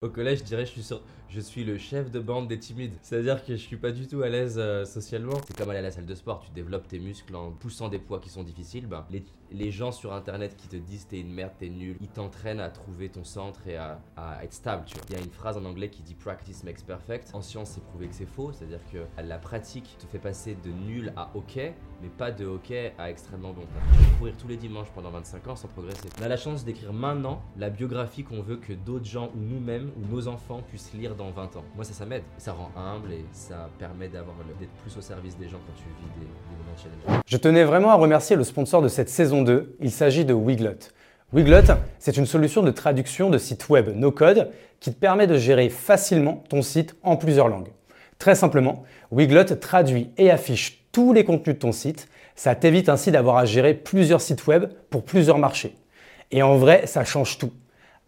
Au collège, je dirais je suis je suis le chef de bande des timides. C'est-à-dire que je suis pas du tout à l'aise euh, socialement. C'est comme aller à la salle de sport, tu développes tes muscles en poussant des poids qui sont difficiles. Ben, les, gens sur internet qui te disent t'es une merde, t'es nul, ils t'entraînent à trouver ton centre et à, être stable. Il y a une phrase en anglais qui dit practice makes perfect. En science, c'est prouvé que c'est faux. C'est-à-dire que la pratique te fait passer de nul à ok, mais pas de ok à extrêmement bon. Tu peux courir tous les dimanches pendant 25 ans sans progresser. On a la chance d'écrire maintenant la biographie qu'on veut que d'autres gens ou nous-mêmes ou nos enfants puissent lire dans 20 ans. Moi, ça, m'aide. Ça rend humble et ça permet d'être plus au service des gens quand tu vis des, des moments challengeants. Je tenais vraiment à remercier le sponsor de cette saison 2. Il s'agit de Wiglot. Wiglot, c'est une solution de traduction de site web no-code qui te permet de gérer facilement ton site en plusieurs langues. Très simplement, Wiglot traduit et affiche tous les contenus de ton site. Ça t'évite ainsi d'avoir à gérer plusieurs sites web pour plusieurs marchés. Et en vrai, ça change tout.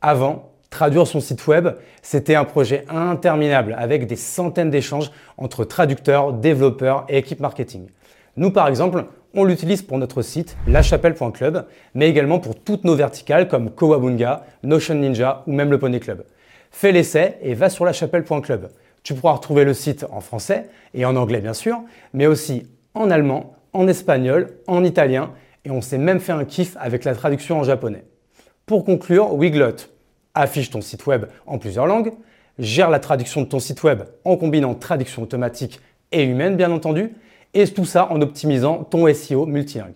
Avant, traduire son site web, c'était un projet interminable avec des centaines d'échanges entre traducteurs, développeurs et équipes marketing. Nous, par exemple, on l'utilise pour notre site lachapelle.club, mais également pour toutes nos verticales comme Kowabunga, Notion Ninja ou même le Poney Club. Fais l'essai et va sur lachapelle.club. Tu pourras retrouver le site en français et en anglais bien sûr, mais aussi en allemand, en espagnol, en italien et on s'est même fait un kiff avec la traduction en japonais. Pour conclure, Wiglot affiche ton site web en plusieurs langues, gère la traduction de ton site web en combinant traduction automatique et humaine bien entendu, et tout ça en optimisant ton SEO multilingue.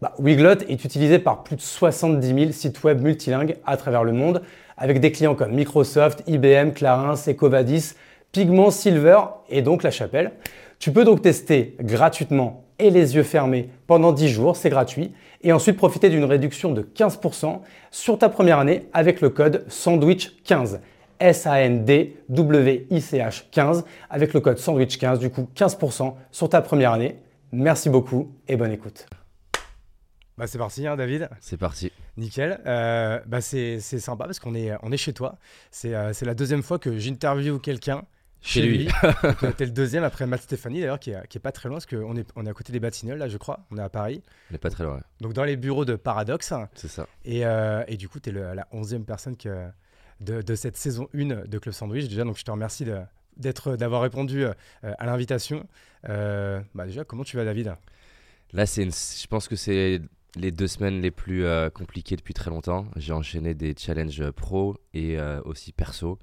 Bah, Wiglot est utilisé par plus de 70 000 sites web multilingues à travers le monde, avec des clients comme Microsoft, IBM, Clarins, Ecovadis, Pigment, Silver et donc La Chapelle. Tu peux donc tester gratuitement et les yeux fermés pendant 10 jours, c'est gratuit, et ensuite profiter d'une réduction de 15% sur ta première année avec le code SANDWICH15. S-A-N-D-W-I-C-H 15 avec le code SANDWICH15, du coup 15% sur ta première année. Merci beaucoup et bonne écoute. Bah c'est parti hein, David, C'est parti. nickel. Euh, bah c'est c'est sympa parce qu'on est, on est chez toi. C'est euh, c'est la deuxième fois que j'interviewe quelqu'un Chez lui. Donc, euh, T'es le deuxième après Matt Stéphanie d'ailleurs qui, est- qui est pas très loin parce qu'on est, on est à côté des Batignolles là je crois, on est à Paris. On est pas très loin. Donc dans les bureaux de Paradox. C'est ça. Et, euh, et du coup, tu es la onzième personne que, de, de cette saison 1 de Club Sandwich. Déjà, donc je te remercie de- d'être, d'avoir répondu euh, à l'invitation. Euh, bah déjà, comment tu vas, David? Là, c'est une- je pense que c'est les deux semaines les plus compliquées depuis très longtemps. J'ai enchaîné des challenges pro et aussi perso.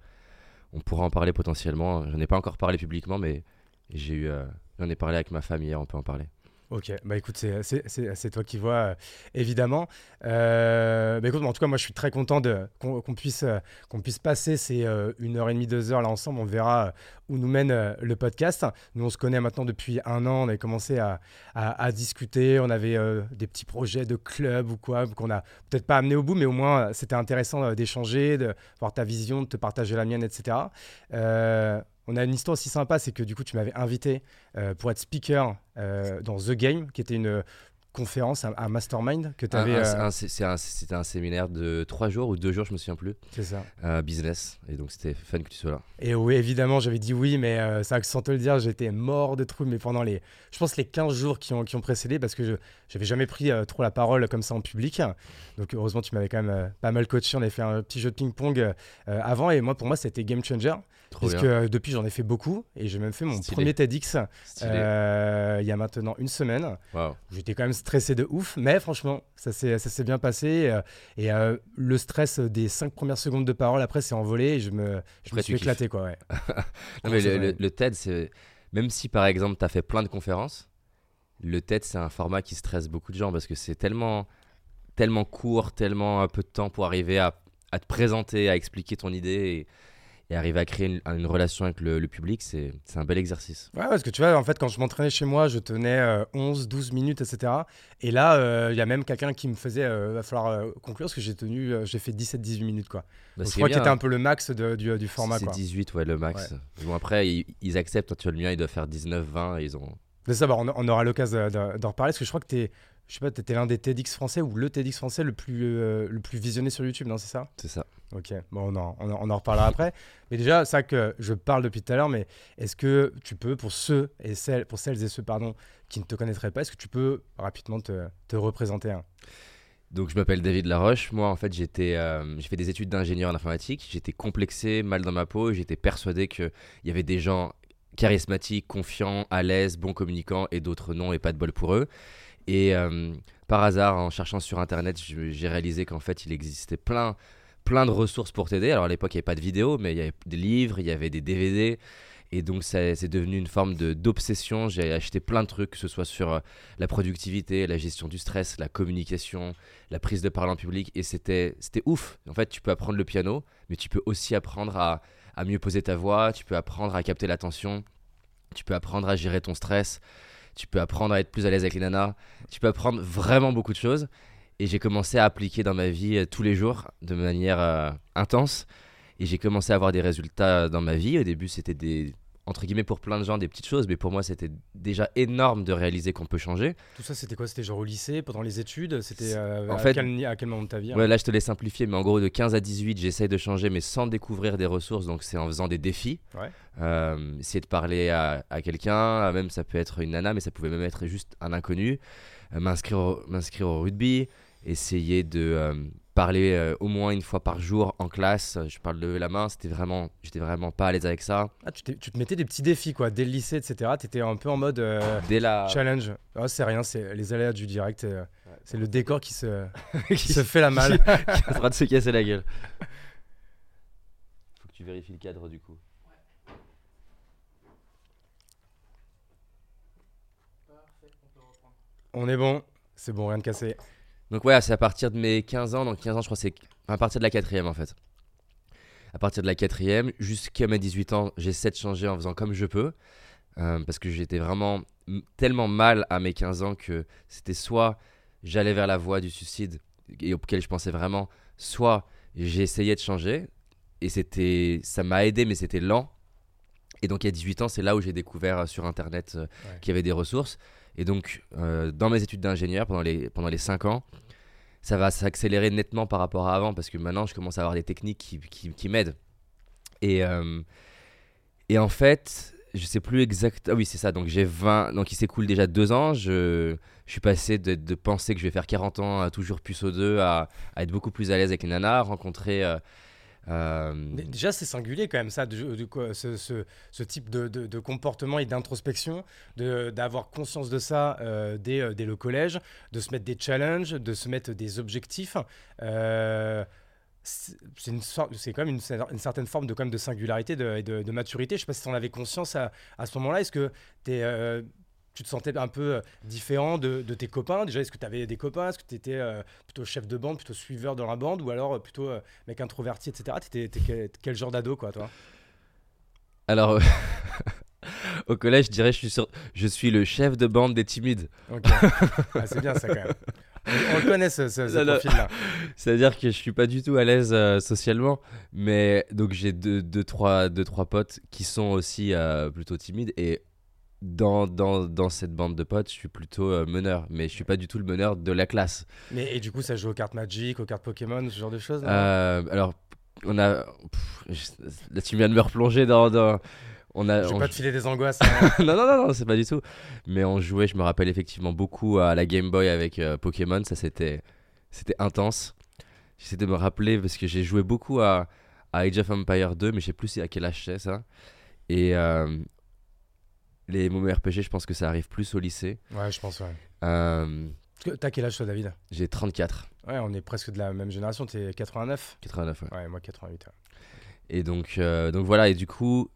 On pourra en parler potentiellement. J'en ai pas encore parlé publiquement, mais j'ai eu, euh, j'en ai parlé avec ma famille hier, on peut en parler. Ok, bah écoute, c'est, toi qui vois, euh, évidemment. Euh, bah écoute, en tout cas, moi, je suis très content qu'on, puisse, euh, qu'on puisse passer ces euh, une heure et demie, deux heures là ensemble. On verra où nous mène le podcast. Nous, on se connaît maintenant depuis un an. On avait commencé à, à- discuter. On avait des petits projets de club ou quoi qu'on a peut-être pas amené au bout, mais au moins, c'était intéressant d'échanger, de voir ta vision, de te partager la mienne, etc. Euh, on a une histoire aussi sympa, c'est que du coup, tu m'avais invité euh, pour être speaker euh, dans The Game, qui était une conférence, un, un mastermind que tu avais. un- C'était un séminaire de trois jours ou deux jours, je me souviens plus, c'est ça. euh, business. Et donc c'était fun que tu sois là. Et oui, évidemment, j'avais dit oui, mais euh, ça, sans te le dire, j'étais mort de trouille. Mais pendant les, je pense, les 15 jours qui ont, qui ont précédé, parce que je n'avais jamais pris euh, trop la parole comme ça en public. Donc, heureusement, tu m'avais quand même euh, pas mal coaché. On avait fait un petit jeu de ping-pong euh, euh, avant. Et moi, pour moi, c'était game changer. Trop parce bien. que euh, depuis, j'en ai fait beaucoup. Et j'ai même fait mon Stylé. premier TEDx euh, il y a maintenant une semaine. Waouh. J'étais quand même stressé de ouf, mais franchement, ça s'est bien passé. euh, et euh, le stress des cinq premières secondes de parole, après, s'est envolé et je me, je me suis kiffes. éclaté. Quoi, ouais. Non, mais c'est le, le- le TED, c'est même si par exemple tu as fait plein de conférences, le TED c'est un format qui stresse beaucoup de gens parce que c'est tellement, tellement court, tellement un peu de temps pour arriver à, à te présenter, à expliquer ton idée et, et arriver à créer une, une relation avec le, le public. C'est un bel exercice. Ouais, parce que tu vois, en fait, quand je m'entraînais chez moi, je tenais euh, 11, 12 minutes, etc. Et là, euh, il y a même quelqu'un qui me faisait, euh, va falloir euh, conclure, parce que j'ai tenu, euh, j'ai fait 17, 18 minutes, quoi. Bah, Donc, je crois qu'il bien, était un peu le max de- du, du format, C'est quoi. 18, ouais, le max. Bon, après, ils, ils acceptent. Tu vois, le mien, il doit faire 19, 20. et ils ont... Mais ça, bah, on, on aura l'occasion de- de- d'en reparler, parce que je crois que t'es, je sais pas, t'étais l'un des TEDx français ou le TEDx français le plus, euh, le plus visionné sur YouTube, non, c'est ça? C'est ça. Ok, bon, on en, on en- on en reparlera après. Mais déjà, ça que je parle depuis tout à l'heure, mais est-ce que tu peux, pour ceux et celles, pour celles et ceux pardon, qui ne te connaîtraient pas, est-ce que tu peux rapidement te, te représenter Donc je m'appelle David Laroche. Moi en fait j'étais, euh, j'ai fait des études d'ingénieur en informatique. J'étais complexé, mal dans ma peau. J'étais persuadé qu'il y avait des gens charismatiques, confiants, à l'aise, bons communicants et d'autres non et pas de bol pour eux. Et euh, par hasard en cherchant sur internet j'ai réalisé qu'en fait il existait plein, plein de ressources pour t'aider. Alors à l'époque il n'y avait pas de vidéos mais il y avait des livres, il y avait des DVD. Et donc, c'est devenu une forme d'obsession. J'ai acheté plein de trucs, que ce soit sur euh, la productivité, la gestion du stress, la communication, la prise de parole en public. Et c'était ouf. En fait, tu peux apprendre le piano, mais tu peux aussi apprendre à, à mieux poser ta voix. Tu peux apprendre à capter l'attention. Tu peux apprendre à gérer ton stress. Tu peux apprendre à être plus à l'aise avec les nanas. Tu peux apprendre vraiment beaucoup de choses. Et j'ai commencé à appliquer dans ma vie euh, tous les jours de manière euh, intense. Et j'ai commencé à avoir des résultats dans ma vie. Au début, c'était des, entre guillemets, pour plein de gens, des petites choses, mais pour moi, c'était déjà énorme de réaliser qu'on peut changer. Tout ça, c'était quoi? C'était genre au lycée, pendant les études? C'était euh, en à, fait, quel, à quel moment de ta vie Ouais, là, je te l'ai simplifié, mais en gros, de 15 à 18, j'essaye de changer, mais sans découvrir des ressources. Donc, c'est en faisant des défis. Ouais. Euh, essayer de parler à, à quelqu'un, même ça peut être une nana, mais ça pouvait même être juste un inconnu. Euh, m'inscrire au rugby, essayer de parler euh, au moins une fois par jour en classe. Je parle lever la main, c'était vraiment, j'étais vraiment pas à l'aise avec ça. Ah, tu, te mettais des petits défis quoi, dès le lycée, etc. Tu étais un peu en mode euh, dès la... challenge. Oh, c'est rien, c'est les aléas du direct. Euh, c'est le décor qui se, qui se fait la malle. qui est en train de se casser la gueule. Faut que tu vérifies le cadre du coup. On est bon, c'est bon, rien de cassé. Donc ouais, c'est à partir de mes 15 ans, donc 15 ans je crois c'est à partir de la quatrième en fait. À partir de la quatrième, jusqu'à mes 18 ans, j'essaie de changer en faisant comme je peux. Euh, parce que j'étais vraiment tellement mal à mes 15 ans que c'était soit j'allais vers la voie du suicide et auquel je pensais vraiment, soit j'essayais de changer et c'était ça m'a aidé mais c'était lent. Et donc à 18 ans, c'est là où j'ai découvert euh, sur internet euh, qu'il y avait des ressources. Et donc, euh, dans mes études d'ingénieur, pendant les, pendant les 5 ans, ça va s'accélérer nettement par rapport à avant parce que maintenant, je commence à avoir des techniques qui, qui, m'aident. Et, euh, et en fait, je sais plus exactement. Ah oui, c'est ça. Donc, j'ai 20. Donc, il s'écoule déjà 2 ans. Je, je suis passé de, de, penser que je vais faire 40 ans à toujours puceau 2 à, à être beaucoup plus à l'aise avec les nanas, rencontrer. Euh, euh, déjà, c'est singulier quand même ça, ce, type de, comportement et d'introspection, d'avoir conscience de ça euh, dès, euh, dès, le collège, de se mettre des challenges, de se mettre des objectifs. c'est quand même une, une, certaine forme de, quand même de singularité et de, maturité. Je ne sais pas si tu en avais conscience à, à ce moment-là. Est-ce que tu es tu te sentais un peu euh, différent de, tes copains? Déjà, est-ce que tu avais des copains? Est-ce que tu étais euh, plutôt chef de bande, plutôt suiveur dans la bande Ou alors euh, plutôt mec introverti, etc. Tu étais, quel, genre d'ado, quoi, toi? Alors, au collège, je dirais je suis, je suis le chef de bande des timides. Ah, c'est bien ça, quand même. On, le connaît ce, profil-là. C'est-à-dire que je suis pas du tout à l'aise socialement, mais donc j'ai deux, deux, trois, deux, trois potes qui sont aussi plutôt timides et dans, dans, dans, cette bande de potes, je suis plutôt euh, meneur, mais je suis pas du tout le meneur de la classe. Mais et du coup, ça joue aux cartes Magic, aux cartes Pokémon, ce genre de choses euh, Alors, on a. là, tu viens de me replonger dans. dans on a. Je vais pas te filer des angoisses. Hein. non, non, non, non c'est pas du tout. Mais on jouait, je me rappelle effectivement beaucoup à la Game Boy avec euh, Pokémon, ça c'était c'était intense. J'essaie de me rappeler parce que j'ai joué beaucoup à, à Age of Empire 2, mais je sais plus à quel âge c'est ça. Et les RPG, je pense que ça arrive plus au lycée. Ouais, je pense, ouais. Euh... T'as quel âge toi, David? J'ai 34. Ouais, on est presque de la même génération. T'es 89 89, ouais. Ouais, moi 88. Et donc, euh, donc voilà, et du coup,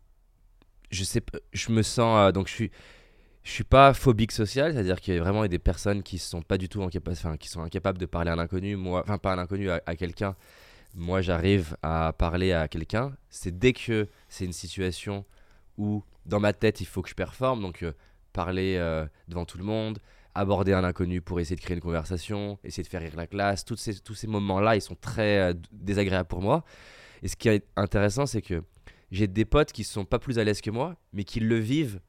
je sais, je me sens, euh, donc je suis, je suis pas phobique social, c'est-à-dire qu'il y a vraiment des personnes qui sont pas du tout incapables, enfin, qui sont incapables de parler à un inconnu, moi, enfin pas à un inconnu, à, à quelqu'un. Moi, j'arrive à parler à quelqu'un. C'est dès que c'est une situation où dans ma tête, il faut que je performe. Donc, euh, parler euh, devant tout le monde, aborder un inconnu pour essayer de créer une conversation, essayer de faire rire la classe. Tous ces, tous ces moments-là, ils sont très euh, désagréables pour moi. Et ce qui est intéressant, c'est que j'ai des potes qui sont pas plus à l'aise que moi, mais qui le vivent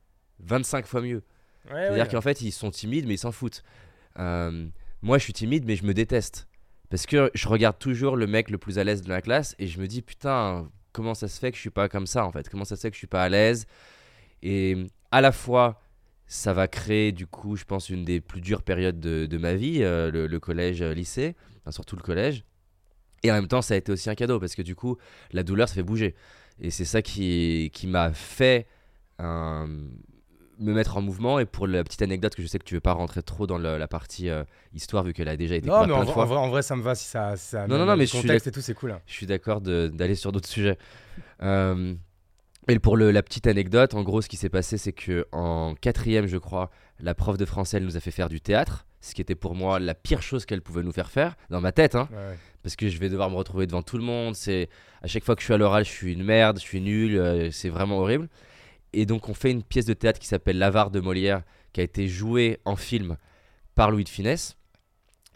25 fois mieux. C'est-à-dire qu'en fait, ils sont timides, mais ils s'en foutent. moi, je suis timide, mais je me déteste. Parce que je regarde toujours le mec le plus à l'aise de la classe et je me dis, putain, comment ça se fait que je suis pas comme ça en fait? Comment ça se fait que je suis pas à l'aise? Et à la fois, ça va créer du coup, je pense, une des plus dures périodes de, ma vie, euh, le, collège, euh, lycée, enfin, surtout le collège. Et en même temps, ça a été aussi un cadeau parce que du coup, la douleur, ça fait bouger. Et c'est ça qui, qui m'a fait me mettre en mouvement. Et pour la petite anecdote, que je sais que tu veux pas rentrer trop dans la partie euh, histoire, vu qu'elle a déjà été Non, mais en, fois. En, vrai, ça me va si ça. non, non, non, mais contexte et tout, c'est cool. Hein. Je suis d'accord d'aller sur d'autres sujets. euh, et pour le, la petite anecdote, en gros, ce qui s'est passé, c'est que en quatrième, je crois, la prof de français, elle nous a fait faire du théâtre, ce qui était pour moi la pire chose qu'elle pouvait nous faire faire, dans ma tête, hein, parce que je vais devoir me retrouver devant tout le monde. C'est à chaque fois que je suis à l'oral, je suis une merde, je suis nul, euh, c'est vraiment horrible. Et donc, on fait une pièce de théâtre qui s'appelle L'Avare de Molière, qui a été jouée en film par Louis de Finesse.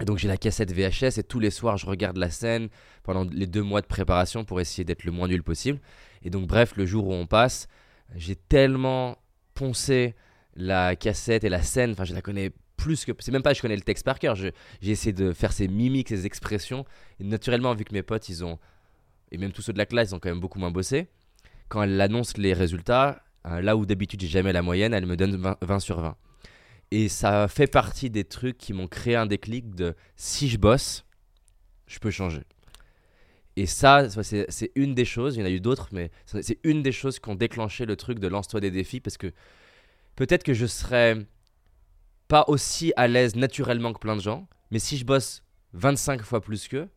Et donc, j'ai la cassette VHS et tous les soirs, je regarde la scène pendant les deux mois de préparation pour essayer d'être le moins nul possible. Et donc, bref, le jour où on passe, j'ai tellement poncé la cassette et la scène, enfin, je la connais plus que. C'est même pas je connais le texte par cœur, j'ai essayé de faire ces mimiques, ces expressions. Et naturellement, vu que mes potes, ils ont. Et même tous ceux de la classe, ils ont quand même beaucoup moins bossé. Quand elle annonce les résultats, euh, là où d'habitude j'ai jamais la moyenne, elle me donne 20, sur 20. Et ça fait partie des trucs qui m'ont créé un déclic de si je bosse, je peux changer. Et ça, c'est une des choses, il y en a eu d'autres, mais c'est une des choses qui ont déclenché le truc de lance-toi des défis parce que peut-être que je serais pas aussi à l'aise naturellement que plein de gens, mais si je bosse 25 fois plus qu'eux,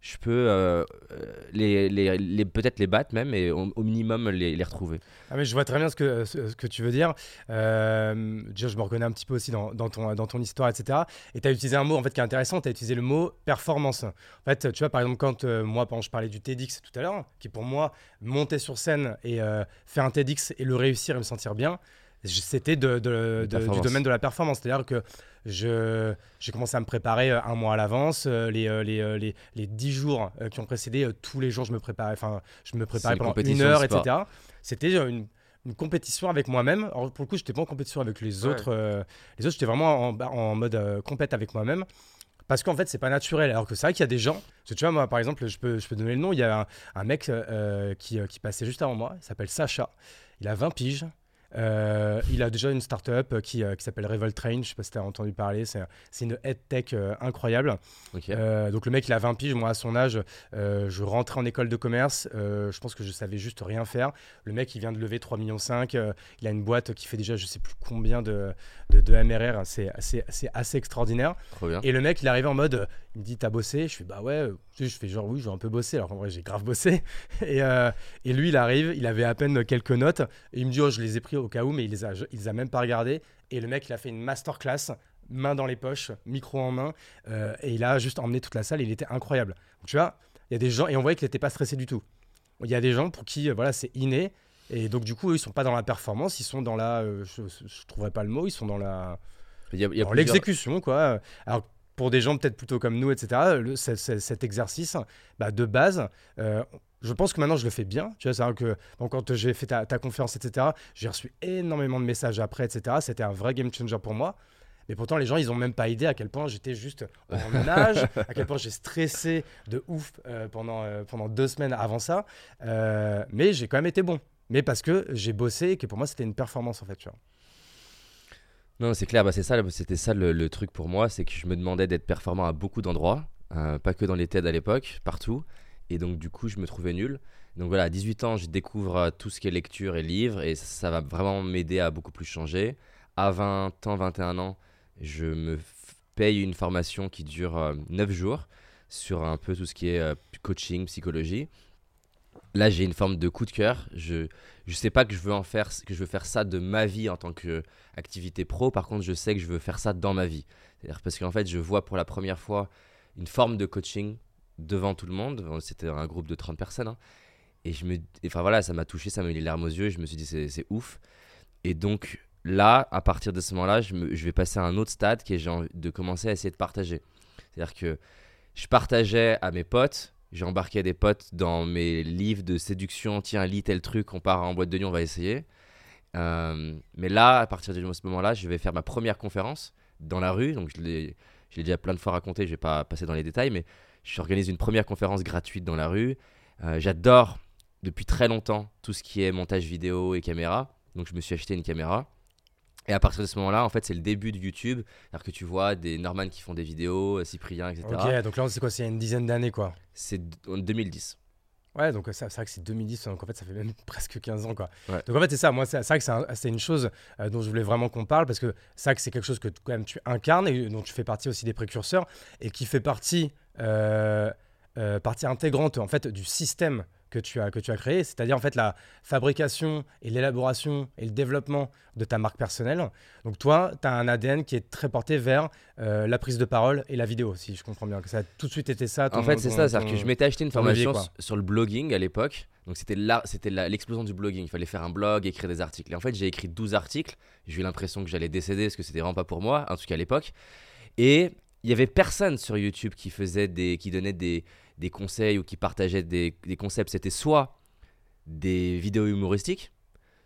je peux euh, euh, les, les, les peut-être les battre même et au, minimum les, les, retrouver. Ah mais je vois très bien ce que, ce, que tu veux dire. Euh, je me reconnais un petit peu aussi dans, dans, ton, dans ton histoire, etc. Et tu as utilisé un mot en fait qui est intéressant, tu as utilisé le mot performance. En fait, tu vois, par exemple, quand moi, quand je parlais du TEDx tout à l'heure, qui pour moi, monter sur scène et faire un TEDx et le réussir et me sentir bien, c'était de, de, du domaine de la performance. C'est-à-dire que j'ai commencé à me préparer euh, un mois à l'avance. Euh, les, euh, les, les, les, 10 jours qui ont précédé, tous les jours, je me préparais, enfin, je me préparais pendant une heure, etc. C'était une, une, compétition avec moi-même. Pour le coup, je n'étais pas en compétition avec les autres. les autres, j'étais vraiment en, en mode compète avec moi-même parce qu'en fait c'est pas naturel alors que c'est vrai qu'il y a des gens tu vois moi par exemple je peux, je peux donner le nom il y a un, mec qui, qui, passait juste avant moi il s'appelle Sacha il a 20 piges euh, il a déjà une startup euh, qui, euh, qui s'appelle Revolt Train. Je ne sais pas si tu as entendu parler. C'est, une head tech incroyable. donc le mec, il a 20 piges. Moi, à son âge, je rentrais en école de commerce. je pense que je savais juste rien faire. Le mec, il vient de lever 3,5 millions. il a une boîte qui fait déjà je sais plus combien de, de, MRR. C'est, assez, assez extraordinaire. Et le mec, il arrive en mode, il me dit, t'as bossé? Je fais, bah ouais. Je fais genre, oui, j'ai un peu bossé. Alors qu'en vrai, j'ai grave bossé. Et, et lui, il arrive, il avait à peine quelques notes. Et il me dit, oh, je les ai pris au cas où, mais il les a, il les a même pas regardés. Et le mec, il a fait une masterclass, main dans les poches, micro en main, euh, et il a juste emmené toute la salle. Il était incroyable. tu vois, il y a des gens, et on voyait qu'il n'était pas stressé du tout. Il y a des gens pour qui, euh, voilà, c'est inné. Et donc, du coup, eux, ils sont pas dans la performance, ils sont dans la. Euh, je, ne trouverais pas le mot, ils sont dans la. Il y a, dans l'exécution, quoi. Alors, pour des gens peut-être plutôt comme nous, etc., le, cet exercice, bah, de base, je pense que maintenant je le fais bien. Tu vois, c'est que quand j'ai fait ta, conférence, etc., j'ai reçu énormément de messages après, etc. C'était un vrai game changer pour moi. Mais pourtant, les gens, ils n'ont même pas idée à quel point j'étais juste en nage, à quel point j'ai stressé de ouf euh, pendant, euh, pendant deux semaines avant ça. Euh, mais j'ai quand même été bon. Mais parce que j'ai bossé et que pour moi, c'était une performance en fait. Tu vois. Non, c'est clair, bah, c'est ça, c'était ça le, le, truc pour moi, c'est que je me demandais d'être performant à beaucoup d'endroits, pas que dans les TED à l'époque, partout. Et donc, du coup, je me trouvais nul. Donc voilà, à 18 ans, je découvre euh, tout ce qui est lecture et livres et ça, va vraiment m'aider à beaucoup plus changer. À 20 ans, 21 ans, je me paye une formation qui dure 9 euh, jours sur un peu tout ce qui est euh, coaching, psychologie. Là, j'ai une forme de coup de cœur. Je ne sais pas que je veux en faire que je veux faire ça de ma vie en tant qu'activité pro. Par contre, je sais que je veux faire ça dans ma vie. C'est-à-dire parce qu'en fait, je vois pour la première fois une forme de coaching devant tout le monde. C'était un groupe de 30 personnes. Hein. Et je me, enfin voilà, ça m'a touché, ça m'a mis les larmes aux yeux. je me suis dit, c'est ouf. Et donc là, à partir de ce moment-là, je, je, vais passer à un autre stade qui est de commencer à essayer de partager. C'est-à-dire que je partageais à mes potes, j'embarquais des potes dans mes livres de séduction. Tiens, lis tel truc, on part en boîte de nuit, on va essayer. Euh, mais là, à partir de ce moment-là, je vais faire ma première conférence dans la rue. Donc, je l'ai déjà plein de fois raconté, je vais pas passer dans les détails, mais J'organise une première conférence gratuite dans la rue. Euh, j'adore depuis très longtemps tout ce qui est montage vidéo et caméra. Donc je me suis acheté une caméra. Et à partir de ce moment-là, en fait, c'est le début de YouTube. C'est-à-dire que tu vois des Norman qui font des vidéos, euh, Cyprien, etc. Ok, donc là, c'est quoi C'est il y a une dizaine d'années, quoi. C'est en 2010. Ouais, donc ça- c'est vrai que c'est 2010, donc en fait ça fait même presque 15 ans quoi. Ouais. Donc en fait c'est ça, moi c'est vrai que c'est un- c'est une chose euh, dont je voulais vraiment qu'on parle parce que c'est vrai que c'est quelque chose que quand même tu incarnes et dont tu fais partie aussi des précurseurs et qui fait partie, euh, euh, partie intégrante en fait du système que tu as, que tu as créé, c'est-à-dire en fait la fabrication et l'élaboration et le développement de ta marque personnelle. Donc toi, tu as un ADN qui est très porté vers euh, la prise de parole et la vidéo, si je comprends bien. Que ça a tout de suite été ça. En ton- fait, c'est ça. C'est-à-dire que je m'étais acheté une levier, formation sur le blogging à l'époque. Donc, c'était l'explosion du blogging. Il fallait faire un blog, écrire des articles. Et en fait, j'ai écrit 12 articles. J'ai eu l'impression que j'allais décéder parce que c'était vraiment pas pour moi, en tout cas à l'époque. Et il y avait personne sur YouTube qui faisait des, qui donnait des, des conseils ou qui partageait des, des concepts. C'était soit des vidéos humoristiques,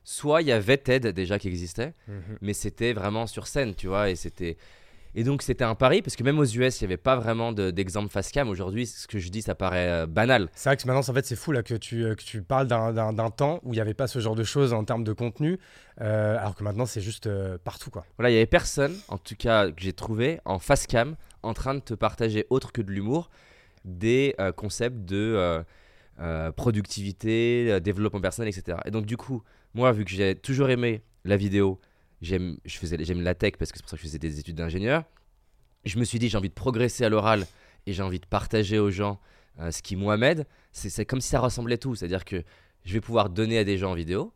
soit il y avait TED déjà qui existait Mhm. mais c'était vraiment sur scène, tu vois, et c'était et donc c'était un pari parce que même aux US, il n'y avait pas vraiment de- d'exemple face cam. Aujourd'hui, ce que je dis, ça paraît euh, banal. C'est vrai que maintenant, en fait, c'est fou là que tu, euh, que tu parles d'un- temps où il n'y avait pas ce genre de choses en termes de contenu, euh, alors que maintenant, c'est juste partout, quoi. Voilà, il y avait personne, en tout cas que j'ai trouvé en face cam, en train de te partager autre que de l'humour, des euh, concepts de euh, euh, productivité, développement personnel, etc. Et donc du coup, moi, vu que j'ai toujours aimé la vidéo, j'aime, la tech parce que c'est pour ça que je faisais des études d'ingénieur. Je me suis dit, j'ai envie de progresser à l'oral et j'ai envie de partager aux gens ce qui moi m'aide. C'est, c'est comme si ça ressemblait tout, c'est-à-dire que je vais pouvoir donner à des gens en vidéo.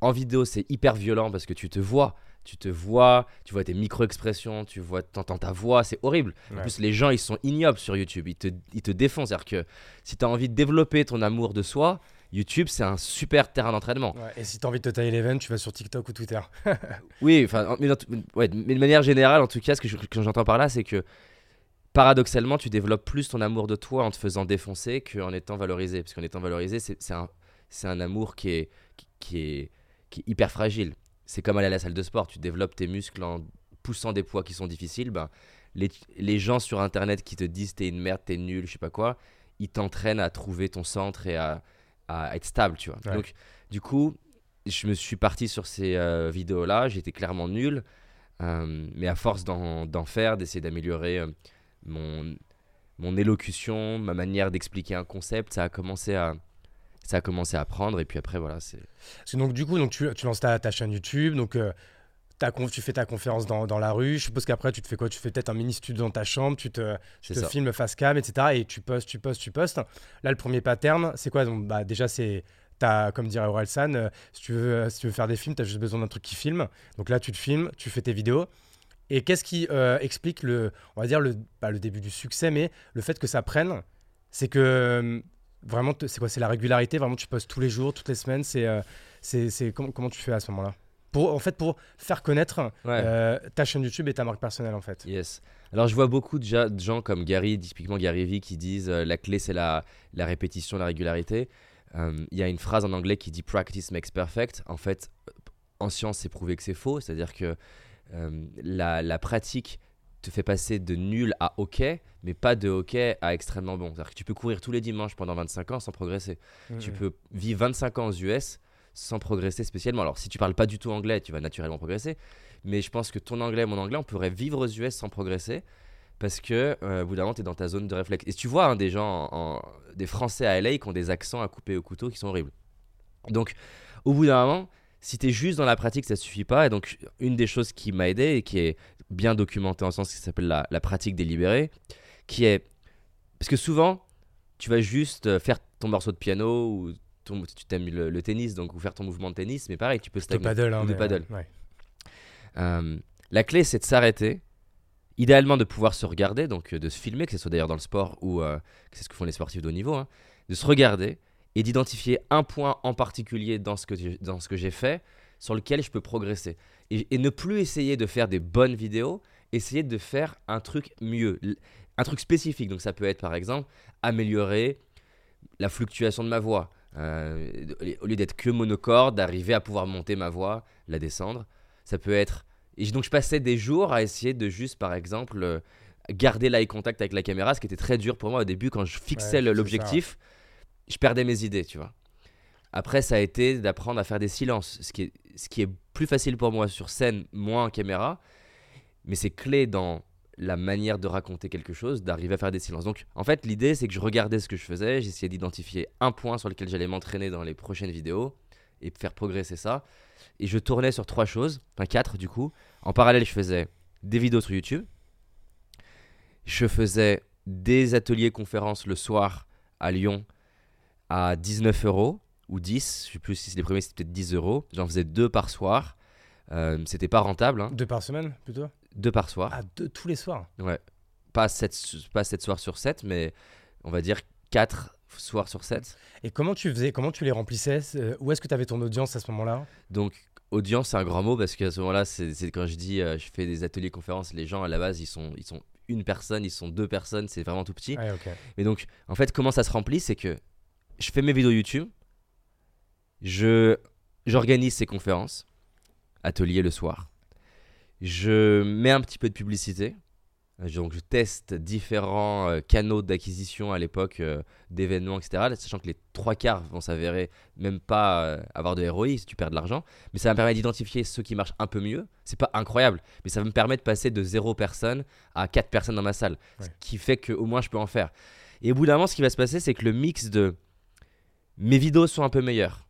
En vidéo, c'est hyper violent parce que tu te vois, tu te vois, tu vois tes micro-expressions, tu vois, t'entends ta voix, c'est horrible. En plus, les gens, ils sont ignobles sur YouTube, ils te, ils te défoncent. C'est-à-dire que si tu as envie de développer ton amour de soi, YouTube, c'est un super terrain d'entraînement. Ouais, et si tu as envie de te tailler les veines, tu vas sur TikTok ou Twitter. Oui, mais, dans tout- ouais, mais de manière générale, en tout cas, ce que je- que j'entends par là, c'est que paradoxalement, tu développes plus ton amour de toi en te faisant défoncer qu'en étant valorisé. Parce qu'en étant valorisé, c'est un, un amour qui est, qui, qui est, qui est hyper fragile. C'est comme aller à la salle de sport, tu développes tes muscles en poussant des poids qui sont difficiles. Ben, les, les gens sur Internet qui te disent t'es une merde, t'es nul, je sais pas quoi, ils t'entraînent à trouver ton centre et à, à être stable, tu vois. Ouais. Donc, du coup, je me suis parti sur ces euh, vidéos-là, j'étais clairement nul, euh, mais à force d'en d'en faire, d'essayer d'améliorer euh, mon, mon élocution, ma manière d'expliquer un concept, ça a commencé à ça a commencé à prendre et puis après voilà c'est donc, du coup, donc, tu, tu lances ta, ta chaîne YouTube, donc euh, ta conf- tu fais ta conférence dans, dans la rue. Je suppose qu'après, tu te fais quoi? Tu fais peut-être un mini studio dans ta chambre, tu te, tu filmes face cam, etc. Et tu postes, tu postes, tu postes. Là, le premier pattern, c'est quoi? Donc, bah, Déjà, c'est. Comme dirait Orelsan, euh, si, tu veux, si tu veux faire des films, tu as juste besoin d'un truc qui filme. Donc là, tu te filmes, tu fais tes vidéos. Et qu'est-ce qui euh, explique le, on va dire le, pas le début du succès, mais le fait que ça prenne, c'est que euh, vraiment, c'est quoi C'est la régularité. Vraiment, tu postes tous les jours, toutes les semaines. C'est, euh, c'est, comment, comment tu fais à ce moment-là? Pour, en fait, pour faire connaître ouais euh, ta chaîne YouTube et ta marque personnelle, en fait. Yes. Alors je vois beaucoup de, de gens comme Gary, typiquement Gary Vee, qui disent euh, la clé c'est la, la répétition, la régularité. Il y a une phrase en anglais qui dit practice makes perfect. En fait, en science, c'est prouvé que c'est faux. C'est-à-dire que la, la pratique te fait passer de nul à ok, mais pas de ok à extrêmement bon. C'est-à-dire que tu peux courir tous les dimanches pendant 25 ans sans progresser. Tu peux vivre 25 ans aux US sans progresser spécialement. Alors, si tu parles pas du tout anglais, tu vas naturellement progresser. Mais je pense que ton anglais, mon anglais, on pourrait vivre aux US sans progresser parce que, euh, au bout d'un moment, tu es dans ta zone de réflexe. Et tu vois hein, des gens, en- en- des Français à LA qui ont des accents à couper au couteau qui sont horribles. Donc, au bout d'un moment, si tu es juste dans la pratique, ça suffit pas. Et donc, une des choses qui m'a aidé et qui est bien documentée en sens qui s'appelle la, la pratique délibérée, qui est. Parce que souvent, tu vas juste euh, faire ton morceau de piano ou ton- tu t'aimes le, le tennis, donc ou faire ton mouvement de tennis, mais pareil, tu peux De stagner. paddle, hein, de paddle. euh, ouais. Euh, la clé, c'est de s'arrêter. Idéalement, de pouvoir se regarder, donc de se filmer, que ce soit d'ailleurs dans le sport ou euh, que c'est ce que font les sportifs de haut niveau, hein, de se regarder et d'identifier un point en particulier dans ce que j'ai- dans ce que j'ai fait sur lequel je peux progresser. Et, et ne plus essayer de faire des bonnes vidéos, essayer de faire un truc mieux, un truc spécifique. Donc ça peut être par exemple améliorer la fluctuation de ma voix. Euh, au lieu d'être que monocorde, d'arriver à pouvoir monter ma voix, la descendre. Ça peut être. Et donc je passais des jours à essayer de juste, par exemple, euh, garder l'eye contact avec la caméra, ce qui était très dur pour moi au début quand je fixais Ouais, l'objectif. Je perdais mes idées, tu vois. Après, ça a été d'apprendre à faire des silences, ce qui, est, ce qui est plus facile pour moi sur scène, moins en caméra. Mais c'est clé dans la manière de raconter quelque chose, d'arriver à faire des silences. Donc, en fait, l'idée, c'est que je regardais ce que je faisais, j'essayais d'identifier un point sur lequel j'allais m'entraîner dans les prochaines vidéos et faire progresser ça. Et je tournais sur trois choses, enfin quatre du coup. En parallèle, je faisais des vidéos sur YouTube. Je faisais des ateliers conférences le soir à Lyon à 19 euros ou 10. Je sais plus si c'est les premiers, c'était peut-être 10 euros. J'en faisais deux par soir. Euh, c'était pas rentable. Hein. Deux par semaine plutôt? Deux par soir. Ah, deux tous les soirs? Ouais. Pas 7, pas sept soirs sur 7, mais on va dire 4 soirs sur 7. Et comment tu faisais Comment tu les remplissais euh, Où est-ce que tu avais ton audience à ce moment-là? Donc, audience, c'est un grand mot parce qu'à ce moment-là, c'est quand je dis euh, je fais des ateliers conférences, les gens à la base, ils sont, ils sont une personne, ils sont deux personnes, c'est vraiment tout petit. Ok. Mais donc, en fait, comment ça se remplit C'est que je fais mes vidéos YouTube, je j'organise ces conférences, ateliers le soir, je mets un petit peu de publicité. Donc, je teste différents euh, canaux d'acquisition à l'époque euh, d'événements, etc. Sachant que les trois quarts vont s'avérer même pas euh, avoir de ROI si tu perds de l'argent. Mais ça me permet d'identifier ceux qui marchent un peu mieux. C'est pas incroyable, mais ça me permet de passer de zéro personne à quatre personnes dans ma salle. Ce qui fait qu'au moins je peux en faire. Et au bout d'un moment, ce qui va se passer, c'est que le mix de mes vidéos sont un peu meilleures.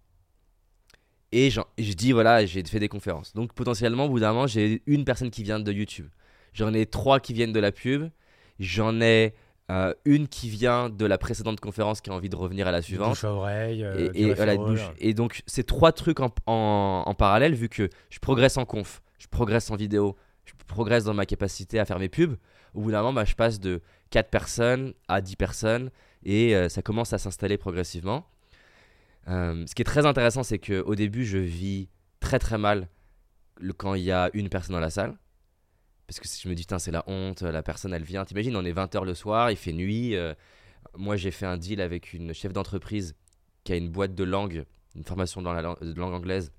Et je dis, voilà, j'ai fait des conférences. Donc potentiellement, au bout d'un moment, j'ai une personne qui vient de YouTube. J'en ai trois qui viennent de la pub. J'en ai euh, une qui vient de la précédente conférence qui a envie de revenir à la suivante. bouche à oreille. euh, Et, voilà, bouche- et donc, ces trois trucs en, en- en parallèle, vu que je progresse en conf, je progresse en vidéo, je progresse dans ma capacité à faire mes pubs, au bout d'un moment, bah, je passe de 4 personnes à 10 personnes et euh, ça commence à s'installer progressivement. Euh, ce qui est très intéressant, c'est qu'au début, je vis très très mal quand il y a une personne dans la salle. Parce que je me dis, c'est la honte, la personne elle vient. T'imagines, on est 20h le soir, il fait nuit. euh, moi, j'ai fait un deal avec une chef d'entreprise qui a une boîte de langue, une formation dans la lang- de langue anglaise,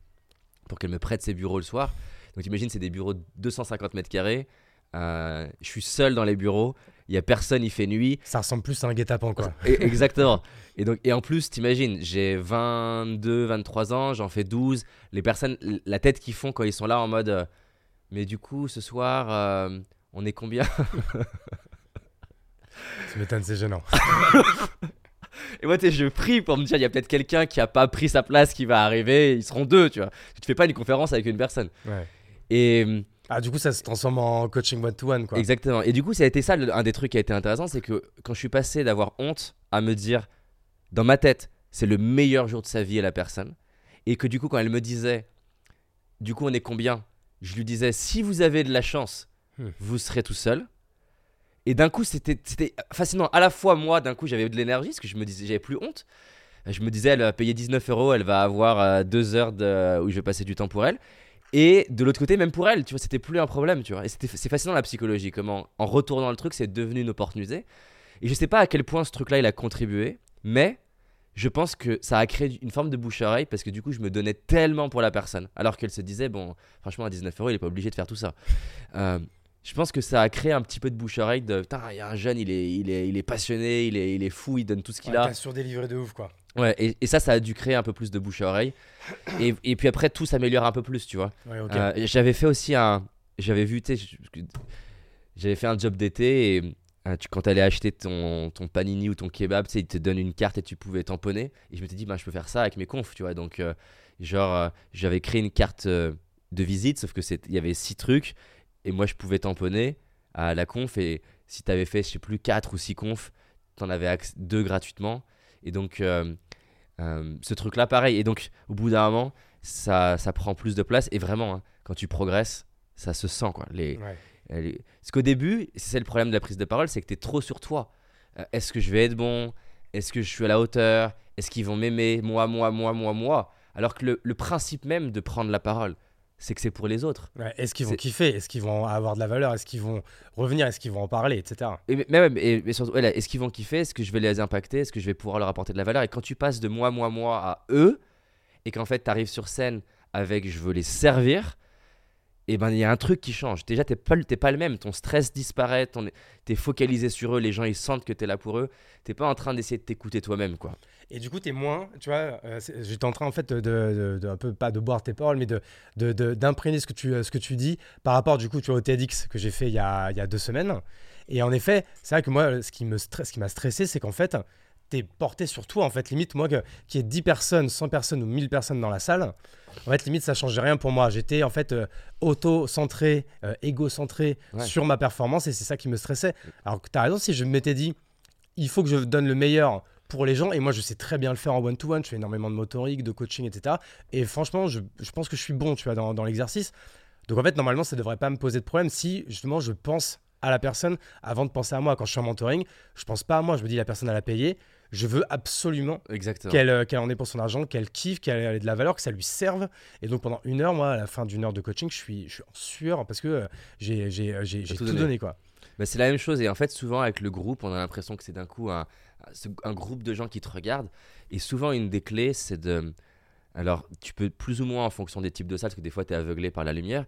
pour qu'elle me prête ses bureaux le soir. Donc imagine, c'est des bureaux de 250 mètres carrés. Euh, je suis seul dans les bureaux, il y a personne, il fait nuit. Ça ressemble plus à un guet-apens, quoi. Et- exactement. Et, donc, et en plus, t'imagines, j'ai 22, 23 ans, j'en fais 12. Les personnes, la tête qu'ils font quand ils sont là en mode euh, Mais du coup, ce soir, euh, on est combien Tu m'étonnes, c'est gênant. Et moi, je prie pour me dire Il y a peut-être quelqu'un qui a pas pris sa place qui va arriver, ils seront deux, tu vois. Tu fais pas une conférence avec une personne. Ouais. Et. Ah, du coup, ça se transforme en coaching one-to-one, quoi. Exactement. Et du coup, ça a été ça, le- un des trucs qui a été intéressant, c'est que quand je suis passé d'avoir honte à me dire, dans ma tête, c'est le meilleur jour de sa vie à la personne, et que du coup, quand elle me disait, du coup, on est combien Je lui disais, si vous avez de la chance, Hmm. vous serez tout seul. Et d'un coup, c'était c'était fascinant. À la fois, moi, d'un coup, j'avais de l'énergie, parce que je me disais, j'avais plus honte. Je me disais, elle va payer 19 euros, elle va avoir euh, deux heures de, où je vais passer du temps pour elle. Et de l'autre côté, même pour elle, tu vois, c'était plus un problème, tu vois. Et c'est fascinant la psychologie, comment en retournant le truc, c'est devenu une opportunité. Et je sais pas à quel point ce truc-là, il a contribué, mais je pense que ça a créé une forme de bouche-oreille parce que du coup, je me donnais tellement pour la personne. Alors qu'elle se disait, bon, franchement, à 19 euros, il est pas obligé de faire tout ça. Euh, je pense que ça a créé un petit peu de bouche-oreille de, putain, il y a un jeune, il est, il est, il est passionné, il est, il est fou, il donne tout ce qu'il Ouais, a. T'as surdélivré de ouf, quoi. Ouais, et, et ça, ça a dû créer un peu plus de bouche à oreille. Et, et puis après, tout s'améliore un peu plus, tu vois. Ouais. Euh, j'avais fait aussi un. J'avais vu, tu j'avais fait un job d'été et euh, tu, quand t'allais acheter ton, ton panini ou ton kebab, tu sais, ils te donnent une carte et tu pouvais tamponner. Et je m'étais dit, bah, je peux faire ça avec mes confs, tu vois. Donc, euh, genre, euh, j'avais créé une carte de visite, sauf que il y avait six trucs et moi, je pouvais tamponner à la conf. Et si t'avais fait, je sais plus, quatre ou six confs, t'en avais deux gratuitement. Et donc, euh, euh, ce truc-là, pareil. Et donc, au bout d'un moment, ça, ça prend plus de place. Et vraiment, hein, quand tu progresses, ça se sent, quoi. Les, Ouais. les- Parce qu'au début, c'est le problème de la prise de parole, c'est que tu es trop sur toi. Euh, Est-ce que je vais être bon? Est-ce que je suis à la hauteur? Est-ce qu'ils vont m'aimer? Moi, moi, moi, moi, moi. Alors que le, le principe même de prendre la parole, c'est que c'est pour les autres. Ouais, Est-ce qu'ils vont kiffer? Est-ce qu'ils vont avoir de la valeur? Est-ce qu'ils vont revenir? Est-ce qu'ils vont en parler Etc. Et, mais, mais, mais- ouais, est-ce qu'ils vont kiffer? Est-ce que je vais les impacter? Est-ce que je vais pouvoir leur apporter de la valeur? Et quand tu passes de moi, moi, moi à eux, et qu'en fait tu arrives sur scène avec je veux les servir, et ben il y a un truc qui change. Déjà, t'es pas, pas le même. Ton stress disparaît, ton, t'es focalisé sur eux, les gens ils sentent que t'es là pour eux. T'es pas en train d'essayer de t'écouter toi-même, quoi. Et du coup, t'es moins, tu vois, euh, j'étais en train en fait de, un peu pas de boire tes paroles, mais de d'imprégner ce que tu ce que tu dis par rapport du coup, tu au TEDx que j'ai fait il y a y a deux semaines. Et en effet, c'est vrai que moi, ce qui me ce qui m'a stressé, c'est qu'en fait, t'es porté sur toi. En fait, limite moi, que- qu'il y ait 10 personnes, 100 personnes ou 1000 personnes dans la salle, en fait, limite ça changeait rien pour moi. J'étais en fait euh, auto-centré, euh, égocentré Ouais. sur ma performance, et c'est ça qui me stressait. Alors que t'as raison, si je m'étais dit, il faut que je donne le meilleur pour les gens. Et moi, je sais très bien le faire en one-to-one. Je fais énormément de motorique, de coaching, etc. Et franchement, je, je pense que je suis bon, tu vois, dans, dans l'exercice. Donc en fait, normalement, ça devrait pas me poser de problème si justement je pense à la personne avant de penser à moi. Quand je suis en mentoring, je pense pas à moi. Je me dis la personne elle a payé. Je veux absolument qu'elle euh, qu'elle en ait pour son argent, qu'elle kiffe, qu'elle ait de la valeur, que ça lui serve. Et donc pendant une heure, moi, à la fin d'une heure de coaching, je suis, je suis en sueur parce que euh, j'ai euh, j'ai tout tout, donné. donné. quoi. Bah, c'est la même chose. Et en fait, souvent, avec le groupe, on a l'impression que c'est d'un coup un, un groupe de gens qui te regardent. Et souvent, une des clés, c'est de. Alors, tu peux plus ou moins en fonction des types de salles, parce que des fois, tu es aveuglé par la lumière.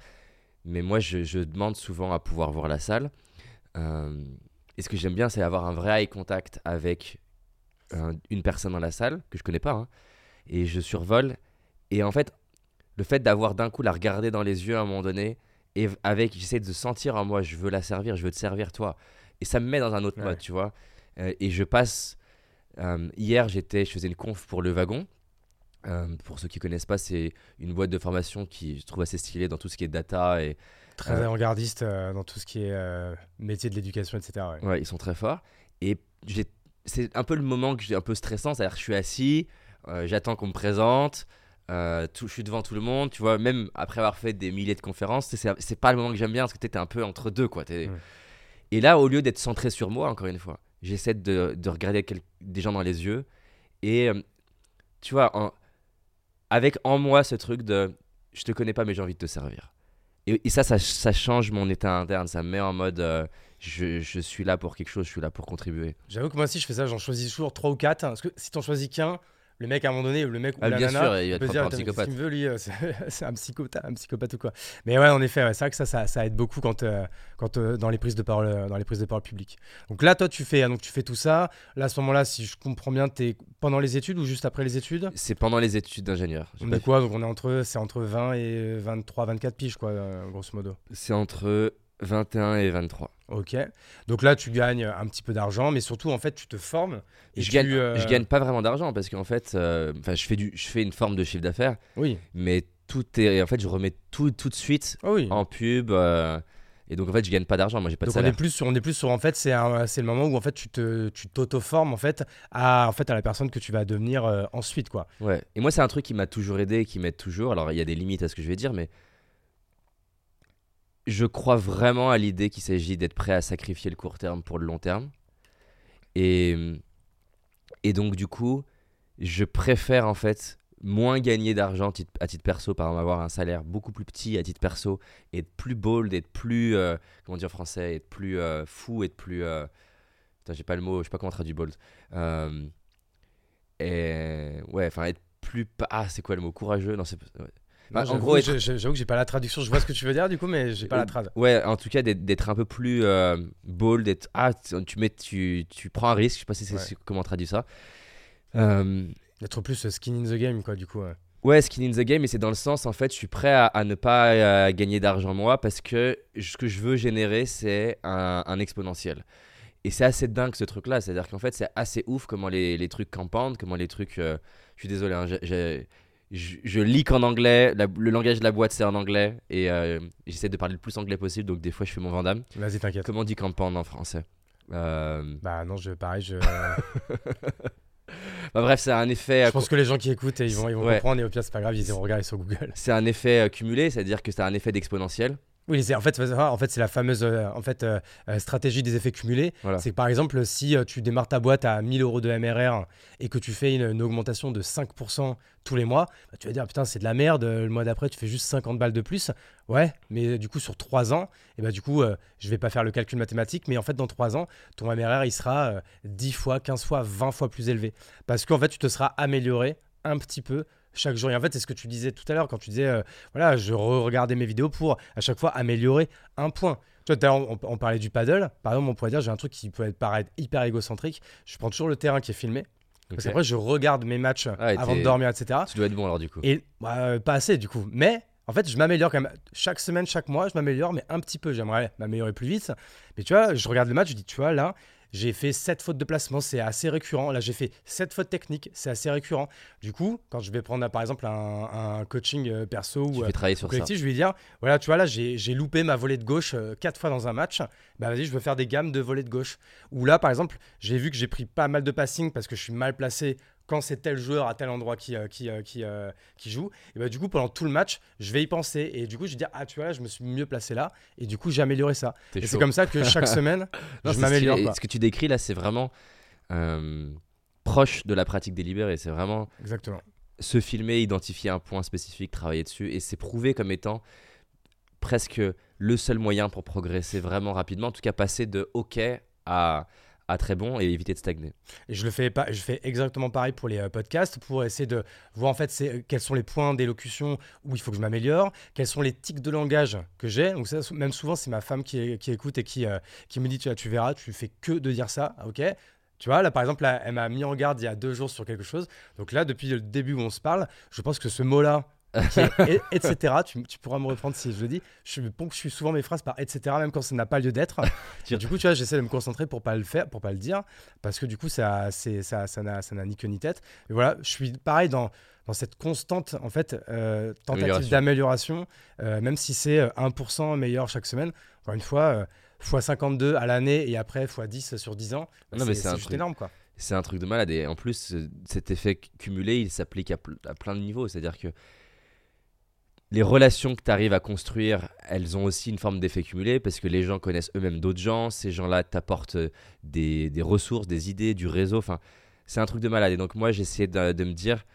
Mais moi, je, je demande souvent à pouvoir voir la salle. Euh, et ce que j'aime bien, c'est avoir un vrai eye contact avec une personne dans la salle, que je connais pas. hein. et je survole. Et en fait, le fait d'avoir d'un coup la regarder dans les yeux à un moment donné, et avec, j'essaie de sentir en moi, je veux la servir, je veux te servir toi. Et ça me met dans un autre Ouais. mode, tu vois. Euh, et je passe. euh, hier, j'étais, je faisais une conf pour le wagon. Euh, pour ceux qui connaissent pas, c'est une boîte de formation qui je trouve assez stylée dans tout ce qui est data et Très avant-gardiste dans tout ce qui est métier de l'éducation, etc. ouais. Ouais, ils sont très forts. Et j'ai- c'est un peu le moment que j'ai un peu stressant, c'est-à-dire que je suis assis, euh, j'attends qu'on me présente, euh, tout, je suis devant tout le monde, tu vois, même après avoir fait des milliers de conférences, c'est- pas le moment que j'aime bien parce que t'es un peu entre deux, quoi. Ouais. Et là, au lieu d'être centré sur moi, encore une fois, j'essaie de, de regarder quel- des gens dans les yeux et, euh, tu vois, en- avec en moi ce truc de je te connais pas, mais j'ai envie de te servir. Et, et ça, ça, ça change mon état interne, ça me met en mode euh, je, je suis là pour quelque chose, je suis là pour contribuer. J'avoue que moi aussi, je fais ça, j'en choisis toujours trois ou quatre. Parce que si t'en choisis qu'un, le mec à un moment donné, le mec ou Ah, la bien nana, sûr, il va peut dire, un psychopathe. me veut lui euh, C'est un psychopathe, un psychopathe ou quoi. Mais ouais, en effet, ouais, c'est vrai que ça, ça, ça aide beaucoup quand, euh, quand euh, dans les prises de parole, dans les prises de parole publiques. Donc là, toi, tu fais, donc tu fais tout ça. Là, à ce moment-là, si je comprends bien, t'es pendant les études ou juste après les études? C'est pendant les études d'ingénieur. On est quoi? Donc on est entre, c'est entre 20 et 23, 24 piges, quoi, grosso modo. C'est entre 21 et 23. Ok. Donc là, tu gagnes un petit peu d'argent, mais surtout, en fait, tu te formes. Et je, tu, gagne, euh, je gagne pas vraiment d'argent parce qu'en fait, euh, je, fais du, je fais une forme de chiffre d'affaires, Oui. mais tout est. En fait, je remets tout, tout de suite Ah oui. en pub. euh, et donc, en fait, je gagne pas d'argent. Moi, j'ai pas de Donc on est plus sur, on est plus sur en fait c'est le moment où en fait tu te tu t'auto-formes en fait à en fait à la personne que tu vas devenir ensuite quoi. Ouais. Et moi, c'est un truc qui m'a toujours aidé et qui m'aide toujours. Alors, il y a des limites à ce que je vais dire, mais je crois vraiment à l'idée qu'il s'agit d'être prêt à sacrifier le court terme pour le long terme. Et, donc, du coup, je préfère en fait moins gagner d'argent à titre perso, par avoir un salaire beaucoup plus petit à titre perso, et être plus bold, être plus, euh, comment dire en français, être plus euh, fou, être plus... euh, Putain, j'ai pas le mot, je sais pas comment traduire bold. Euh, et ouais, enfin être plus... Ah, c'est quoi le mot? Courageux? Non, c'est... Bah, en J'avoue gros, être- j'avoue que j'ai pas la traduction, je vois ce que tu veux dire du coup mais j'ai pas la trad. Ouais, en tout cas, d'être un peu plus euh, bold, d'être. Ah, tu, mets, tu, tu prends un risque, je sais pas si c'est Ouais. comment on traduit ça. Euh, D'être plus euh, skin in the game quoi du coup. ouais. ouais, skin in the game, mais c'est dans le sens, en fait, je suis prêt à, à ne pas euh, gagner d'argent moi parce que ce que je veux générer, c'est un, un exponentiel. Et c'est assez dingue ce truc-là, c'est-à-dire qu'en fait, c'est assez ouf comment les, les trucs campandent, comment les trucs. euh, je suis désolé, hein, je, je lis qu'en anglais, la- le langage de la boîte c'est en anglais, et euh, j'essaie de parler le plus anglais possible, donc des fois je fais mon Vandame. Vas-y t'inquiète. Comment on dit campand en français Euh, Bah non je pareil je, bah, Bref, c'est un effet. je pense que les gens qui écoutent ils vont ils vont Ouais. comprendre et au pire c'est pas grave ils iront regarder sur Google. C'est un effet euh, cumulé, c'est-à-dire que c'est un effet d'exponentiel. Oui, c'est- en fait, c'est- en fait c'est la fameuse euh, en fait, euh, euh, stratégie des effets cumulés. Voilà. C'est que par exemple, si euh, tu démarres ta boîte à 1000 euros de MRR et que tu fais une, une augmentation de 5% tous les mois, bah, tu vas dire putain, c'est de la merde. Le mois d'après, tu fais juste 50 balles de plus. Ouais, mais du coup, sur 3 ans, et bah, du coup, je vais pas faire le calcul mathématique, mais en fait, dans 3 ans, ton MRR il sera euh, 10 fois, 15 fois, 20 fois plus élevé. Parce qu'en fait, tu te seras amélioré un petit peu chaque jour. Et en fait, c'est ce que tu disais tout à l'heure quand tu disais, euh, voilà, je regardais mes vidéos pour à chaque fois améliorer un point. Tu vois, on, on, parlait du paddle. Par exemple, on pourrait dire, j'ai un truc qui peut être paraître hyper égocentrique. Je prends toujours le terrain qui est filmé. Parce qu'après, je regarde mes matchs ah avant de dormir, etc. Tu dois être bon alors, du coup. Et bah, pas assez, du coup. Mais en fait, je m'améliore quand même. Chaque semaine, chaque mois, je m'améliore, mais un petit peu. J'aimerais m'améliorer plus vite. Mais tu vois, je regarde le match, je dis, tu vois, là, j'ai fait 7 fautes de placement, c'est assez récurrent. Là, j'ai fait 7 fautes techniques, c'est assez récurrent. Du coup, quand je vais prendre par exemple un, coaching euh, perso ou euh, travailler sur collectif, je vais dire voilà, tu vois, là, j'ai loupé ma volée de gauche 4 euh, fois dans un match. Bah, vas-y, je veux faire des gammes de volée de gauche. Ou là, par exemple, j'ai vu que j'ai pris pas mal de passing parce que je suis mal placé quand c'est tel joueur à tel endroit qui, euh, qui, euh, qui, euh, qui, joue, et bah, du coup, pendant tout le match, je vais y penser. Et du coup, je vais dire, ah, tu vois, là, je me suis mieux placé là. Et du coup, j'ai amélioré ça. Et c'est comme ça que chaque semaine, je m'améliore. Ce que tu décris là, c'est vraiment proche de la pratique délibérée. C'est vraiment. Exactement. Se filmer, identifier un point spécifique, travailler dessus. Et c'est prouvé comme étant presque le seul moyen pour progresser vraiment rapidement. En tout cas, passer de OK à très bon et éviter de stagner. Et je le fais pas, je fais exactement pareil pour les euh, podcasts pour essayer de voir en fait euh, quels sont les points d'élocution où il faut que je m'améliore, quels sont les tics de langage que j'ai. Donc ça, même souvent c'est ma femme qui, qui écoute et qui, euh, qui me dit tu, tu verras, tu fais que de dire ça, ok. Tu vois, là par exemple, elle m'a mis en garde il y a deux jours sur quelque chose. Donc là, depuis le début où on se parle, je pense que ce mot-là, etc. Tu, pourras me reprendre si je le dis. Je suis souvent mes phrases par etc. même quand ça n'a pas lieu d'être. du coup, tu vois, j'essaie de me concentrer pour pas le faire, pour pas le dire, parce que du coup, ça, c'est, ça, ça n'a, ça n'a ni queue ni tête. Mais voilà, je suis pareil dans dans cette constante en fait euh, tentative d'amélioration, euh, même si c'est 1% euh, meilleur chaque semaine. Encore une fois, x 52 à l'année et après x 10 sur 10 ans, bah, c'est, juste énorme quoi. C'est un truc de malade et en plus cet effet cumulé, il s'applique à, à plein de niveaux. C'est-à-dire que les relations que tu arrives à construire, elles ont aussi une forme d'effet cumulé parce que les gens connaissent eux-mêmes d'autres gens. Ces gens-là t'apportent euh, des, ressources, des idées, du réseau. Enfin, c'est un truc de malade. Et donc, moi, j'essayais de, me dire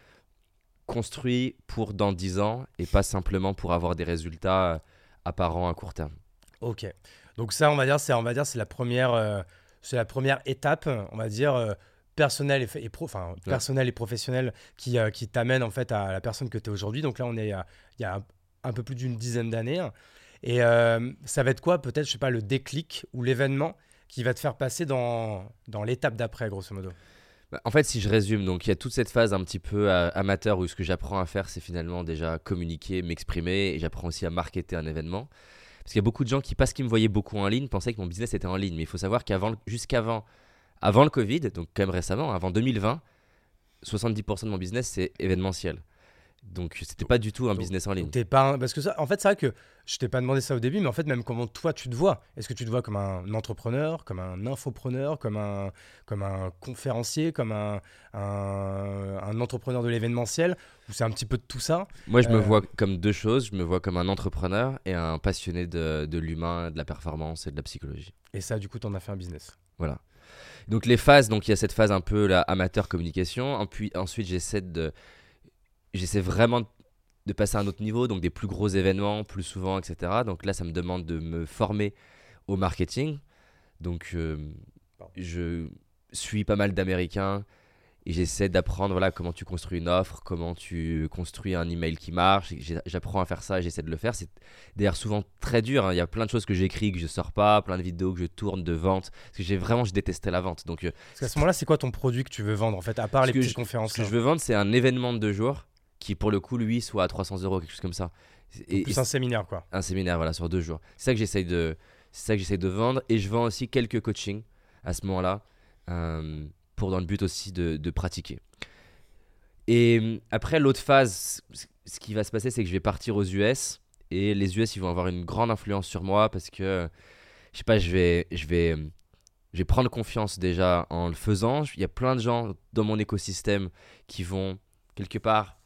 construit pour dans 10 ans et pas simplement pour avoir des résultats euh, apparents à court terme. Ok. Donc, ça, on va dire, c'est, on va dire, c'est la première. Euh, c'est la première étape, on va dire, personnel et, et pro, enfin, personnel et professionnel qui, euh, qui t'amène en fait à la personne que tu es aujourd'hui. Donc là, on est il y a un peu plus d'une dizaine d'années. Et euh, ça va être quoi peut-être, je sais pas, le déclic ou l'événement qui va te faire passer dans, dans l'étape d'après, grosso modo? Bah, en fait, si je résume, donc il y a toute cette phase un petit peu euh, amateur où ce que j'apprends à faire, c'est finalement déjà communiquer, m'exprimer, et j'apprends aussi à marketer un événement. Parce qu'il y a beaucoup de gens qui, parce qu'ils me voyaient beaucoup en ligne, pensaient que mon business était en ligne. Mais il faut savoir qu'avant, jusqu'avant avant le Covid, donc quand même récemment, avant 2020, 70% de mon business c'est événementiel. Donc c'était pas du tout un business en ligne. T'es pas parce que ça, en fait c'est vrai que je t'ai pas demandé ça au début, mais en fait même comment toi tu te vois? Est-ce que tu te vois comme un entrepreneur, comme un infopreneur, comme un comme un conférencier, comme un un, entrepreneur de l'événementiel? Ou c'est un petit peu de tout ça? Moi je me euh, vois comme deux choses. Je me vois comme un entrepreneur et un passionné de, de l'humain, de la performance et de la psychologie. Et ça du coup t'en as fait un business. Voilà. Donc les phases, donc il y a cette phase un peu la amateur communication. Puis, ensuite, j'essaie de, j'essaie vraiment de passer à un autre niveau, donc des plus gros événements, plus souvent, etc. Donc là, ça me demande de me former au marketing. Donc euh, je suis pas mal d'Américains et j'essaie d'apprendre voilà, comment tu construis une offre, comment tu construis un email qui marche. J'apprends à faire ça et j'essaie de le faire. C'est d'ailleurs souvent très dur. Hein. Il y a plein de choses que j'écris que je sors pas, plein de vidéos que je tourne de vente. Parce que j'ai vraiment, je détestais la vente. Donc, euh, parce qu'à ce moment-là, c'est quoi ton produit que tu veux vendre en fait, à part les petites conférences Ce que je veux vendre, c'est un événement de deux jours qui, pour le coup, lui, soit à 300 euros, quelque chose comme ça. Et, plus un séminaire, quoi. Un séminaire, voilà, sur deux jours. C'est ça que j'essaie de, c'est ça que j'essaie de vendre. Et je vends aussi quelques coachings à ce moment-là. Euh, pour dans le but aussi de, pratiquer. Et euh, après, l'autre phase, ce qui va se passer, c'est que je vais partir aux US. Et les US, ils vont avoir une grande influence sur moi parce que, je sais pas, je vais, je vais, je vais prendre confiance déjà en le faisant. Il y a plein de gens dans mon écosystème qui vont, quelque part.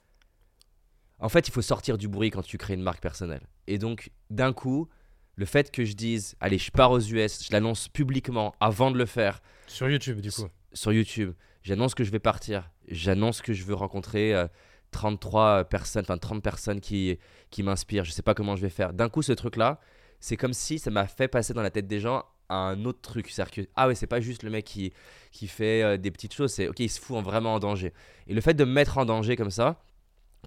En fait, il faut sortir du bruit quand tu crées une marque personnelle. Et donc, d'un coup, le fait que je dise, allez, je pars aux US, je l'annonce publiquement avant de le faire. Sur YouTube, du coup. Sur YouTube j'annonce que je vais partir, j'annonce que je veux rencontrer 33 euh, personnes, enfin 30 personnes qui, qui m'inspirent, je sais pas comment je vais faire. D'un coup, ce truc-là, c'est comme si ça m'a fait passer dans la tête des gens un autre truc. C'est-à-dire que, ah ouais, c'est pas juste le mec qui, qui fait euh, des petites choses, c'est ok, il se fout en vraiment en danger. Et le fait de me mettre en danger comme ça,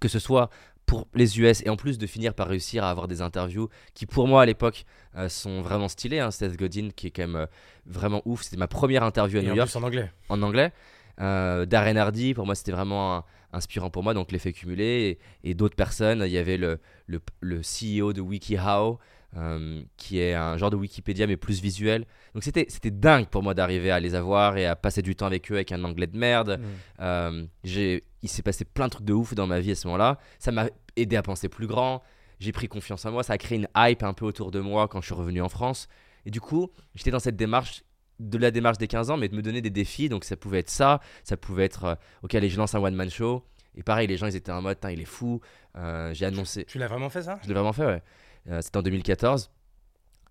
que ce soit pour les US et en plus de finir par réussir à avoir des interviews qui pour moi à l'époque euh, sont vraiment stylées. Hein. Seth Godin qui est quand même euh, vraiment ouf. C'était ma première interview à Et New en York plus en anglais. en anglais. Euh, Darren Hardy, pour moi, c'était vraiment un- inspirant pour moi, donc l'effet cumulé. Et, et d'autres personnes, il y avait le, le, le CEO de WikiHow, euh, qui est un genre de Wikipédia, mais plus visuel. Donc c'était c'était dingue pour moi d'arriver à les avoir et à passer du temps avec eux avec un anglais de merde. Mm. Euh, j'ai- il s'est passé plein de trucs de ouf dans ma vie à ce moment-là. Ça m'a aidé à penser plus grand. J'ai pris confiance en moi. Ça a créé une hype un peu autour de moi quand je suis revenu en France. Et du coup, j'étais dans cette démarche de la démarche des 15 ans, mais de me donner des défis. Donc ça pouvait être ça, ça pouvait être, euh, ok, allez, je lance un one-man show. Et pareil, les gens, ils étaient en mode, il est fou. Euh, J'ai annoncé, Tu l'as vraiment fait ça? Je l'ai vraiment fait, ouais. Euh, c'était en 2014.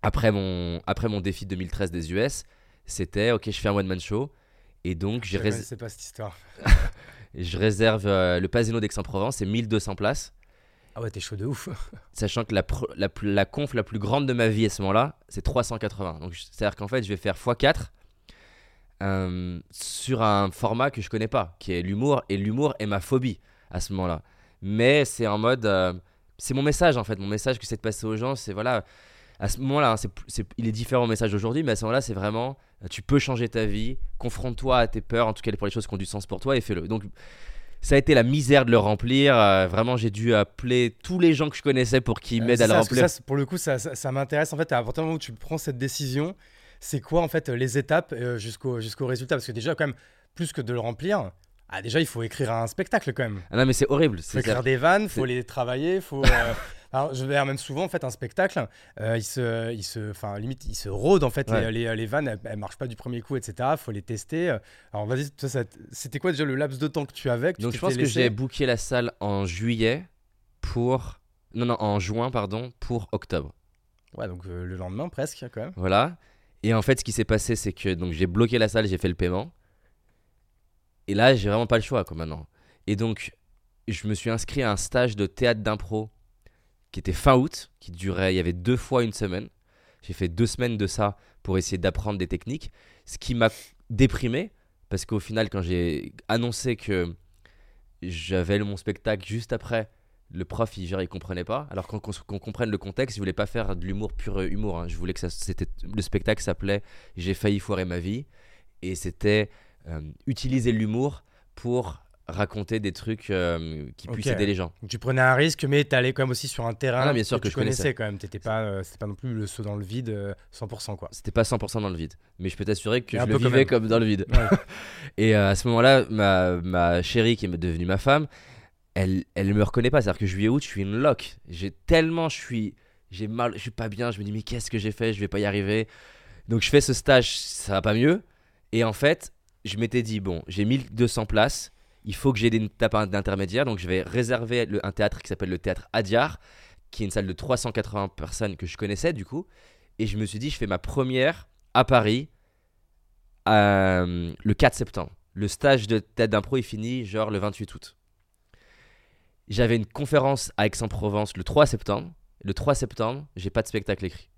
Après mon, après mon défi 2013 des US, c'était, ok, je fais un one-man show. Et donc, Je rés- pas cette histoire. je réserve euh, le Pasino d'Aix-en-Provence, c'est 1200 places. Ah ouais, t'es chaud de ouf. Sachant que la, pro- la, la conf la plus grande de ma vie à ce moment-là, c'est 380. Donc, c'est-à-dire qu'en fait, je vais faire x4 euh, sur un format que je connais pas, qui est l'humour. Et l'humour est ma phobie à ce moment-là. Mais c'est en mode. euh, c'est mon message en fait. Mon message que c'est de passer aux gens, c'est voilà. À ce moment-là, hein, c'est, il est différent au message d'aujourd'hui, mais à ce moment-là, c'est vraiment. euh, Tu peux changer ta vie, confronte-toi à tes peurs, en tout cas pour les choses qui ont du sens pour toi, et fais-le. Donc, ça a été la misère de le remplir. euh, vraiment, j'ai dû appeler tous les gens que je connaissais pour qu'ils Euh, m'aident à le remplir. ça, pour le coup, ça, ça, ça m'intéresse. En fait, à partir du moment où tu prends cette décision, c'est quoi en fait les étapes euh, jusqu'au jusqu'au résultat? Parce que déjà, quand même, plus que de le remplir, ah, déjà, il faut écrire un spectacle quand même. Ah non, mais c'est horrible. Il faut écrire des vannes, faut les travailler, faut. euh, Alors, je vais même souvent en fait un spectacle, euh, il se, il se, enfin limite, il se rôde en fait Ouais. les, les, les vannes, elles, elles marchent pas du premier coup, etc. Faut les tester. Alors vas-y, c'était quoi déjà le laps de temps que tu avais que tu Donc je pense que j'ai booké la salle en juillet pour... Non, non, en juin, pardon, pour octobre. Ouais, donc euh, le lendemain presque quand même. Voilà. Et en fait, ce qui s'est passé, c'est que donc j'ai bloqué la salle, j'ai fait le paiement. Et là, j'ai vraiment pas le choix, quoi, maintenant. Et donc, je me suis inscrit à un stage de théâtre d'impro qui était fin août, qui durait, il y avait deux fois une semaine. J'ai fait deux semaines de ça pour essayer d'apprendre des techniques, ce qui m'a déprimé, parce qu'au final, quand j'ai annoncé que j'avais mon spectacle juste après, le prof, il, genre, il comprenait pas. Alors qu'on comprenne le contexte, je voulais pas faire de l'humour pur euh, humour. hein. Je voulais que ça, c'était, le spectacle s'appelait J'ai failli foirer ma vie, et c'était utiliser l'humour pour raconter des trucs euh, qui puissent aider les gens. Tu prenais un risque, mais t'allais quand même aussi sur un terrain Ah non, bien sûr que tu je connaissais connaissais. quand même. T'étais pas, euh, c'était pas non plus le saut dans le vide euh, 100% quoi. C'était pas 100% dans le vide, mais je peux t'assurer que Mais je le vivais comme dans le vide. Ouais. Et euh, à ce moment-là, ma, ma chérie, qui est devenue ma femme, elle, elle me reconnaît pas. C'est-à-dire que juillet août, je suis une loque. J'ai tellement, je suis, j'ai mal, je suis pas bien. Je me dis mais qu'est-ce que j'ai fait? Je vais pas y arriver. Donc je fais ce stage, ça va pas mieux. Et en fait, je m'étais dit bon, j'ai 1200 places. Il faut que j'ai des étapes d'intermédiaire. Donc je vais réserver un théâtre qui s'appelle le théâtre Adiar, qui est une salle de 380 personnes que je connaissais du coup. Et je me suis dit, je fais ma première à Paris euh, le 4 septembre. Le stage de tête d'impro est fini genre le 28 août. J'avais une conférence à Aix-en-Provence le 3 septembre. Le 3 septembre, j'ai pas de spectacle écrit.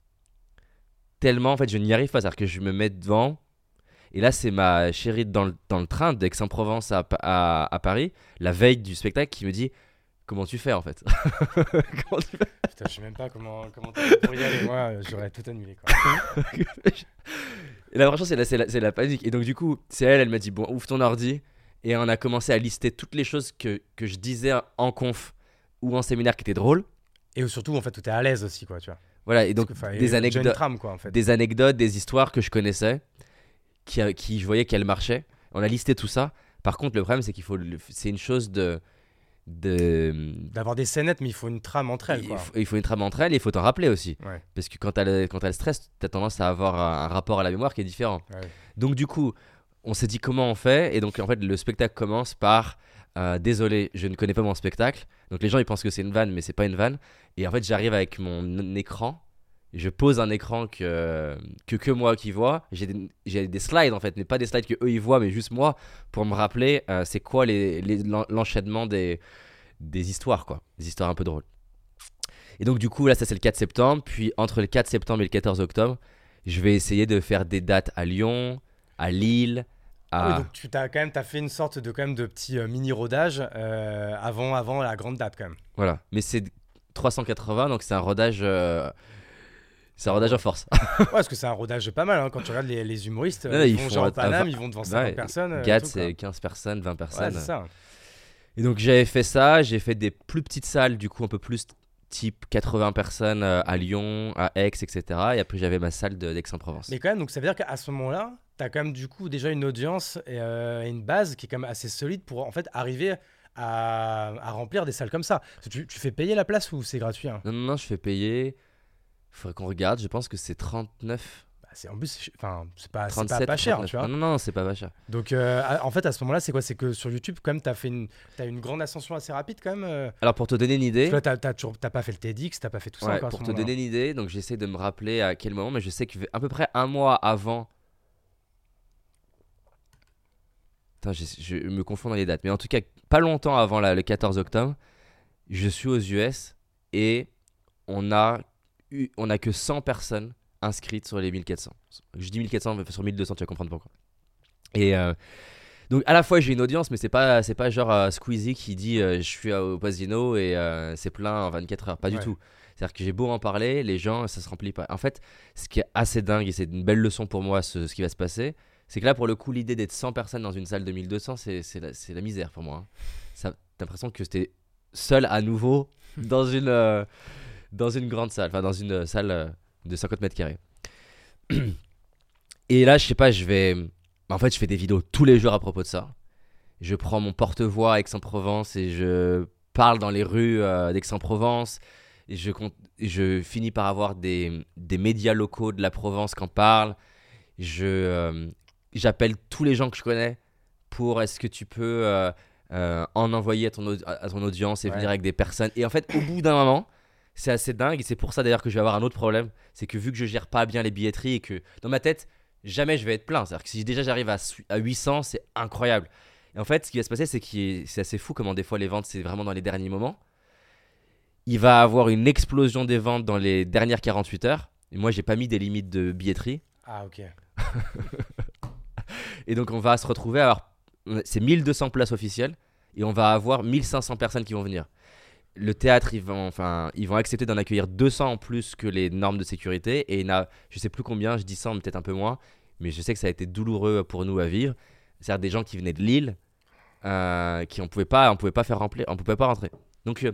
Tellement, en fait, je n'y arrive pas. C'est-à-dire que je me mets devant. Et là, c'est ma chérie dans le, dans le train d'Aix-en-Provence à, Pa- à, à Paris, la veille du spectacle, qui me dit Comment tu fais en fait Comment tu fais Putain, je sais même pas comment comment pour y aller. Moi, j'aurais tout annulé quoi. Et là, franchement, c'est la, c'est la, c'est la panique. Et donc, du coup, c'est elle, elle m'a dit Bon, ouvre ton ordi. Et on a commencé à lister toutes les choses que, que je disais en conf ou en séminaire qui étaient drôles. Et surtout en fait, tout est à l'aise aussi quoi, tu vois. Voilà, et donc que, des anecdotes, trame quoi en fait. des anecdotes, des histoires que je connaissais, qui, qui je voyais qu'elles marchaient. On a listé tout ça. Par contre, le problème, c'est qu'il faut. C'est une chose de. de D'avoir des scénettes, mais il faut une trame entre elles il, faut, il faut une trame entre elles et il faut t'en rappeler aussi. Ouais. Parce que quand t'as le, quand t'as le stress, t'as tendance à avoir un, un rapport à la mémoire qui est différent. Ouais. Donc, du coup, on s'est dit comment on fait. Et donc, en fait, le spectacle commence par euh, Désolé, je ne connais pas mon spectacle. Donc, les gens, ils pensent que c'est une vanne, mais c'est pas une vanne. Et en fait, j'arrive avec mon écran. Je pose un écran que, que, que moi qui vois. J'ai des, des slides en fait, mais pas des slides que eux ils voient, mais juste moi pour me rappeler euh, c'est quoi les, les- l'en- l'enchaînement des, des histoires, quoi. Des histoires un peu drôles. Et donc, du coup, là, ça c'est le 4 septembre. Puis, entre le 4 septembre et le 14 octobre, je vais essayer de faire des dates à Lyon, à Lille, Ah oui, donc tu as quand même as fait une sorte de quand même de petit mini rodage avant avant la grande date quand même. Voilà, mais c'est 380 donc c'est un rodage c'est un rodage en force. ouais, parce que c'est un rodage pas mal. Hein. Quand tu regardes les, humoristes, ils, vont genre Paname, ils vont devant 50 personnes. Gat, c'est 15 personnes, 20 personnes. Ouais, ça. Et donc j'avais fait ça, j'ai fait des plus petites salles, du coup un peu plus type 80 personnes euh, à Lyon, à Aix, etc. Et après j'avais ma salle d'Aix-en-Provence. Mais quand même, donc ça veut dire qu'à ce moment-là, tu as quand même du coup déjà une audience et euh, une base qui est quand même assez solide pour en fait arriver à, remplir des salles comme ça. Tu, tu fais payer la place ou c'est gratuit hein? Non, non, non, je fais payer. Faudrait qu'on regarde. Je pense que c'est 39. Bah, c'est en plus, enfin, c'est pas, pas, pas cher, tu vois. Non, non, c'est pas pas cher. Donc, euh, en fait, à ce moment-là, c'est quoi? C'est que sur YouTube, quand même, t'as fait une, as une grande ascension assez rapide, quand même. Euh? Alors, pour te donner une idée. Tu t'as, t'as, pas fait le TEDx, t'as pas fait tout ça encore. Pour te donner une idée, donc j'essaie de me rappeler à quel moment, mais je sais qu'à peu près un mois avant. Attends, je, me confonds dans les dates, mais en tout cas, pas longtemps avant le 14 octobre, je suis aux US et on a on n'a que 100 personnes inscrites sur les 1400. Je dis 1400, mais sur 1200, tu vas comprendre pourquoi. Et euh, donc à la fois j'ai une audience, mais c'est pas c'est pas genre euh, Squeezie qui dit euh, je suis au Pasino et c'est plein en 24 heures, pas du tout. C'est-à-dire que j'ai beau en parler, les gens ça se remplit pas. En fait, ce qui est assez dingue et c'est une belle leçon pour moi ce, ce qui va se passer, c'est que là pour le coup l'idée d'être 100 personnes dans une salle de 1200 c'est la, la, misère pour moi. Hein. T'as l'impression que c'était seul à nouveau dans une dans une grande salle, enfin dans une salle euh, de 50 mètres carrés. Et là, je sais pas, je vais. En fait, je fais des vidéos tous les jours à propos de ça. Je prends mon porte-voix à Aix-en-Provence et je parle dans les rues euh, d'Aix-en-Provence. Et je, je finis par avoir des, des, médias locaux de la Provence qui en parlent. Je, euh, j'appelle tous les gens que je connais pour est-ce que tu peux en envoyer à ton, à ton audience et venir avec des personnes? Et en fait, au bout d'un moment, c'est assez dingue et c'est pour ça d'ailleurs que je vais avoir un autre problème. C'est que vu que je gère pas bien les billetteries et que dans ma tête, jamais je vais être plein. C'est-à-dire que si déjà j'arrive à, à 800, c'est incroyable. Et en fait, ce qui va se passer, c'est que c'est assez fou comment des fois les ventes, c'est vraiment dans les derniers moments. Il va avoir une explosion des ventes dans les dernières 48 heures. Et moi, j'ai pas mis des limites de billetterie. Ah, ok. et donc, on va se retrouver à avoir. C'est 1200 places officielles. Et on va avoir 1500 personnes qui vont venir le théâtre, ils vont, enfin, ils vont accepter d'en accueillir 200 en plus que les normes de sécurité. Et il y a, je sais plus combien, je dis 100, peut-être un peu moins, mais je sais que ça a été douloureux pour nous à vivre. C'est-à-dire des gens qui venaient de Lille, euh, qui on pouvait pas, on pouvait pas faire remplir, on pouvait pas rentrer. Donc euh,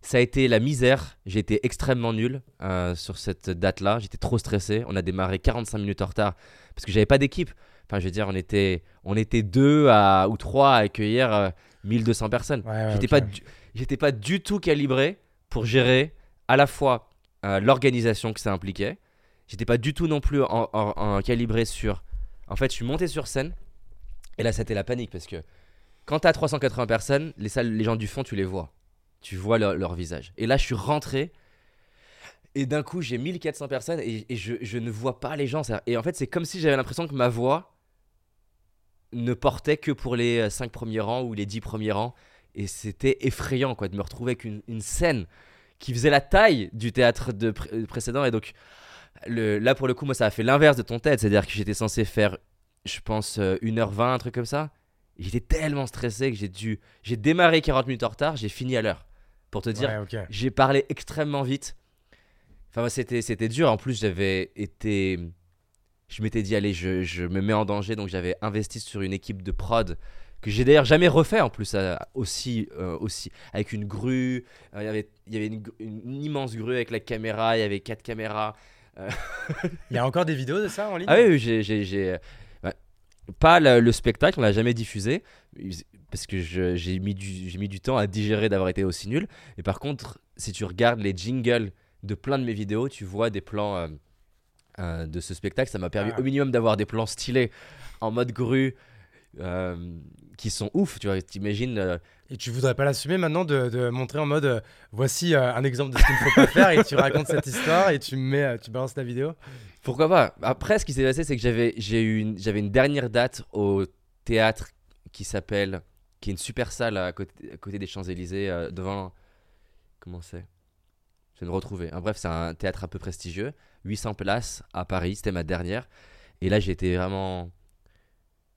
ça a été la misère. J'ai été extrêmement nul euh, sur cette date-là. J'étais trop stressé. On a démarré 45 minutes en retard parce que j'avais pas d'équipe. Enfin, je veux dire, on était, on était deux à, ou trois à accueillir 1200 personnes. J'étais pas j'étais pas du tout calibré pour gérer à la fois euh, l'organisation que ça impliquait. J'étais pas du tout non plus en, calibré sur. En fait, je suis monté sur scène et là, c'était la panique parce que quand t'as 380 personnes, les, salles, les gens du fond, tu les vois. Tu vois leur, visage. Et là, je suis rentré et d'un coup, j'ai 1400 personnes et, je, je, ne vois pas les gens. Et en fait, c'est comme si j'avais l'impression que ma voix ne portait que pour les 5 premiers rangs ou les 10 premiers rangs et c'était effrayant quoi de me retrouver avec une, scène qui faisait la taille du théâtre de euh, précédent. Et donc le, là pour le coup moi ça a fait l'inverse de ton tête. C'est à dire que j'étais censé faire je pense 1h20 euh, un truc comme ça. J'étais tellement stressé que j'ai dû j'ai démarré 40 minutes en retard. J'ai fini à l'heure. Pour te dire j'ai parlé extrêmement vite. Enfin c'était c'était dur. En plus j'avais été je m'étais dit allez je, je me mets en danger. Donc j'avais investi sur une équipe de prod que j'ai d'ailleurs jamais refait en plus euh, aussi euh, aussi avec une grue. Euh, il y avait il y avait une, immense grue avec la caméra il y avait quatre caméras. Il y a encore des vidéos de ça en ligne ah oui, j'ai pas le, spectacle on l'a jamais diffusé parce que j'ai mis du j'ai mis du temps à digérer d'avoir été aussi nul. Et par contre si tu regardes les jingles de plein de mes vidéos tu vois des plans de ce spectacle. Ça m'a permis ah. au minimum d'avoir des plans stylés en mode grue euh, qui sont ouf, tu vois, t'imagines. Euh, et tu voudrais pas l'assumer maintenant de, montrer en mode euh, voici un exemple de ce qu'il ne faut pas faire et tu racontes cette histoire et tu mets, tu balances la vidéo? Pourquoi pas? Après, ce qui s'est passé, c'est que j'avais, j'ai eu une, j'avais une dernière date au théâtre qui s'appelle, qui est une super salle à côté, à côté des Champs-Élysées, devant. Comment c'est? Je vais me retrouver. En bref, c'est un théâtre un peu prestigieux, 800 places à Paris, c'était ma dernière. Et là, j'ai été vraiment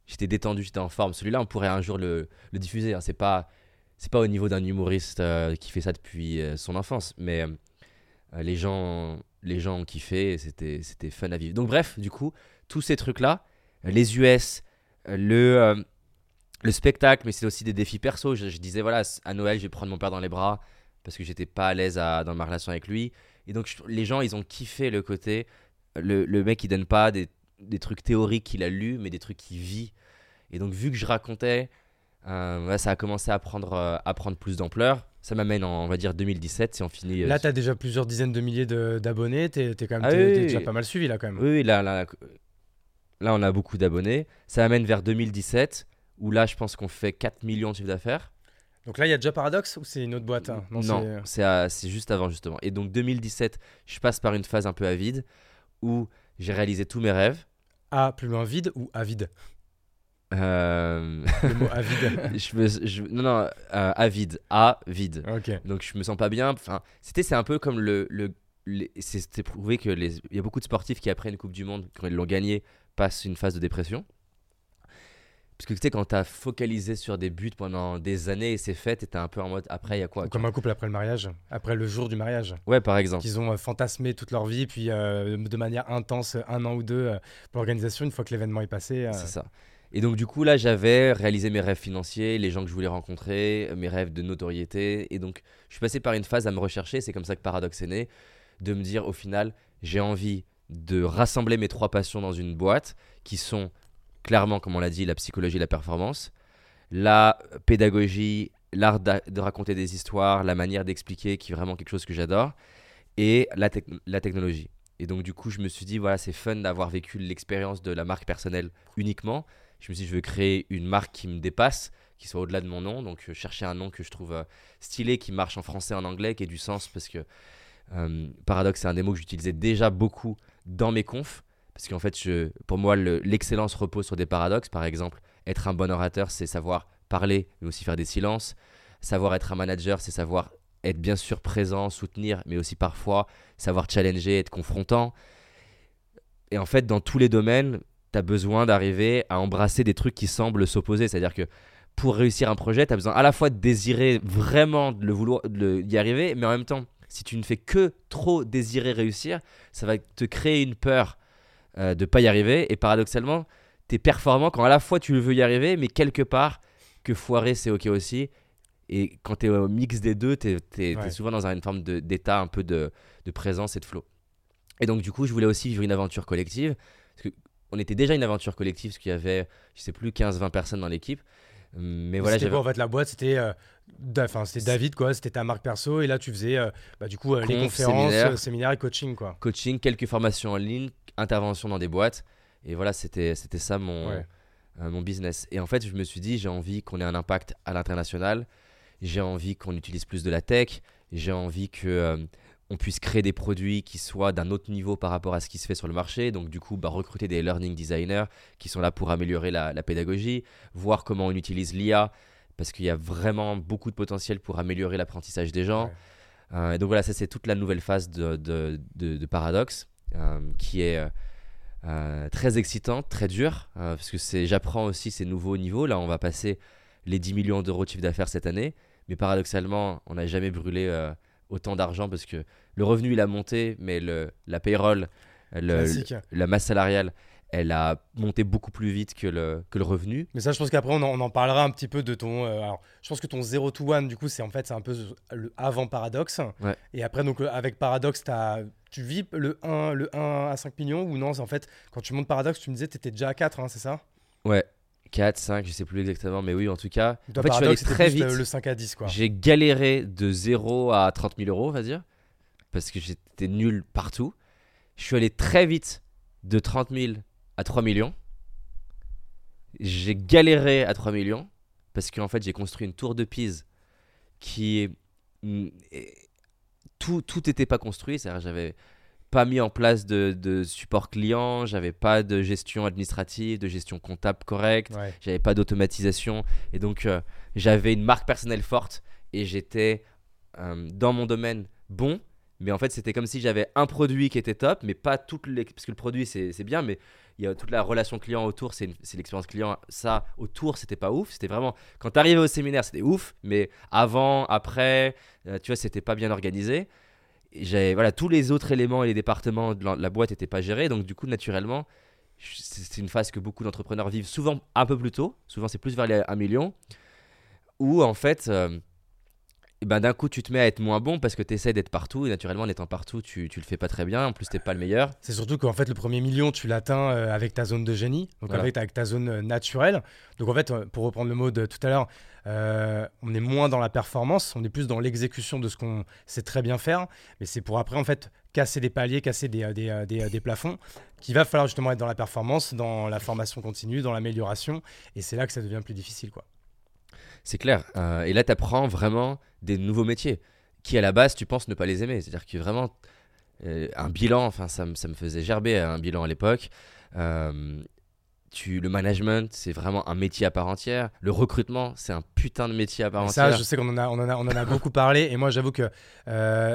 j'étais détendu, j'étais en forme. Celui-là, on pourrait un jour le, le diffuser. Hein. C'est pas, c'est pas au niveau d'un humoriste euh, qui fait ça depuis euh, son enfance, mais euh, les gens, les gens ont kiffé. C'était, c'était fun à vivre. Donc bref, du coup, tous ces trucs-là, les US, le le spectacle, mais c'est aussi des défis perso. Je, disais, voilà, à Noël, je vais prendre mon père dans les bras parce que j'étais pas à l'aise dans ma relation avec lui. Et donc, les gens, ils ont kiffé le côté. Le, le mec, il donne pas des, des trucs théoriques qu'il a lus, mais des trucs qu'il vit. Et donc, vu que je racontais, euh, ça a commencé à prendre, euh, à prendre plus d'ampleur. Ça m'amène en, on va dire, 2017, si on finit. euh, Là, tu as déjà plusieurs dizaines de milliers de- d'abonnés. Tu es, quand même Ah oui, oui, déjà oui. pas mal suivi là quand même. Oui, là, là, là, on a beaucoup d'abonnés. Ça amène vers 2017, où là, je pense qu'on fait 4 millions de chiffre d'affaires. Donc là, il y a déjà Paradox ou c'est une autre boîte hein? Non, à- c'est juste avant justement. Et donc 2017, je passe par une phase un peu avide où j'ai réalisé tous mes rêves. A plus loin vide ou avide? Euh, Le mot avide. je me, je- non, non, euh, avide, A, vide. ok. Donc je me sens pas bien. Enfin, c'était c'est un peu comme le, le c'était prouvé que les, il y a beaucoup de sportifs qui après une Coupe du Monde, quand ils l'ont gagnée, passent une phase de dépression. Parce que tu sais, quand t'as focalisé sur des buts pendant des années et c'est fait, t'étais un peu en mode après, il y a quoi Ou comme un couple après le mariage, après le jour du mariage. Ouais, par exemple. Qu'ils ont euh, fantasmé toute leur vie, puis euh, de manière intense, un an ou deux euh, pour l'organisation, une fois que l'événement est passé. C'est ça. Et donc, du coup, là, j'avais réalisé mes rêves financiers, les gens que je voulais rencontrer, mes rêves de notoriété. Et donc, je suis passé par une phase à me rechercher. C'est comme ça que Paradox est né. De me dire, au final, j'ai envie de rassembler mes trois passions dans une boîte qui sont clairement, comme on l'a dit, la psychologie et la performance, la pédagogie, l'art de raconter des histoires, la manière d'expliquer, qui est vraiment quelque chose que j'adore, et la, la technologie. Et donc, du coup, je me suis dit, voilà, c'est fun d'avoir vécu l'expérience de la marque personnelle uniquement. Je me suis dit, je veux créer une marque qui me dépasse, qui soit au-delà de mon nom. Donc, euh, chercher un nom que je trouve euh, stylé, qui marche en français, en anglais, qui ait du sens, parce que euh, Paradox, c'est un des mots que j'utilisais déjà beaucoup dans mes confs. Parce qu'en fait, je, pour moi, le- l'excellence repose sur des paradoxes. Par exemple, être un bon orateur, c'est savoir parler, mais aussi faire des silences. Savoir être un manager, c'est savoir être bien sûr présent, soutenir, mais aussi parfois savoir challenger, être confrontant. Et en fait, dans tous les domaines, tu as besoin d'arriver à embrasser des trucs qui semblent s'opposer. C'est-à-dire que pour réussir un projet, tu as besoin à la fois de désirer vraiment de le vouloir, de arriver, mais en même temps, si tu ne fais que trop désirer réussir, ça va te créer une peur euh, de pas y arriver. Et paradoxalement, tu es performant quand à la fois tu veux y arriver, mais quelque part, que foirer, c'est OK aussi. Et quand tu es au mix des deux, tu es, Ouais. souvent dans une forme d'état un peu de, de présence et de flow. Et donc, du coup, je voulais aussi vivre une aventure collective. Parce que on était déjà une aventure collective, parce qu'il y avait, je sais plus, 15-20 personnes dans l'équipe. Mais voilà, j'avais. en fait la boîte C'était euh, enfin, c'était David quoi, c'était ta marque perso et là tu faisais euh, bah, du coup euh, les Conf, conférences, séminaire. euh, séminaires et coaching quoi. coaching, quelques formations en ligne, intervention dans des boîtes. Et voilà, c'était c'était ça mon, Ouais. mon business. Et en fait, je me suis dit, j'ai envie qu'on ait un impact à l'international. J'ai envie qu'on utilise plus de la tech. J'ai envie que on puisse créer des produits qui soient d'un autre niveau par rapport à ce qui se fait sur le marché. Donc, du coup, bah, recruter des learning designers qui sont là pour améliorer la, la pédagogie, voir comment on utilise l'IA. Parce qu'il y a vraiment beaucoup de potentiel pour améliorer l'apprentissage des gens. Ouais. Euh, et donc voilà, ça c'est toute la nouvelle phase de, de, de- de Paradox euh, qui est euh, très excitante, très dure, parce que c'est, j'apprends aussi ces nouveaux niveaux. Là, on va passer les 10 millions d'euros de chiffre d'affaires cette année, mais paradoxalement, on n'a jamais brûlé autant d'argent parce que le revenu il a monté, mais le, la payroll, le- la masse salariale, elle a monté beaucoup plus vite que le, que le revenu. Mais ça, je pense qu'après, on, en- on en parlera un petit peu de ton. euh, alors, je pense que ton 0 to 1, du coup, c'est en fait, c'est un peu le avant Paradox. Ouais. Et après, donc, euh, avec Paradox, t'as- tu vis le 1, le 1 à 5 millions ou non En fait, quand tu montes Paradox, tu me disais que tu étais déjà à 4, hein, c'est ça? Ouais, 4, 5, je sais plus exactement, mais oui, en tout cas. Toi, en fait, je suis allé très le- vite. le 5 à 10, quoi. J'ai galéré de 0 à 30 000 euros, on va dire, parce que j'étais nul partout. Je suis allé très vite de 30 000 à 3 millions. J'ai galéré à 3 millions, parce qu'en fait, j'ai construit une tour de Pise qui mm, tout n'était pas construit, c'est-à-dire j'avais pas mis en place de, de support client, j'avais pas de gestion administrative, de gestion comptable correcte Ouais. j'avais pas d'automatisation et donc euh, j'avais une marque personnelle forte et j'étais euh, dans mon domaine bon mais en fait, c'était comme si j'avais un produit qui était top, mais pas toutes les. Parce que le produit, c'est bien, mais il y a toute la relation client autour, c'est l'expérience client. Ça, autour, c'était pas ouf. C'était vraiment. Quand tu arrivais au séminaire, c'était ouf, mais avant, après, euh, tu vois, c'était pas bien organisé. Voilà, tous les autres éléments et les départements de la, boîte n'étaient pas gérés, donc du coup, naturellement, c'est une phase que beaucoup d'entrepreneurs vivent souvent un peu plus tôt. Souvent, c'est plus vers les 1 million. Où en fait. Euh, ben d'un coup tu te mets à être moins bon parce que tu essaies d'être partout et naturellement en étant partout tu, tu le fais pas très bien. En plus t'es pas le meilleur. C'est surtout qu'en fait le premier million tu l'atteins euh, avec ta zone de génie. Donc avec, avec, ta zone euh, naturelle. Donc en fait euh, pour reprendre le mot de tout à l'heure on est moins dans la performance on est plus dans l'exécution de ce qu'on sait très bien faire. Mais c'est pour après en fait casser des paliers casser des, des, des, des plafonds qu'il va falloir justement être dans la performance dans la formation continue dans l'amélioration. Et c'est là que ça devient plus difficile quoi c'est clair. Euh, et là, tu apprends vraiment des nouveaux métiers qui, à la base, tu penses ne pas les aimer. C'est-à-dire que vraiment, euh, un bilan, enfin, ça, ça, me faisait gerber un bilan à l'époque. Euh, tu, le management, c'est vraiment un métier à part entière. Le recrutement, c'est un putain de métier à part entière. Ça, je sais qu'on en a, on en a, on en a beaucoup parlé. Et moi, j'avoue que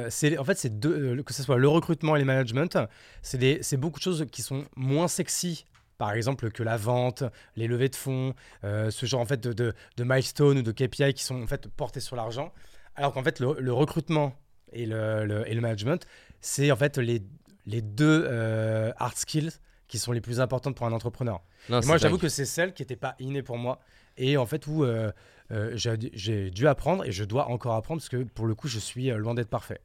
c'est, en fait, c'est deux, que ce soit le recrutement et le management, c'est beaucoup de choses qui sont moins sexy par exemple que la vente, les levées de fonds, euh, ce genre en fait de, de, de milestones ou de KPI qui sont en fait portés sur l'argent, alors qu'en fait le, recrutement et le, et le management, c'est en fait les, les deux euh, hard skills qui sont les plus importantes pour un entrepreneur. moi, j'avoue que c'est celle qui n'était pas innée pour moi et en fait où euh, j'ai dû apprendre et je dois encore apprendre parce que pour le coup, je suis loin d'être parfait.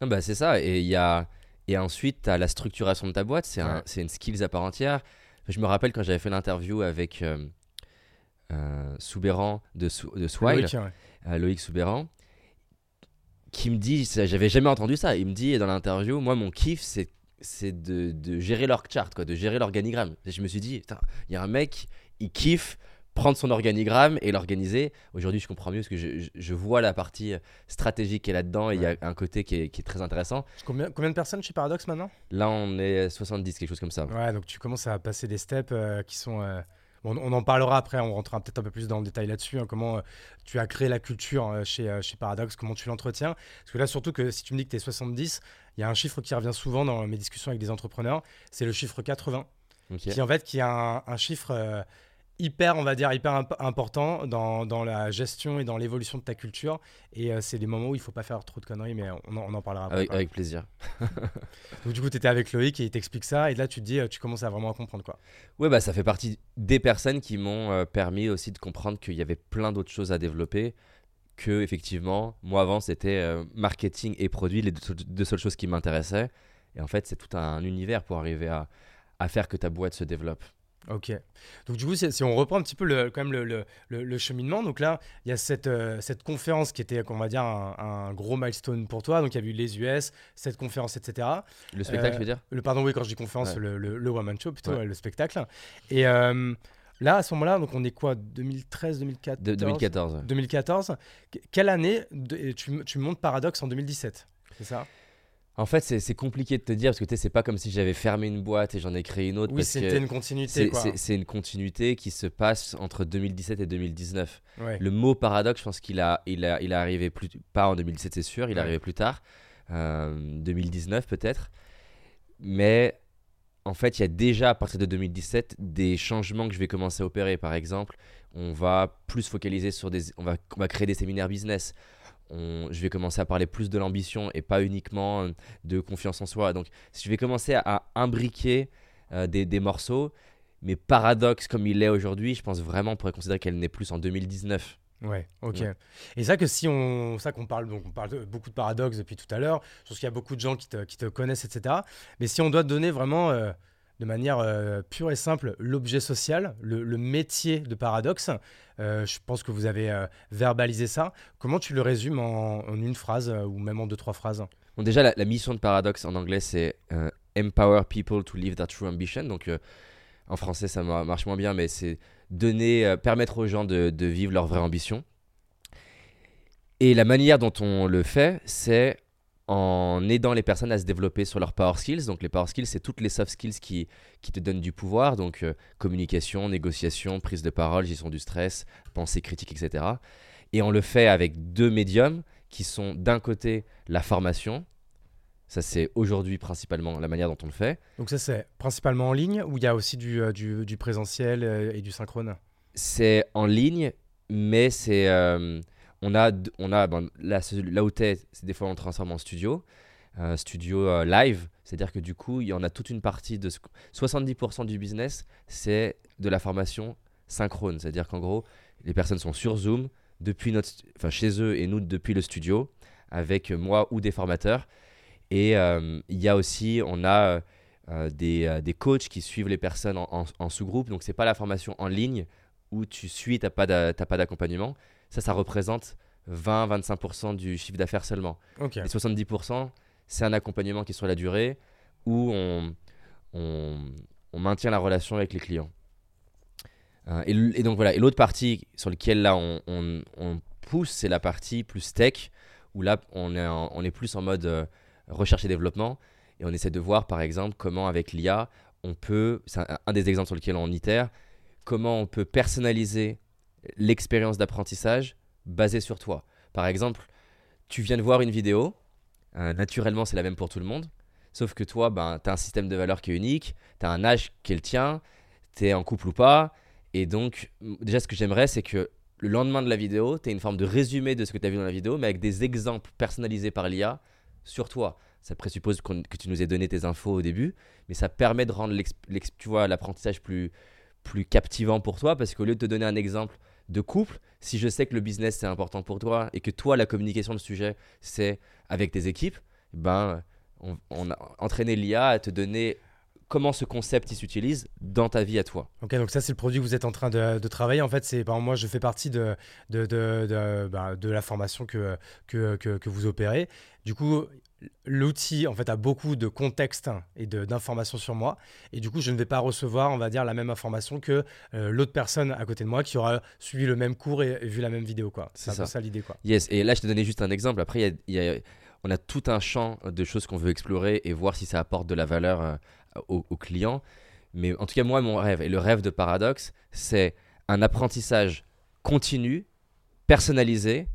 Non, bah, c'est ça. Et il y a. Et ensuite, tu as la structuration de ta boîte, c'est un, une skills à part entière. Je me rappelle quand j'avais fait l'interview avec euh, euh, Soubéran de, de Swile, Loïc, euh, Loïc Soubéran, qui me dit, j'avais jamais entendu ça, il me dit dans l'interview, moi mon kiff c'est c'est de, de, gérer leur chart, quoi, de gérer l'organigramme. je me suis dit, il y a un mec, il kiffe prendre son organigramme et l'organiser. Aujourd'hui, je comprends mieux parce que je, je, vois la partie stratégique qui est là-dedans et il y a un côté qui est, qui est, très intéressant. Combien, combien de personnes chez Paradox maintenant? Là, on est 70, quelque chose comme ça. Ouais, donc tu commences à passer des steps euh, qui sont. Euh, on en parlera après, on rentrera peut-être un peu plus dans le détail là-dessus, hein, comment euh, tu as créé la culture chez, chez Paradox, comment tu l'entretiens. Parce que là, surtout que si tu me dis que tu es 70, il y a un chiffre qui revient souvent dans mes discussions avec des entrepreneurs, c'est le chiffre 80. Qui en fait qui est un, un chiffre hyper, on va dire, hyper important dans, dans, la gestion et dans l'évolution de ta culture. Et euh, c'est des moments où il faut pas faire trop de conneries, mais on, on en parlera après. Avec, plaisir. Donc, du coup, tu étais avec Loïc et il t'explique ça. Et là, tu te dis, euh, tu commences à vraiment comprendre quoi. Ouais, bah, ça fait partie des personnes qui m'ont euh, permis aussi de comprendre qu'il y avait plein d'autres choses à développer. Que, effectivement, moi avant, c'était marketing et produit, les deux, seules choses qui m'intéressaient. Et en fait, c'est tout un univers pour arriver à, à faire que ta boîte se développe. Ok. Donc du coup, si on reprend un petit peu le, quand même le, le, cheminement, donc là, il y a cette, euh, cette conférence qui était, on va dire, un, gros milestone pour toi. Donc il y a eu les US, cette conférence, etc. Le spectacle, tu veux dire? le, Pardon, oui, quand je dis conférence, le, le, One Show, plutôt, le spectacle. Et euh, là, à ce moment-là, donc on est quoi? 2013, 2014 2014. 2014. Quelle année tu, tu montes Paradox en 2017 C'est ça? En fait, c'est compliqué de te dire parce que c'est pas comme si j'avais fermé une boîte et j'en ai créé une autre. Oui, c'était une continuité. C'est une continuité qui se passe entre 2017 et 2019. Le mot paradoxe, je pense qu'il a, il a, il a arrivé plus, pas en 2017, c'est sûr, il est arrivé plus tard, 2019 euh, peut-être. Mais en fait, il y a déjà à partir de 2017 des changements que je vais commencer à opérer. Par exemple, on va plus focaliser sur des, on va, on va créer des séminaires business je vais commencer à parler plus de l'ambition et pas uniquement euh, de confiance en soi. Donc, je vais commencer à imbriquer euh, des, morceaux, mais paradoxe comme il est aujourd'hui, je pense vraiment on pourrait considérer qu'elle n'est plus en 2019. Ouais, ok. Et ça que si on, ça qu'on parle, donc on parle beaucoup de paradoxes depuis tout à l'heure. Je pense qu'il y a beaucoup de gens qui te, qui te, connaissent, etc. Mais si on doit donner vraiment euh, de manière euh, pure et simple l'objet social, le, métier de Paradoxe. Euh, je pense que vous avez euh, verbalisé ça. Comment tu le résumes en, une phrase ou même en deux, trois phrases? Déjà, la, mission de Paradoxe en anglais, c'est Empower people to live their true ambition. Donc, en français, ça marche moins bien, mais c'est donner, permettre aux gens de, de vivre leur vraie ambition. Et la manière dont on le fait, c'est en aidant les personnes à se développer sur leurs power skills. Donc les power skills, c'est toutes les soft skills qui, qui te donnent du pouvoir, donc euh, communication, négociation, prise de parole, gestion du stress, pensée critique, etc. Et on le fait avec deux médiums qui sont d'un côté la formation, Ça, c'est aujourd'hui principalement la manière dont on le fait. Donc ça, c'est principalement en ligne ou il y a aussi du, euh, du, du présentiel euh, et du synchrone? C'est en ligne, mais c'est... euh, on a, on a ben, là, là où tu es, c'est des fois on transforme en studio, euh, studio euh, live. C'est-à-dire que du coup, il y en a toute une partie de... ce qu- 70% du business, c'est de la formation synchrone. C'est-à-dire qu'en gros, les personnes sont sur Zoom, depuis notre, enfin, chez eux et nous depuis le studio, avec moi ou des formateurs. Et euh, il y a aussi, on a des, des coachs qui suivent les personnes en, sous-groupe. Donc, c'est pas la formation en ligne où tu suis, t'as pas d'accompagnement. Ça, ça représente 20-25% du chiffre d'affaires seulement. Ok. Les 70%, c'est un accompagnement qui est sur la durée où on, on, on maintient la relation avec les clients. Euh, et, donc voilà, et l'autre partie sur laquelle là on, on- on pousse, c'est la partie plus tech, où là on est, en- on est plus en mode euh, recherche et développement, et on essaie de voir par exemple comment avec l'IA, on peut, c'est un, un des exemples sur lesquels on itère, comment on peut personnaliser l'expérience d'apprentissage basée sur toi. Par exemple, tu viens de voir une vidéo, euh, naturellement c'est la même pour tout le monde, sauf que toi, ben, tu as un système de valeurs qui est unique, tu as un âge qui est le tien, tu es en couple ou pas, et donc déjà ce que j'aimerais c'est que le lendemain de la vidéo, tu aies une forme de résumé de ce que tu as vu dans la vidéo, mais avec des exemples personnalisés par l'IA sur toi. Ça présuppose que tu nous aies donné tes infos au début, mais ça permet de rendre l'apprentissage plus, plus captivant pour toi, parce qu'au lieu de te donner un exemple de couple, si je sais que le business c'est important pour toi et que toi la communication de sujet c'est avec tes équipes, ben on, on a entraîné l'IA à te donner comment ce concept il s'utilise dans ta vie à toi. Ok, donc ça c'est le produit que vous êtes en train de, de travailler. En fait, c'est moi je fais partie de, de, de, de, bah, de la formation que, que, que, que vous opérez. Du coup, l'outil en fait a beaucoup de contexte et d'informations sur moi. Et du coup, je ne vais pas recevoir, on va dire, la même information que euh, l'autre personne à côté de moi qui aura suivi le même cours et, et vu la même vidéo. quoi. C'est ça. ça l'idée. quoi. Yes, et là je te donnais juste un exemple. Après, il y a- il y a- on a tout un champ de choses qu'on veut explorer et voir si ça apporte de la valeur euh, aux, aux clients. Mais en tout cas, moi, mon rêve, et le rêve de Paradox, c'est un apprentissage continu, personnalisé,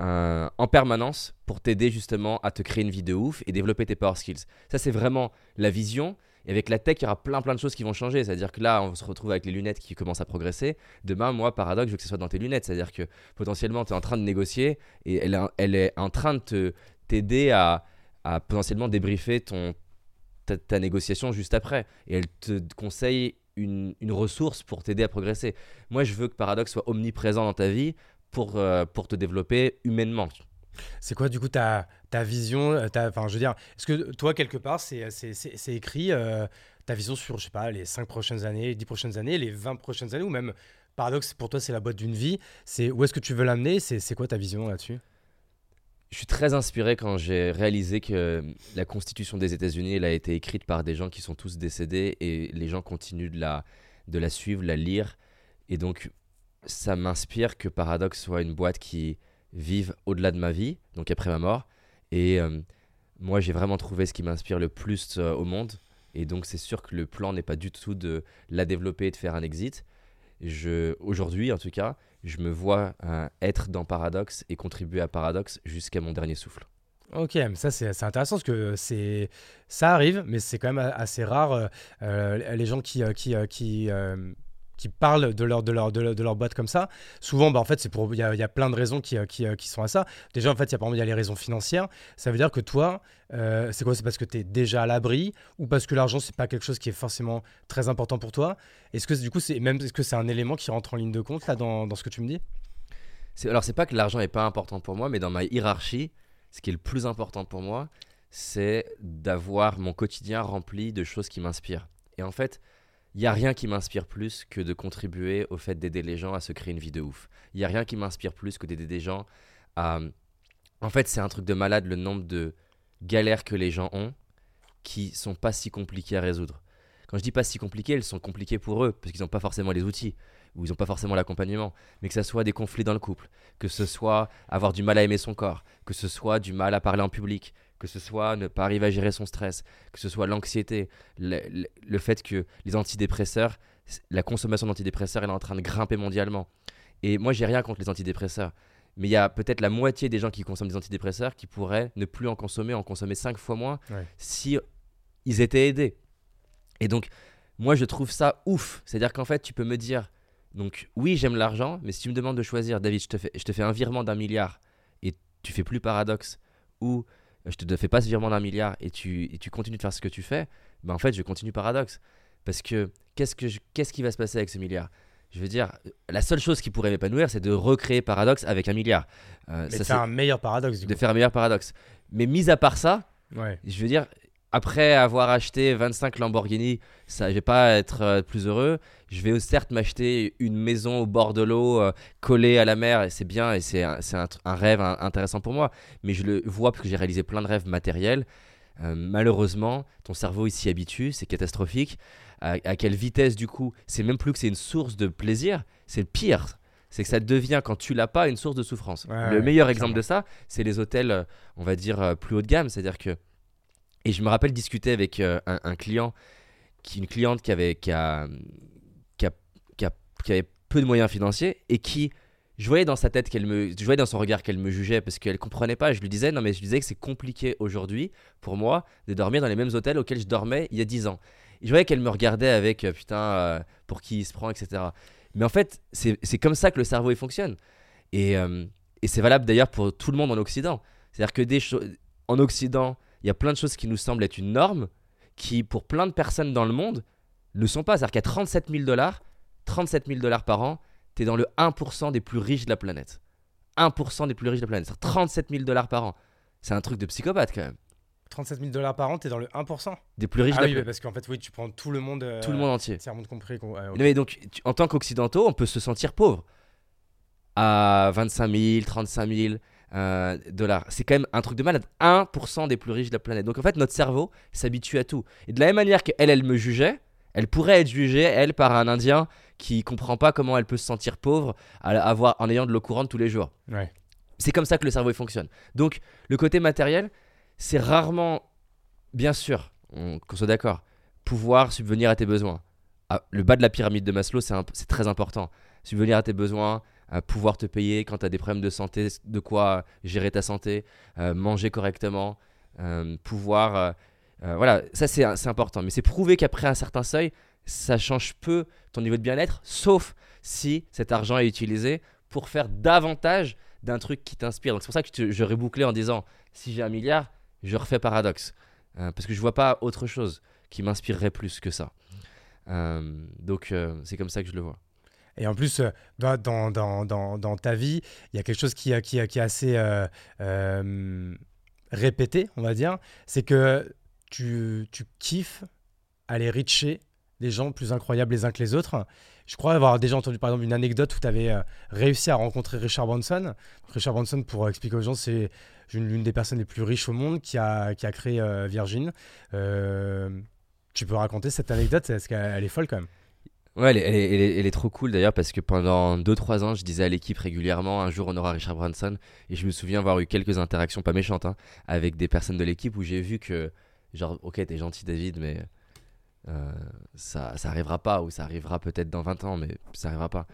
euh, en permanence pour t'aider justement à te créer une vie de ouf et développer tes power skills. Ça, c'est vraiment la vision. Et avec la tech, il y aura plein plein de choses qui vont changer. C'est-à-dire que là, on se retrouve avec les lunettes qui commencent à progresser. Demain, moi, Paradox, je veux que ce soit dans tes lunettes. C'est-à-dire que potentiellement, tu es en train de négocier et elle, elle est en train de t'aider à, à potentiellement débriefer ton, ta, ta négociation juste après. Et elle te conseille une, une ressource pour t'aider à progresser. Moi, je veux que Paradox soit omniprésent dans ta vie pour, euh, pour te développer humainement. C'est quoi du coup ta, ta vision euh, Enfin, je veux dire, est-ce que toi, quelque part, c'est écrit euh, ta vision sur, je sais pas, les 5 prochaines années, les 10 prochaines années, les 20 prochaines années, ou même, paradoxe, pour toi, c'est la boîte d'une vie. C'est Où est-ce que tu veux l'amener C'est c'est quoi ta vision là-dessus? Je suis très inspiré quand j'ai réalisé que la Constitution des États-Unis elle a été écrite par des gens qui sont tous décédés et les gens continuent de la, de la suivre, la lire. Et donc, ça m'inspire que Paradox soit une boîte qui vive au-delà de ma vie, donc après ma mort. Et euh, moi, j'ai vraiment trouvé ce qui m'inspire le plus euh, au monde. Et donc, c'est sûr que le plan n'est pas du tout de la développer et de faire un exit. Je, aujourd'hui, en tout cas, je me vois euh, être dans Paradox et contribuer à Paradox jusqu'à mon dernier souffle. Ok, mais ça c'est intéressant parce que c'est ça arrive, mais c'est quand même assez rare les gens qui qui qui, qui parlent de leur de leur de leur, boîte comme ça. Souvent, bah, en fait, il y a, plein de raisons qui, euh, qui, euh, qui sont à ça. Déjà, en fait, il y a par exemple y a les raisons financières. Ça veut dire que toi, euh, c'est quoi? C'est parce que tu es déjà à l'abri ou parce que l'argent c'est pas quelque chose qui est forcément très important pour toi? Est-ce que du coup c'est même est-ce que c'est un élément qui rentre en ligne de compte là dans, dans ce que tu me dis? Alors, c'est pas que l'argent n'est pas important pour moi, mais dans ma hiérarchie, ce qui est le plus important pour moi, c'est d'avoir mon quotidien rempli de choses qui m'inspirent. Et en fait, il n'y a rien qui m'inspire plus que de contribuer au fait d'aider les gens à se créer une vie de ouf. Il n'y a rien qui m'inspire plus que d'aider des gens à... En fait, c'est un truc de malade le nombre de galères que les gens ont qui sont pas si compliquées à résoudre. Quand je dis pas si compliquées, elles sont compliquées pour eux, parce qu'ils n'ont pas forcément les outils, ou ils n'ont pas forcément l'accompagnement, mais que ce soit des conflits dans le couple, que ce soit avoir du mal à aimer son corps, que ce soit du mal à parler en public, que ce soit ne pas arriver à gérer son stress, que ce soit l'anxiété, le, le- le fait que les antidépresseurs, la consommation d'antidépresseurs, elle est en train de grimper mondialement. Et moi, j'ai rien contre les antidépresseurs, Mais il y a peut-être la moitié des gens qui consomment des antidépresseurs qui pourraient ne plus en consommer, en consommer 5 fois moins Ouais. si ils étaient aidés. Et donc, moi, je trouve ça ouf. C'est-à-dire qu'en fait, tu peux me dire, donc oui, j'aime l'argent, mais si tu me demandes de choisir, David, je te fais, je te fais un virement d'un milliard et tu fais plus paradoxe, ou je te fais pas ce virement d'un milliard et tu, et tu continues de faire ce que tu fais, ben en fait, je continue paradoxe. Parce que qu'est-ce, que qu'est-ce qui va se passer avec ce milliard? Je veux dire, la seule chose qui pourrait m'épanouir, c'est de recréer paradoxe avec un milliard. Euh, Mais ça, c'est c'est un meilleur paradoxe du de coup. faire un meilleur paradoxe. Mais mis à part ça, Ouais. je veux dire, après avoir acheté 25 Lamborghini, ça, je vais pas être euh, plus heureux. Je vais certes m'acheter une maison au bord de l'eau, euh, collée à la mer, et c'est bien, et c'est un, rêve un- intéressant pour moi. Mais je le vois parce que j'ai réalisé plein de rêves matériels. Euh, malheureusement, ton cerveau il s'y habitue, c'est catastrophique. À, à quelle vitesse du coup C'est même plus que c'est une source de plaisir, c'est le pire. C'est que ça devient, quand tu l'as pas, une source de souffrance. Ouais, le ouais, meilleur exemple de ça, c'est les hôtels, on va dire, plus haut de gamme. C'est-à-dire que. Et je me rappelle discuter avec euh, un, client, une cliente qui avait, peu de moyens financiers et qui. Je voyais dans sa tête qu'elle me. Je voyais dans son regard qu'elle me jugeait parce qu'elle comprenait pas. Je lui disais, non, mais je lui disais que c'est compliqué aujourd'hui pour moi de dormir dans les mêmes hôtels auxquels je dormais il y a 10 ans. Je voyais qu'elle me regardait avec euh, putain, euh, pour qui il se prend, etc. Mais en fait, c'est comme ça que le cerveau il fonctionne. Et c'est valable d'ailleurs pour tout le monde en Occident. C'est-à-dire que des choses en Occident, il y a plein de choses qui nous semblent être une norme, qui pour plein de personnes dans le monde ne sont pas. C'est-à-dire qu'à 37 000 dollars, 37 000 dollars par an, tu es dans le 1% des plus riches de la planète. 1% des plus riches de la planète. C'est 37 000 dollars par an. C'est un truc de psychopathe quand même. 37 000 dollars par an, t'es dans le 1%. Des plus riches Ah de oui, la mais planète. parce qu'en fait, oui, tu prends tout le monde. euh, Tout le monde entier. Tiers monde compris. ouais, ok. Mais donc, tu- en tant qu'occidentaux, on peut se sentir pauvre à 25 000, 35 000 euh, dollars. C'est quand même un truc de malade. 1% des plus riches de la planète. Donc en fait, notre cerveau s'habitue à tout. Et de la même manière qu'elle, elle me jugeait, elle pourrait être jugée, elle, par un Indien qui comprend pas comment elle peut se sentir pauvre à avoir, en ayant de l'eau courante tous les jours. Ouais. C'est comme ça que le cerveau il fonctionne. Donc, le côté matériel, c'est rarement, bien sûr, on- qu'on soit d'accord, pouvoir subvenir à tes besoins. Ah, le bas de la pyramide de Maslow, c'est très important. Subvenir à tes besoins, pouvoir te payer quand tu as des problèmes de santé, de quoi gérer ta santé, euh, manger correctement, euh, pouvoir. euh, voilà, ça c'est important. Mais c'est prouvé qu'après un certain seuil, ça change peu ton niveau de bien-être, sauf si cet argent est utilisé pour faire davantage d'un truc qui t'inspire. Donc c'est pour ça que je, je rebouclais en disant si j'ai un milliard, je refais paradoxe. Parce que je vois pas autre chose qui m'inspirerait plus que ça. Donc c'est comme ça que je le vois. Et en plus, euh, dans, ta vie, il y a quelque chose qui, est assez euh, euh, répété, on va dire. C'est que tu, tu kiffes aller richer des gens plus incroyables les uns que les autres. Je crois avoir déjà entendu par exemple une anecdote où tu avais réussi à rencontrer Richard Branson. Richard Branson, pour expliquer aux gens, c'est une- l'une des personnes les plus riches au monde qui a, créé Virgin. Tu peux raconter cette anecdote? Est-ce qu'elle est folle quand même? Ouais, elle est, trop cool d'ailleurs parce que pendant 2-3 ans, je disais à l'équipe régulièrement un jour on aura Richard Branson et je me souviens avoir eu quelques interactions pas méchantes hein, avec des personnes de l'équipe où j'ai vu que, genre, ok, t'es gentil David, mais euh, ça, ça arrivera pas ou ça arrivera peut-être dans 20 ans, mais ça arrivera pas.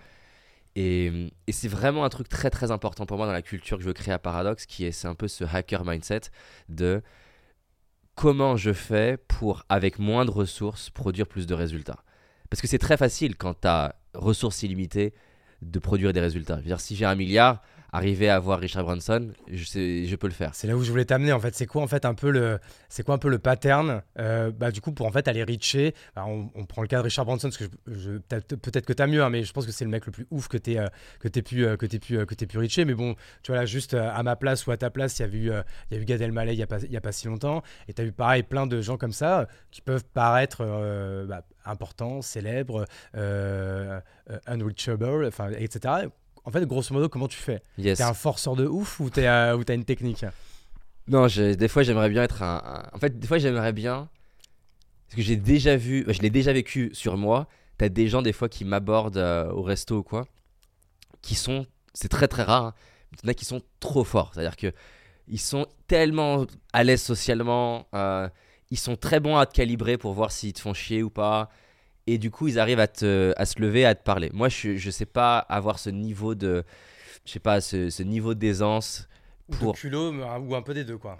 Et, et c'est vraiment un truc très très important pour moi dans la culture que je veux créer à Paradox qui est c'est un peu ce hacker mindset de comment je fais pour, avec moins de ressources, produire plus de résultats. Parce que c'est très facile quand tu as ressources illimitées de produire des résultats. Je veux dire, si j'ai un milliard, arriver à avoir Richard Branson, je, sais, je peux le faire. C'est là où je voulais t'amener en fait. C'est quoi en fait un peu le, c'est quoi un peu le pattern euh, bah, du coup pour en fait aller richer. bah, on, prend le cas de Richard Branson parce que je, peut-être, que t'as mieux, hein, mais je pense que c'est le mec le plus ouf que t'aies euh, que t'aies pu euh, que t'aies pu euh, que t'aies pu. Mais bon, tu vois là juste euh, à ma place ou à ta place, il y a eu il y a Gad Elmaleh il y a pas il y a pas si longtemps et t'as eu pareil plein de gens comme ça qui peuvent paraître bah, importants, célèbres, unreachable, enfin etc. En fait, grosso modo, comment tu fais? Yes. T'es un forceur de ouf ou t'es euh, t'as une technique? Non, des fois j'aimerais bien être un, un- En fait, des fois j'aimerais bien. Parce que j'ai déjà vu, bah, je l'ai déjà vécu sur moi. T'as des gens des fois qui m'abordent euh, au resto ou quoi, qui sont, c'est très très rare, hein, mais il y en a qui sont trop forts. C'est-à-dire que ils sont tellement à l'aise socialement, euh, ils sont très bons à te calibrer pour voir s'ils te font chier ou pas. Et du coup, ils arrivent à, te, à se lever, à te parler. Moi, je, je sais pas avoir ce niveau de, je sais pas, ce, ce niveau d'aisance Ou pour. de culot, ou un peu des deux, quoi.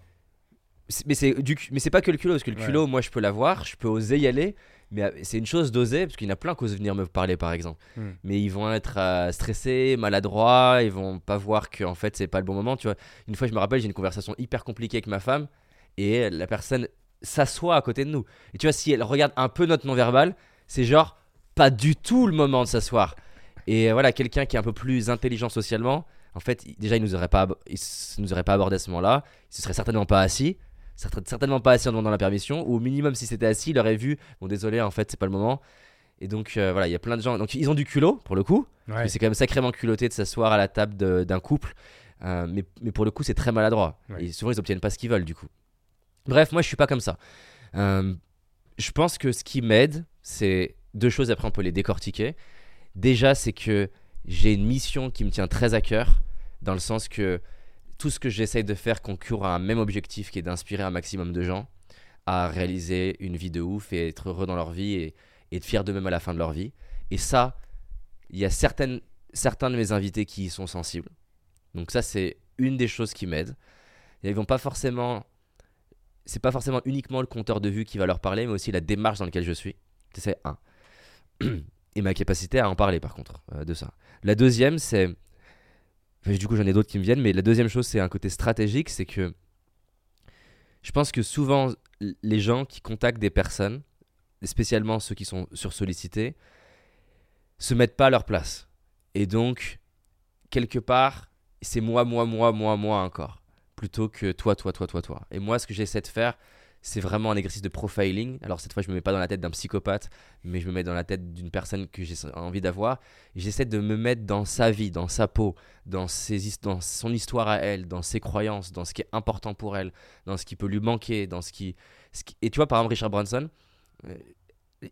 Mais c'est du, mais c'est pas que le culot, parce que le Ouais. culot, moi, je peux l'avoir, je peux oser y aller. Mais euh, c'est une chose d'oser, parce qu'il y en a plein qui osent venir me parler, par exemple. Hmm. Mais ils vont être euh, stressés, maladroits, ils vont pas voir que en fait c'est pas le bon moment. Tu vois, une fois, je me rappelle, j'ai une conversation hyper compliquée avec ma femme, et la personne s'assoit à côté de nous. Et tu vois, si elle regarde un peu notre non-verbal, c'est genre pas du tout le moment de s'asseoir. Et voilà, quelqu'un qui est un peu plus intelligent socialement, en fait, déjà, il nous aurait pas, il nous aurait pas abordé à ce moment-là. Il se serait certainement pas assis. Certain- Certainement pas assis en demandant la permission. Ou au minimum, si c'était assis, il aurait vu. Bon, désolé, en fait, c'est pas le moment. Et donc, euh, voilà, il y a plein de gens. Donc, ils ont du culot, pour le coup. Ouais. C'est quand même sacrément culotté de s'asseoir à la table d'un couple. Euh, mais, mais pour le coup, c'est très maladroit. Ouais. Et souvent, ils obtiennent pas ce qu'ils veulent, du coup. Bref, moi, je suis pas comme ça. Euh, je pense que ce qui m'aide, c'est deux choses. Après, on peut les décortiquer. Déjà, c'est que j'ai une mission qui me tient très à cœur, dans le sens que tout ce que j'essaye de faire concourt à un même objectif qui est d'inspirer un maximum de gens à réaliser une vie de ouf et être heureux dans leur vie et, être fiers d'eux-mêmes à la fin de leur vie. Et ça, il y a certaines, certains de mes invités qui y sont sensibles. Donc ça, c'est une des choses qui m'aide. Ils vont pas forcément... C'est pas forcément uniquement le compteur de vues qui va leur parler, mais aussi la démarche dans laquelle je suis. C'est un. Et ma capacité à en parler, par contre, euh, de ça. La deuxième, c'est... du coup, j'en ai d'autres qui me viennent, mais la deuxième chose, c'est un côté stratégique, c'est que je pense que souvent, les gens qui contactent des personnes, spécialement ceux qui sont sursollicités, se mettent pas à leur place. Et donc, quelque part, c'est moi, moi, moi, moi, moi encore, plutôt que toi, toi, toi, toi, toi. Et moi, ce que j'essaie de faire, c'est vraiment un exercice de profiling. Alors cette fois, je me mets pas dans la tête d'un psychopathe, mais je me mets dans la tête d'une personne que j'ai envie d'avoir. J'essaie de me mettre dans sa vie, dans sa peau, dans, ses, dans son histoire à elle, dans ses croyances, dans ce qui est important pour elle, dans ce qui peut lui manquer, dans ce qui... Et tu vois, par exemple, Richard Branson, euh,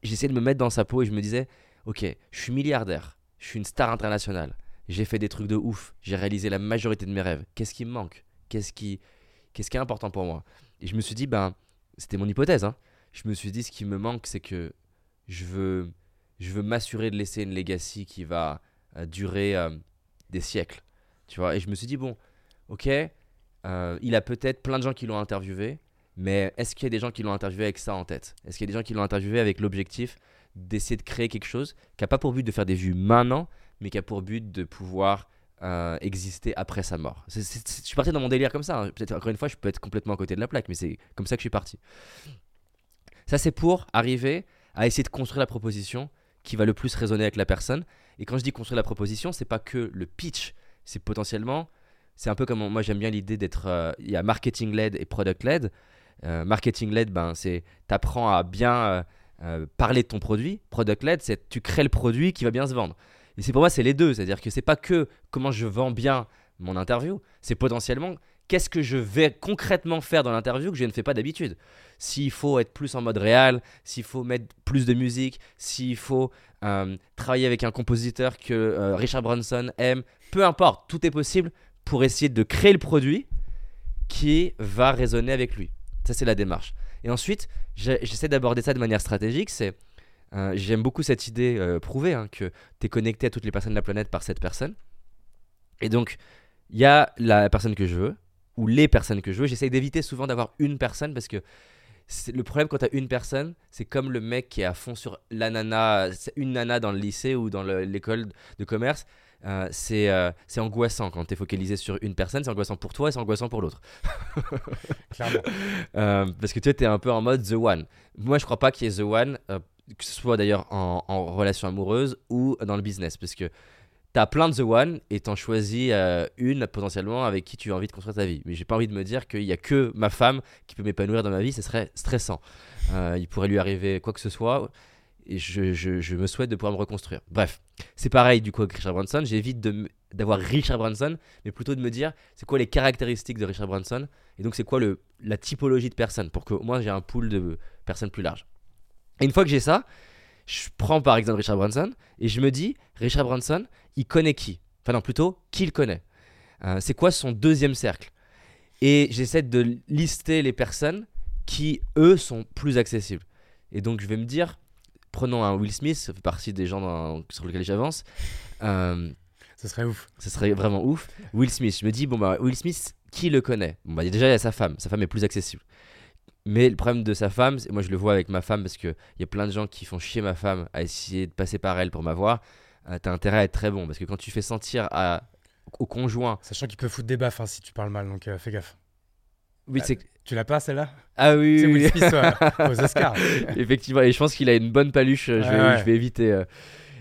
j'essayais de me mettre dans sa peau et je me disais, ok, je suis milliardaire, je suis une star internationale, j'ai fait des trucs de ouf, j'ai réalisé la majorité de mes rêves. Qu'est-ce qui me manque? Qu'est-ce qui, qu'est-ce qui est important pour moi Et je me suis dit, ben, c'était mon hypothèse. hein. Je me suis dit, ce qui me manque, c'est que je veux, je veux m'assurer de laisser une legacy qui va euh, durer euh, des siècles. Tu vois Et je me suis dit, bon, ok, euh, il a peut-être plein de gens qui l'ont interviewé, mais est-ce qu'il y a des gens qui l'ont interviewé avec ça en tête? Est-ce qu'il y a des gens qui l'ont interviewé avec l'objectif d'essayer de créer quelque chose qui n'a pas pour but de faire des vues maintenant, mais qui a pour but de pouvoir euh, exister après sa mort. C'est- je suis parti dans mon délire comme ça. hein. Peut-être encore une fois, je peux être complètement à côté de la plaque, mais c'est comme ça que je suis parti. Ça, c'est pour arriver à essayer de construire la proposition qui va le plus résonner avec la personne. Et quand je dis construire la proposition, c'est pas que le pitch, c'est potentiellement, c'est un peu comme moi j'aime bien l'idée d'être, euh, il y a marketing led et product led. Euh, marketing led, ben c'est, t'apprends à bien parler de ton produit. Product led, c'est tu crées le produit qui va bien se vendre. Et c'est pour moi, c'est les deux. C'est-à-dire que c'est pas que comment je vends bien mon interview, c'est potentiellement qu'est-ce que je vais concrètement faire dans l'interview que je ne fais pas d'habitude. S'il faut être plus en mode réel, s'il faut mettre plus de musique, s'il faut euh, travailler avec un compositeur que euh, Richard Branson aime, peu importe, tout est possible pour essayer de créer le produit qui va résonner avec lui. Ça, c'est la démarche. Et ensuite, j'essaie d'aborder ça de manière stratégique. C'est euh, J'aime beaucoup cette idée euh, prouvée hein, que tu es connecté à toutes les personnes de la planète par cette personne. Et donc, il y a la personne que je veux, ou les personnes que je veux. J'essaie d'éviter souvent d'avoir une personne parce que le problème quand tu as une personne, c'est comme le mec qui est à fond sur la nana, une nana dans le lycée ou dans le- l'école de commerce. Euh, c'est euh, angoissant quand tu es focalisé sur une personne, c'est angoissant pour toi et c'est angoissant pour l'autre. Clairement. Euh, parce que tu es un peu en mode The One. Moi, je crois pas qu'il y ait The One, que ce soit d'ailleurs en, relation amoureuse ou dans le business. Parce que tu as plein de The One et tu en choisis euh, une potentiellement avec qui tu as envie de construire ta vie. Mais j'ai pas envie de me dire qu'il y a que ma femme qui peut m'épanouir dans ma vie, ce serait stressant. Euh, il pourrait lui arriver quoi que ce soit. Et je, je- me souhaite de pouvoir me reconstruire. Bref, c'est pareil du coup avec Richard Branson. J'évite d'avoir Richard Branson, mais plutôt de me dire c'est quoi les caractéristiques de Richard Branson et donc c'est quoi le, la typologie de personnes pour que moi j'ai un pool de personnes plus large. Et une fois que j'ai ça, je prends par exemple Richard Branson et je me dis Richard Branson, il connaît qui? Enfin non, plutôt qui il connaît? Euh, c'est quoi son deuxième cercle? Et j'essaie de lister les personnes qui eux sont plus accessibles. Et donc je vais me dire, prenons un Will Smith, ça fait partie des gens dans- sur lesquels j'avance. Euh, Ce serait ouf. Ce serait vraiment ouf. Will Smith, je me dis, bon, bah, Will Smith, qui le connaît? Bon, bah, déjà, il y a sa femme. Sa femme est plus accessible. Mais le problème de sa femme, moi je le vois avec ma femme parce qu'il y a plein de gens qui font chier ma femme à essayer de passer par elle pour m'avoir. Euh, T'as intérêt à être très bon parce que quand tu fais sentir à, au conjoint. Sachant qu'il peut foutre des baffes hein, si tu parles mal, donc euh, fais gaffe. Oui, c'est. Tu l'as pas celle-là? Ah oui, C'est oui. Will oui. Smith ouais, aux Oscars. Effectivement, et je pense qu'il a une bonne paluche. Je vais, Ouais, ouais. je vais éviter. euh.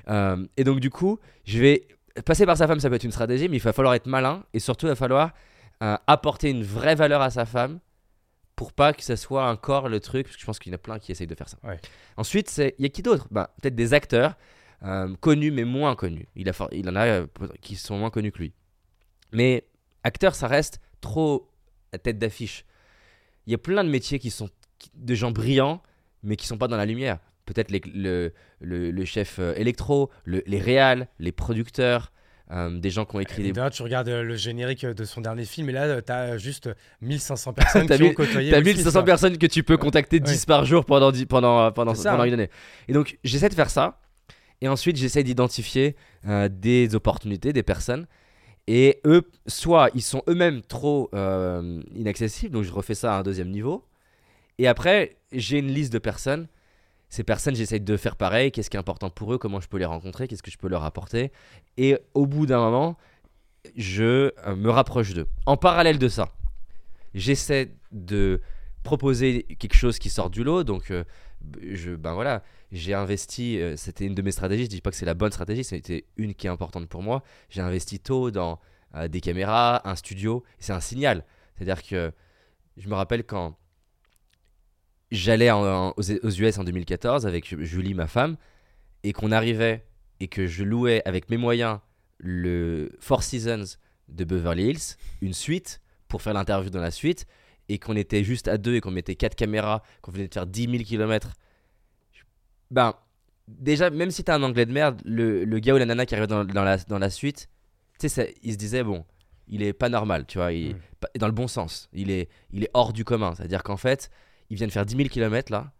Euh, et donc, du coup, je vais passer par sa femme. Ça peut être une stratégie, mais il va falloir être malin et surtout, il va falloir euh, apporter une vraie valeur à sa femme pour pas que ça soit encore le truc. Parce que je pense qu'il y en a plein qui essayent de faire ça. Ouais. Ensuite, c'est il y a qui d'autre? Bah, Peut-être des acteurs euh, connus mais moins connus. Il, a for- il en a euh, qui sont moins connus que lui. Mais acteur, ça reste trop à tête d'affiche. Il y a plein de métiers qui sont de gens brillants, mais qui sont pas dans la lumière. Peut-être le, le, le chef euh, électro, le- les réals, les producteurs, euh, des gens qui ont écrit des. Tu regardes euh, le générique de son dernier film et là, tu as juste 1500 personnes T'as qui mis- ont côtoyé. T'as Will Smith, 1500 quoi. personnes que tu peux contacter 10 par jour pendant, pendant, pendant, C'est ça, pendant hein. une année. Et donc, j'essaie de faire ça. Et ensuite, j'essaie d'identifier euh, des opportunités, des personnes. Et eux, soit ils sont eux-mêmes trop euh, inaccessibles, donc je refais ça à un deuxième niveau. Et après, j'ai une liste de personnes. Ces personnes, j'essaie de faire pareil. Qu'est-ce qui est important pour eux? Comment je peux les rencontrer? Qu'est-ce que je peux leur apporter? Et au bout d'un moment, je euh, me rapproche d'eux. En parallèle de ça, j'essaie de proposer quelque chose qui sort du lot. Donc, euh, je, ben voilà, j'ai investi. euh, c'était une de mes stratégies. Je dis pas que c'est la bonne stratégie. C'était une qui est importante pour moi. J'ai investi tôt dans des caméras, un studio. C'est un signal. C'est-à-dire que je me rappelle quand j'allais aux, aux US en 2014 avec Julie, ma femme, et qu'on arrivait et que je louais avec mes moyens le Four Seasons de Beverly Hills, une suite, pour faire l'interview dans la suite, et qu'on était juste à deux et qu'on mettait quatre caméras, qu'on venait de faire 10 000 km. Ben, déjà, même si t'as un anglais de merde, le, le gars ou la nana qui arrive dans, dans la, dans la suite, tu sais, il se disait, bon, il est pas normal, tu vois, il, Mm. pas- dans le bon sens. Il est, il est hors du commun. C'est-à-dire qu'en fait, il vient de faire 10 000 km là.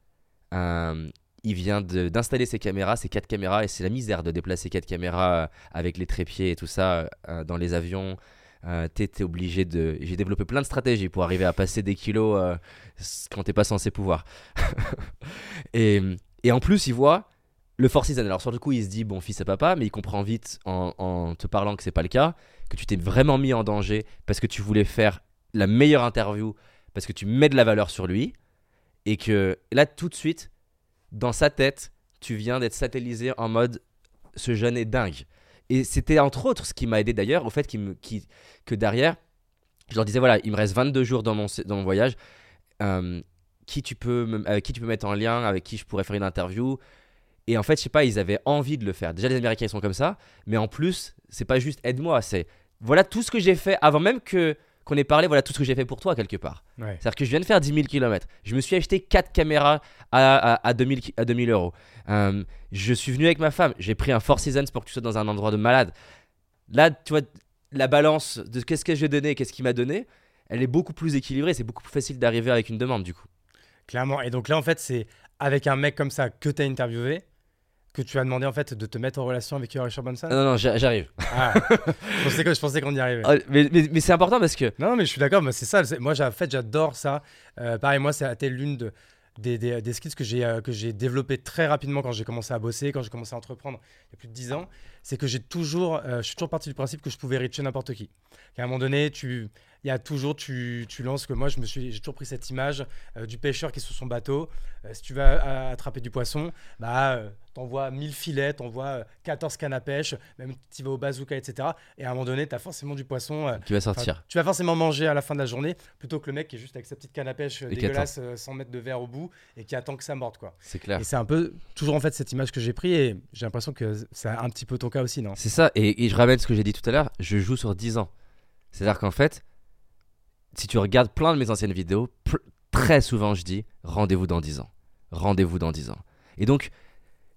Euh, il vient d'installer ses caméras, ses quatre caméras, et c'est la misère de déplacer quatre caméras euh, avec les trépieds et tout ça euh, dans les avions. Euh, t'es obligé de. J'ai développé plein de stratégies pour arriver à passer des kilos euh, quand t'es pas censé pouvoir. et, et en plus, il voit le Four Seasons. Alors, sur le coup, il se dit bon, fils à papa, mais il comprend vite en, en te parlant que c'est pas le cas, que tu t'es vraiment mis en danger parce que tu voulais faire la meilleure interview, parce que tu mets de la valeur sur lui, et que là, tout de suite, dans sa tête, tu viens d'être satellisé en mode ce jeune est dingue. Et c'était entre autres ce qui m'a aidé d'ailleurs au fait que derrière, je leur disais voilà, il me reste 22 jours dans mon, voyage. euh, qui, tu peux qui tu peux mettre en lien, avec qui je pourrais faire une interview. Et en fait, je sais pas, ils avaient envie de le faire. Déjà, les Américains ils sont comme ça, mais en plus, c'est pas juste aide-moi, c'est voilà tout ce que j'ai fait avant même que qu'on ait parlé, voilà tout ce que j'ai fait pour toi quelque part. Ouais. C'est-à-dire que je viens de faire 10 000 km. Je me suis acheté 4 caméras à, à, à 2000, ki- à 2000 euros. Euh, je suis venu avec ma femme. J'ai pris un Four Seasons pour que tu sois dans un endroit de malade. Là, tu vois, la balance de qu'est-ce que j'ai donné et qu'est-ce qu'il m'a donné, elle est beaucoup plus équilibrée. C'est beaucoup plus facile d'arriver avec une demande du coup. Clairement. Et donc là, en fait, c'est avec un mec comme ça que tu as interviewé que tu as demandé en fait de te mettre en relation avec Richard Branson. Ah, non, non, j'a- j'arrive. Ah, je pensais qu'on y arrivait. Ah, mais mais, mais c'est important parce que. Non, mais je suis d'accord, c'est ça. Moi, en fait, j'adore ça. Euh, pareil, moi, c'était l'une de, des, des, des skills que j'ai euh, j'ai développé très rapidement quand j'ai commencé à bosser, quand j'ai commencé à entreprendre il y a plus de 10 ans. C'est que j'ai toujours, euh, je suis toujours parti du principe que je pouvais reacher n'importe qui. Qu'à un moment donné, tu, il y a toujours, tu, tu lances que moi, je me suis, j'ai toujours pris cette image euh, du pêcheur qui est sur son bateau. Euh, si tu vas euh, attraper du poisson, bah, euh, t'envoies 1000 filets, t'envoies euh, 14 cannes à pêche, même tu vas au bazooka, etc. Et à un moment donné, tu as forcément du poisson. euh, Tu vas sortir. tu vas forcément manger à la fin de la journée plutôt que le mec qui est juste avec sa petite canne à pêche euh, Et dégueulasse, euh, 100 mètres de verre au bout et qui attend que ça morde quoi. C'est clair. Et c'est un peu toujours en fait cette image que j'ai pris et j'ai l'impression que c'est un petit peu ton cas aussi, non? C'est ça, et, et je ramène ce que j'ai dit tout à l'heure, je joue sur 10 ans. C'est-à-dire qu'en fait, si tu regardes plein de mes anciennes vidéos, très souvent je dis rendez-vous dans 10 ans. Rendez-vous dans 10 ans. Et donc,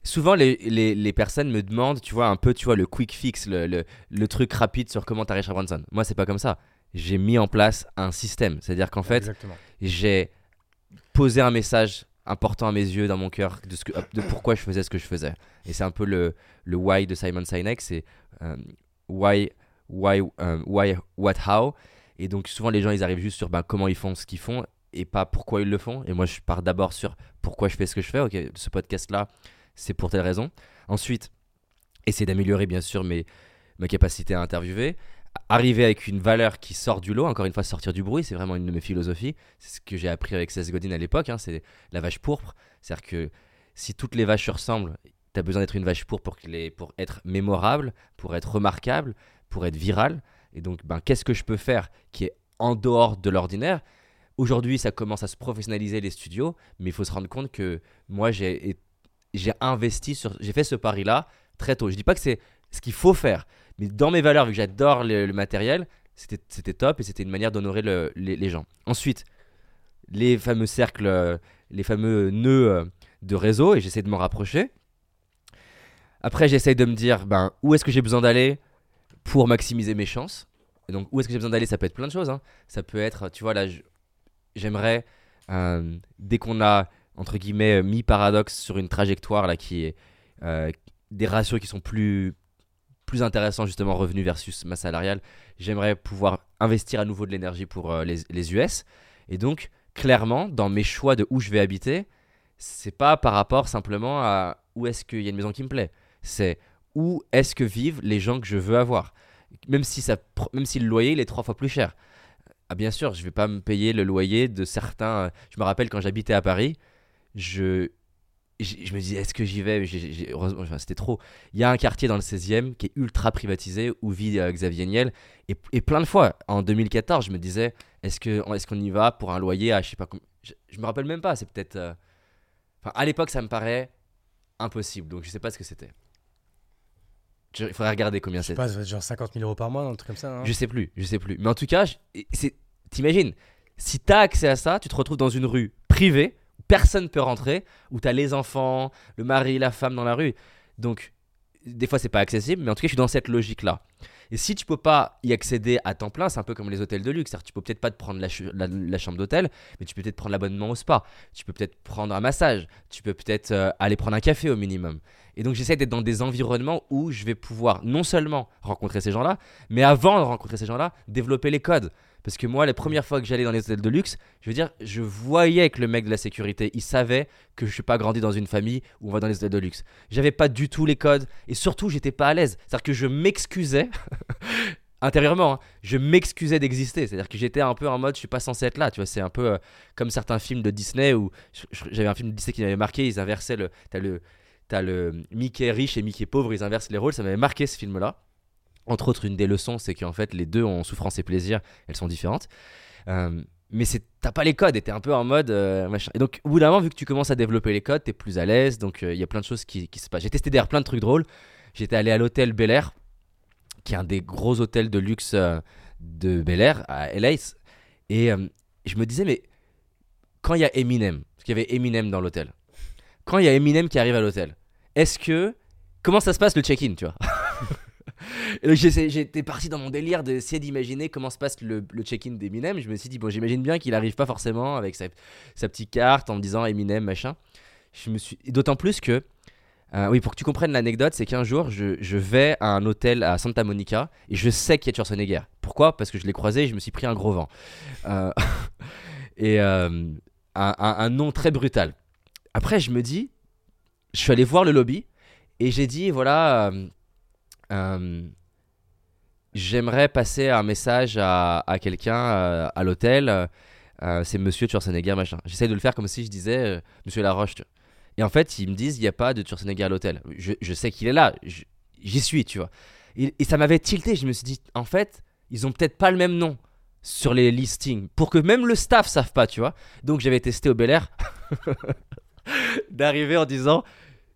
souvent les, les, les personnes me demandent, tu vois, un peu, tu vois, le quick fix, le, le, le truc rapide sur comment t'arrives à Branson. Moi, c'est pas comme ça. J'ai mis en place un système. C'est-à-dire qu'en fait, j'ai posé un message important à mes yeux, dans mon cœur, de, ce que, de pourquoi je faisais ce que je faisais. Et c'est un peu le, le why de Simon Sinek, c'est euh, why, why, euh, why, what, how. Et donc souvent les gens ils arrivent juste sur ben, comment ils font ce qu'ils font et pas pourquoi ils le font. Et moi je pars d'abord sur pourquoi je fais ce que je fais. Ok, ce podcast là c'est pour telle raison. Ensuite, essayer d'améliorer bien sûr mes, ma capacité à interviewer. Arriver avec une valeur qui sort du lot, encore une fois sortir du bruit, c'est vraiment une de mes philosophies. C'est ce que j'ai appris avec Seth Godin à l'époque, hein, c'est la vache pourpre. C'est-à-dire que si toutes les vaches se ressemblent, tu as besoin d'être une vache pourpre pour, pour être mémorable, pour être remarquable, pour être viral. Et donc, ben, qu'est-ce que je peux faire qui est en dehors de l'ordinaire? Aujourd'hui, ça commence à se professionnaliser les studios, mais il faut se rendre compte que moi, j'ai investi sur. J'ai fait ce pari-là très tôt. Je dis pas que c'est ce qu'il faut faire, mais dans mes valeurs, vu que j'adore le, matériel, c'était top et c'était une manière d'honorer les, les, gens. Ensuite, les fameux cercles, euh, les fameux nœuds euh, de réseau, et j'essaie de m'en rapprocher. Après, j'essaie de me dire ben, où est-ce que j'ai besoin d'aller? Pour maximiser mes chances. Donc, où est-ce que j'ai besoin d'aller? Ça peut être plein de choses. Hein. Ça peut être, tu vois, là, j'aimerais, euh, dès qu'on a, entre guillemets, mis paradoxe sur une trajectoire là, qui est euh, des ratios qui sont plus, plus intéressants, justement, revenus versus masse salariale, j'aimerais pouvoir investir à nouveau de l'énergie pour euh, les, les US. Et donc, clairement, dans mes choix de où je vais habiter, c'est pas par rapport simplement à où est-ce qu'il y a une maison qui me plaît. C'est où est-ce que vivent les gens que je veux avoir? Même si, ça, même si le loyer il est trois fois plus cher. Ah, bien sûr, je vais pas me payer le loyer de certains. Je me rappelle quand j'habitais à Paris, je, je, me disais, est-ce que j'y vais? Heureusement, c'était trop. Il y a un quartier dans le 16e qui est ultra privatisé où vit euh, Xavier Niel. Et, et, plein de fois, en 2014, je me disais, est-ce qu'on est y va pour un loyer à je sais pas. Je, me rappelle même pas, c'est peut-être. Euh, à l'époque, ça me paraît impossible. Donc, je sais pas ce que c'était. Il faudrait regarder combien c'est. Pas, genre 50 000 euros par mois, un truc comme ça. Hein. je sais plus, je sais plus. Mais en tout cas, t'imagines, si t'as accès à ça, tu te retrouves dans une rue privée où personne peut rentrer, où t'as les enfants, le mari, la femme dans la rue. Donc, des fois, c'est pas accessible, mais en tout cas, je suis dans cette logique-là. Et si tu peux pas y accéder à temps plein, c'est un peu comme les hôtels de luxe. Tu peux peut-être pas te prendre la, chambre d'hôtel, mais tu peux peut-être prendre l'abonnement au spa. Tu peux peut-être prendre un massage. Tu peux peut-être euh, aller prendre un café au minimum. Et donc j'essaie d'être dans des environnements où je vais pouvoir non seulement rencontrer ces gens-là, mais avant de rencontrer ces gens-là, développer les codes. Parce que moi, les premières fois que j'allais dans les hôtels de luxe, je veux dire, je voyais que le mec de la sécurité, il savait que je suis pas grandi dans une famille où on va dans les hôtels de luxe. J'avais pas du tout les codes et surtout, j'étais pas à l'aise. C'est-à-dire que je m'excusais intérieurement, hein, je m'excusais d'exister. C'est-à-dire que j'étais un peu en mode, je suis pas censé être là. Tu vois, c'est un peu euh, comme certains films de Disney où j'avais un film de Disney qui m'avait marqué. Ils inversaient le, t'as le, le Mickey riche et Mickey pauvre, ils inversent les rôles. Ça m'avait marqué ce film-là. Entre autres, une des leçons, c'est qu'en fait, les deux ont souffrance et plaisir, elles sont différentes. Euh, mais c'est t'as pas les codes et t'es un peu en mode euh, machin. Et donc, au bout d'un moment, vu que tu commences à développer les codes, t'es plus à l'aise. Donc, il y a plein de choses qui, se passent. J'ai testé d'ailleurs plein de trucs drôles. J'étais allé à l'hôtel Bel Air qui est un des gros hôtels de luxe euh, de Bel Air à LA. Et euh, je me disais, mais quand il y a Eminem, parce qu'il y avait Eminem dans l'hôtel, quand il y a Eminem qui arrive à l'hôtel, est-ce que. Comment ça se passe le check-in, tu vois? J'étais parti dans mon délire d'essayer d'imaginer comment se passe le, check-in d'Eminem. Je me suis dit, bon, j'imagine bien qu'il arrive pas forcément avec sa, sa petite carte en me disant Eminem, machin. Je me suis... D'autant plus que euh, oui, pour que tu comprennes l'anecdote, c'est qu'un jour, je, vais à un hôtel à Santa Monica et je sais qu'il y a Schwarzenegger. Pourquoi? Parce que je l'ai croisé et je me suis pris un gros vent. Euh, et euh, un, nom très brutal. Après, je me dis, je suis allé voir le lobby et j'ai dit, voilà, j'aimerais passer un message à, quelqu'un à l'hôtel. c'est Monsieur Schwarzenegger, machin. J'essaie de le faire comme si je disais Monsieur Laroche. Et en fait, ils me disent, il n'y a pas de Schwarzenegger à l'hôtel. Je, sais qu'il est là, j'y suis, tu vois. Et, ça m'avait tilté, je me suis dit, en fait, ils ont peut-être pas le même nom sur les listings, pour que même le staff sache pas, tu vois. Donc j'avais testé au Bel Air d'arriver en disant,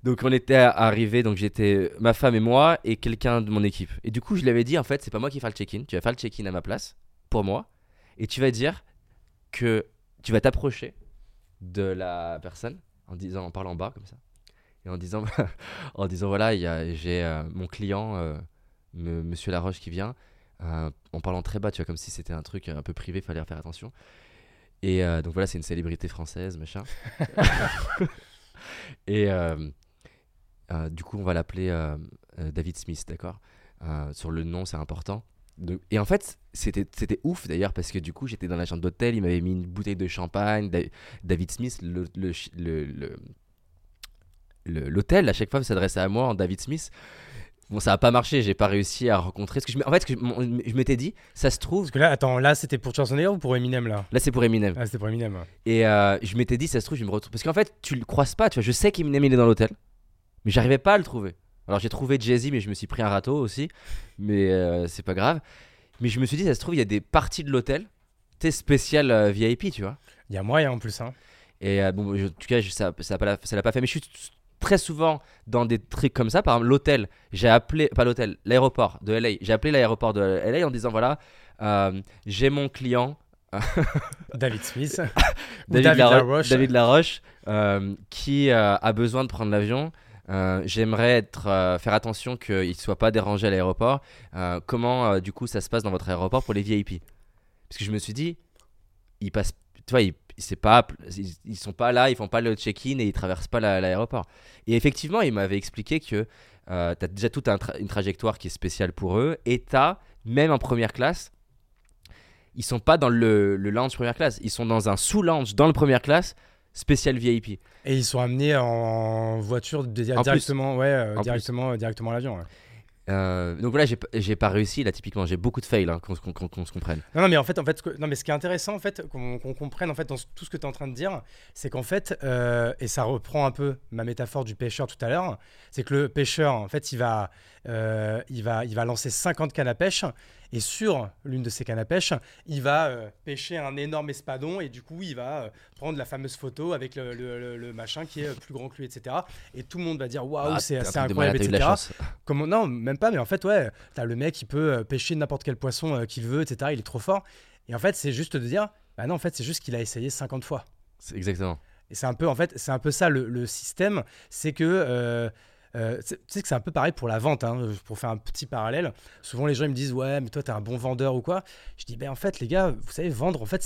donc on était arrivé, donc j'étais ma femme et moi et quelqu'un de mon équipe. Et du coup, je lui avais dit, en fait, c'est pas moi qui fais le check-in, tu vas faire le check-in à ma place, pour moi, et tu vas dire que tu vas t'approcher de la personne en disant, en parlant bas comme ça, et en disant, en disant voilà, j'ai euh, mon client, euh, Monsieur Laroche qui vient, euh, en parlant très bas, tu vois, comme si c'était un truc un peu privé, fallait faire attention. Et donc voilà, c'est une célébrité française, machin. et du coup, on va l'appeler David Smith, d'accord? Euh, sur le nom, c'est important. De- Et en fait, c'était ouf d'ailleurs parce que du coup, j'étais dans la chambre d'hôtel, il m'avait mis une bouteille de champagne. Da- David Smith, le- l'hôtel, à chaque fois, s'adressait à moi en David Smith. Bon, ça a pas marché, j'ai pas réussi à rencontrer. Parce que je, en fait, je, m'étais dit, ça se trouve. Parce que là, attends, là, c'était pour Schwarzenegger ou pour Eminem, là? Là, c'est pour Eminem. Ah, c'était pour Eminem. Et euh, je m'étais dit, ça se trouve, je me retrouve. Parce qu'en fait, tu le croises pas, tu vois. Je sais qu'Eminem, il est dans l'hôtel. Mais j'arrivais pas à le trouver. Alors, j'ai trouvé Jay-Z, mais je me suis pris un râteau aussi. Mais euh, c'est pas grave. Mais je me suis dit, ça se trouve, il y a des parties de l'hôtel, tu sais, spéciales euh, VIP, tu vois. Il y a moyen en plus, hein. Et euh, bon, en tout cas, je- ça ça l'a pas, fait. Mais je suis très souvent dans des trucs comme ça. Par exemple, l'hôtel, j'ai appelé, pas l'hôtel, l'aéroport de LA. J'ai appelé l'aéroport de LA en disant voilà, euh, j'ai mon client. David Smith. David, David Laro- Laroche. David Laroche, qui a besoin de prendre l'avion. Euh, J'aimerais euh, faire attention qu'il ne soit pas dérangé à l'aéroport. Euh, comment, du coup, ça se passe dans votre aéroport pour les VIP Parce que je me suis dit, ils passent, tu vois, ils, pas, ils, ils sont pas là, ils font pas le check-in et ils traversent pas la- l'aéroport. Et effectivement, il m'avait expliqué que tu as déjà toute un une trajectoire qui est spéciale pour eux et tu as, même en première classe, ils sont pas dans le, le lounge première classe, ils sont dans un sous-lounge dans le première classe spécial VIP. Et ils sont amenés en voiture En directement, ouais, euh, directement, euh, directement à l'avion. ouais. Euh, donc voilà, j'ai pas réussi là typiquement, j'ai beaucoup de fails, hein, qu'on se comprenne. Non, non, mais en fait, en fait, non, mais ce qui est intéressant, en fait, qu'on comprenne en fait dans tout ce que tu es en train de dire, c'est qu'en fait, euh, et ça reprend un peu ma métaphore du pêcheur tout à l'heure, c'est que le pêcheur, en fait, il va, euh, il va, il va lancer 50 cannes à pêche, et sur l'une de ces cannes à pêche, il va euh, pêcher un énorme espadon, et du coup, il va euh, prendre la fameuse photo avec le, le- le- le machin qui est plus grand que lui, etc. Et tout le monde va dire waouh, Ah, c'est incroyable, etc. Comment non, même pas, mais en fait, ouais, t'as le mec qui peut pêcher n'importe quel poisson qu'il veut, etc. Il est trop fort. Et en fait, c'est juste de dire, bah non, en fait, c'est juste qu'il a essayé 50 fois. Exactement. Et c'est un peu, en fait, c'est un peu ça le système, c'est que, euh, tu sais que c'est un peu pareil pour la vente, hein, pour faire un petit parallèle. Souvent, les gens ils me disent, ouais, mais toi, t'es un bon vendeur ou quoi. Je dis, ben en fait, les gars, vous savez, vendre, en fait,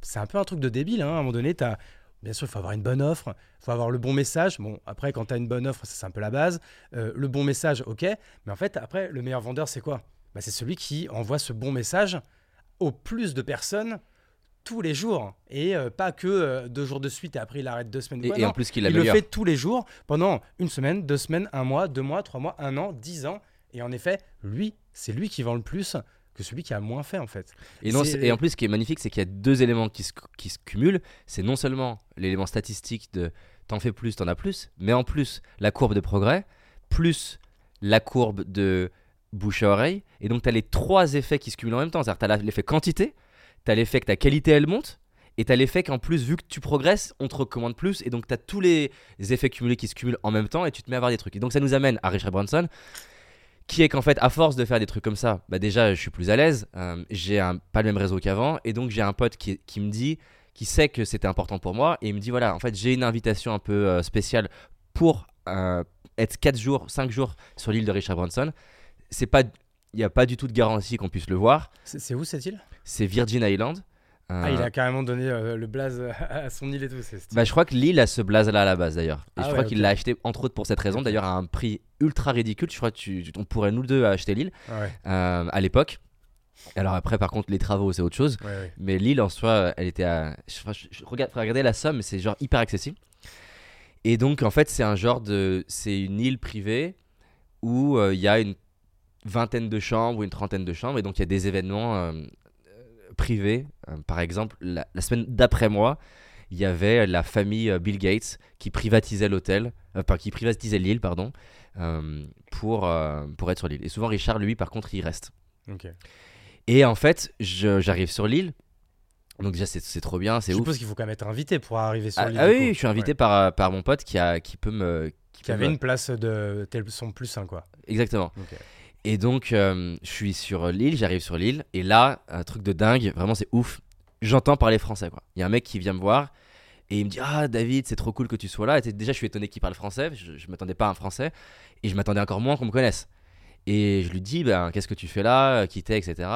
c'est un peu un truc de débile. hein. À un moment donné, t'as Bien sûr, il faut avoir une bonne offre, il faut avoir le bon message. Bon, après, quand tu as une bonne offre, c'est un peu la base. Euh, le bon message, ok. Mais en fait, après, le meilleur vendeur, c'est quoi? Bah, C'est celui qui envoie ce bon message au plus de personnes tous les jours. Et euh, pas que euh, deux jours de suite et après il arrête deux semaines. Et, Ouais, et en plus qu'il il le fait tous les jours pendant une semaine, deux semaines, un mois, deux mois, trois mois, un an, dix ans. Et en effet, lui, c'est lui qui vend le plus que celui qui a moins fait en fait. Non, et en plus, ce qui est magnifique, c'est qu'il y a deux éléments qui se, qui se cumulent. C'est non seulement l'élément statistique de t'en fais plus, t'en as plus, mais en plus la courbe de progrès, plus la courbe de bouche à oreille. Et donc, tu as les trois effets qui se cumulent en même temps. C'est-à-dire, tu as l'effet quantité, tu as l'effet que ta qualité, elle monte. Et tu as l'effet qu'en plus, vu que tu progresses, on te recommande plus. Et donc, tu as tous les effets cumulés qui se cumulent en même temps et tu te mets à avoir des trucs. Et donc, ça nous amène à Richard Branson, qui est qu'en fait, à force de faire des trucs comme ça, bah déjà, je suis plus à l'aise. euh, j'ai pas le même réseau qu'avant. Et donc, j'ai un pote qui, qui me dit, qui sait que c'était important pour moi. Et il me dit voilà, en fait, j'ai une invitation un peu euh, spéciale pour euh, être 4 jours, 5 jours sur l'île de Richard Branson. C'est pas. Il n'y a pas du tout de garantie qu'on puisse le voir. C'est où cette île? C'est Virgin Island. Euh, Ah, il a carrément donné euh, le blaze à son île et tout. bah, je crois que l'île a ce blaze là à la base d'ailleurs. Et Ah je ouais, crois qu'il l'a acheté entre autres pour cette raison, d'ailleurs à un prix ultra ridicule. Je crois que tu, tu- on pourrait nous deux acheter l'île Ouais, euh, à l'époque. Alors après, par contre, les travaux c'est autre chose. ouais. Mais l'île en soi, elle était à. Je, enfin, je- je regarde, regarder la somme, c'est genre hyper accessible. Et donc, en fait, c'est un genre de. C'est une île privée où euh, il y a une vingtaine de chambres ou une trentaine de chambres. Et donc, il y a des événements euh, euh, privés. Euh, par exemple, la, la semaine d'après moi, il y avait la famille Bill Gates qui privatisait l'hôtel, enfin, qui privatisait l'île, pardon, pour, pour être sur l'île. Et souvent, Richard, lui, par contre, il reste. Et en fait, je- j'arrive sur l'île. Donc déjà, c'est c'est trop bien, c'est Je ouf. suppose qu'il faut quand même être invité pour arriver sur Ah, l'île. ah oui, coup. je suis invité Ouais. par, par mon pote qui, a, qui peut me... Qui, Qui peut avait me- une place de tel son plus 1, quoi. Exactement. Et donc, euh, je suis sur l'île, j'arrive sur l'île, et là, un truc de dingue, vraiment, c'est ouf. J'entends parler français, quoi. Il y a un mec qui vient me voir, et il me dit Ah, David, c'est trop cool que tu sois là. Et déjà, je suis étonné qu'il parle français, je, je m'attendais pas à un français, et je m'attendais encore moins qu'on me connaisse. Et je lui dis ben, Qu'est-ce que tu fais là Qui t'es, etc.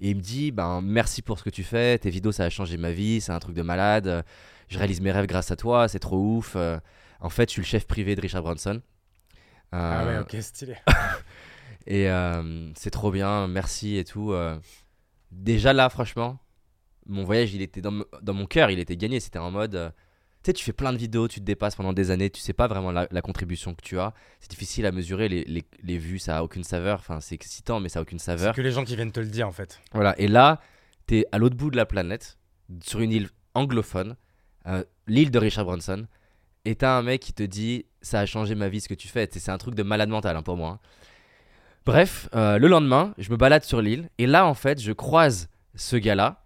Et il me dit ben, Merci pour ce que tu fais, tes vidéos, ça a changé ma vie, c'est un truc de malade. Je réalise mes rêves grâce à toi, c'est trop ouf. Euh, En fait, je suis le chef privé de Richard Branson. Ah ouais, Euh, ok, stylé. Et euh, c'est trop bien, merci et tout. euh. Déjà là, franchement, mon voyage, il était dans, mon cœur, il était gagné. C'était en mode. euh, tu sais, tu fais plein de vidéos, tu te dépasses pendant des années, tu sais pas vraiment la, la contribution que tu as. C'est difficile à mesurer, les, les, les vues, ça a aucune saveur. Enfin, c'est excitant, mais ça a aucune C'est saveur. que les gens qui viennent te le dire en fait. Voilà, et là, t'es à l'autre bout de la planète, sur une île anglophone, l'île de Richard Branson, et t'as un mec qui te dit ça a changé ma vie ce que tu fais. C'est un truc de malade mental hein, pour moi. hein. Bref, euh, le lendemain, je me balade sur l'île, et là, en fait, je croise ce gars-là,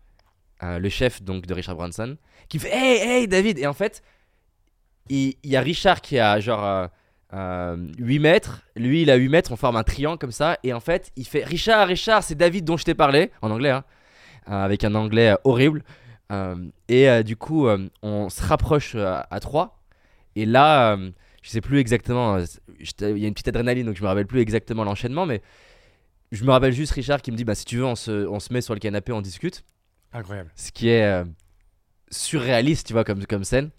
euh, le chef donc de Richard Branson, qui fait Hey, hey, David Et en fait, il y, a Richard qui a genre. euh, euh, 8 mètres, lui il a 8 mètres, on forme un triangle comme ça, et en fait il fait Richard, Richard, c'est David dont je t'ai parlé, en anglais, hein, euh, avec un anglais euh, horrible. Euh, et euh, du coup, euh, on se rapproche euh, à 3, et là, euh, je sais plus exactement, euh, il y a une petite adrénaline donc je me rappelle plus exactement l'enchaînement, mais je me rappelle juste Richard qui me dit Bah si tu veux, on se, on se met sur le canapé, on discute Incroyable. ce qui est euh, surréaliste, tu vois, comme, comme scène.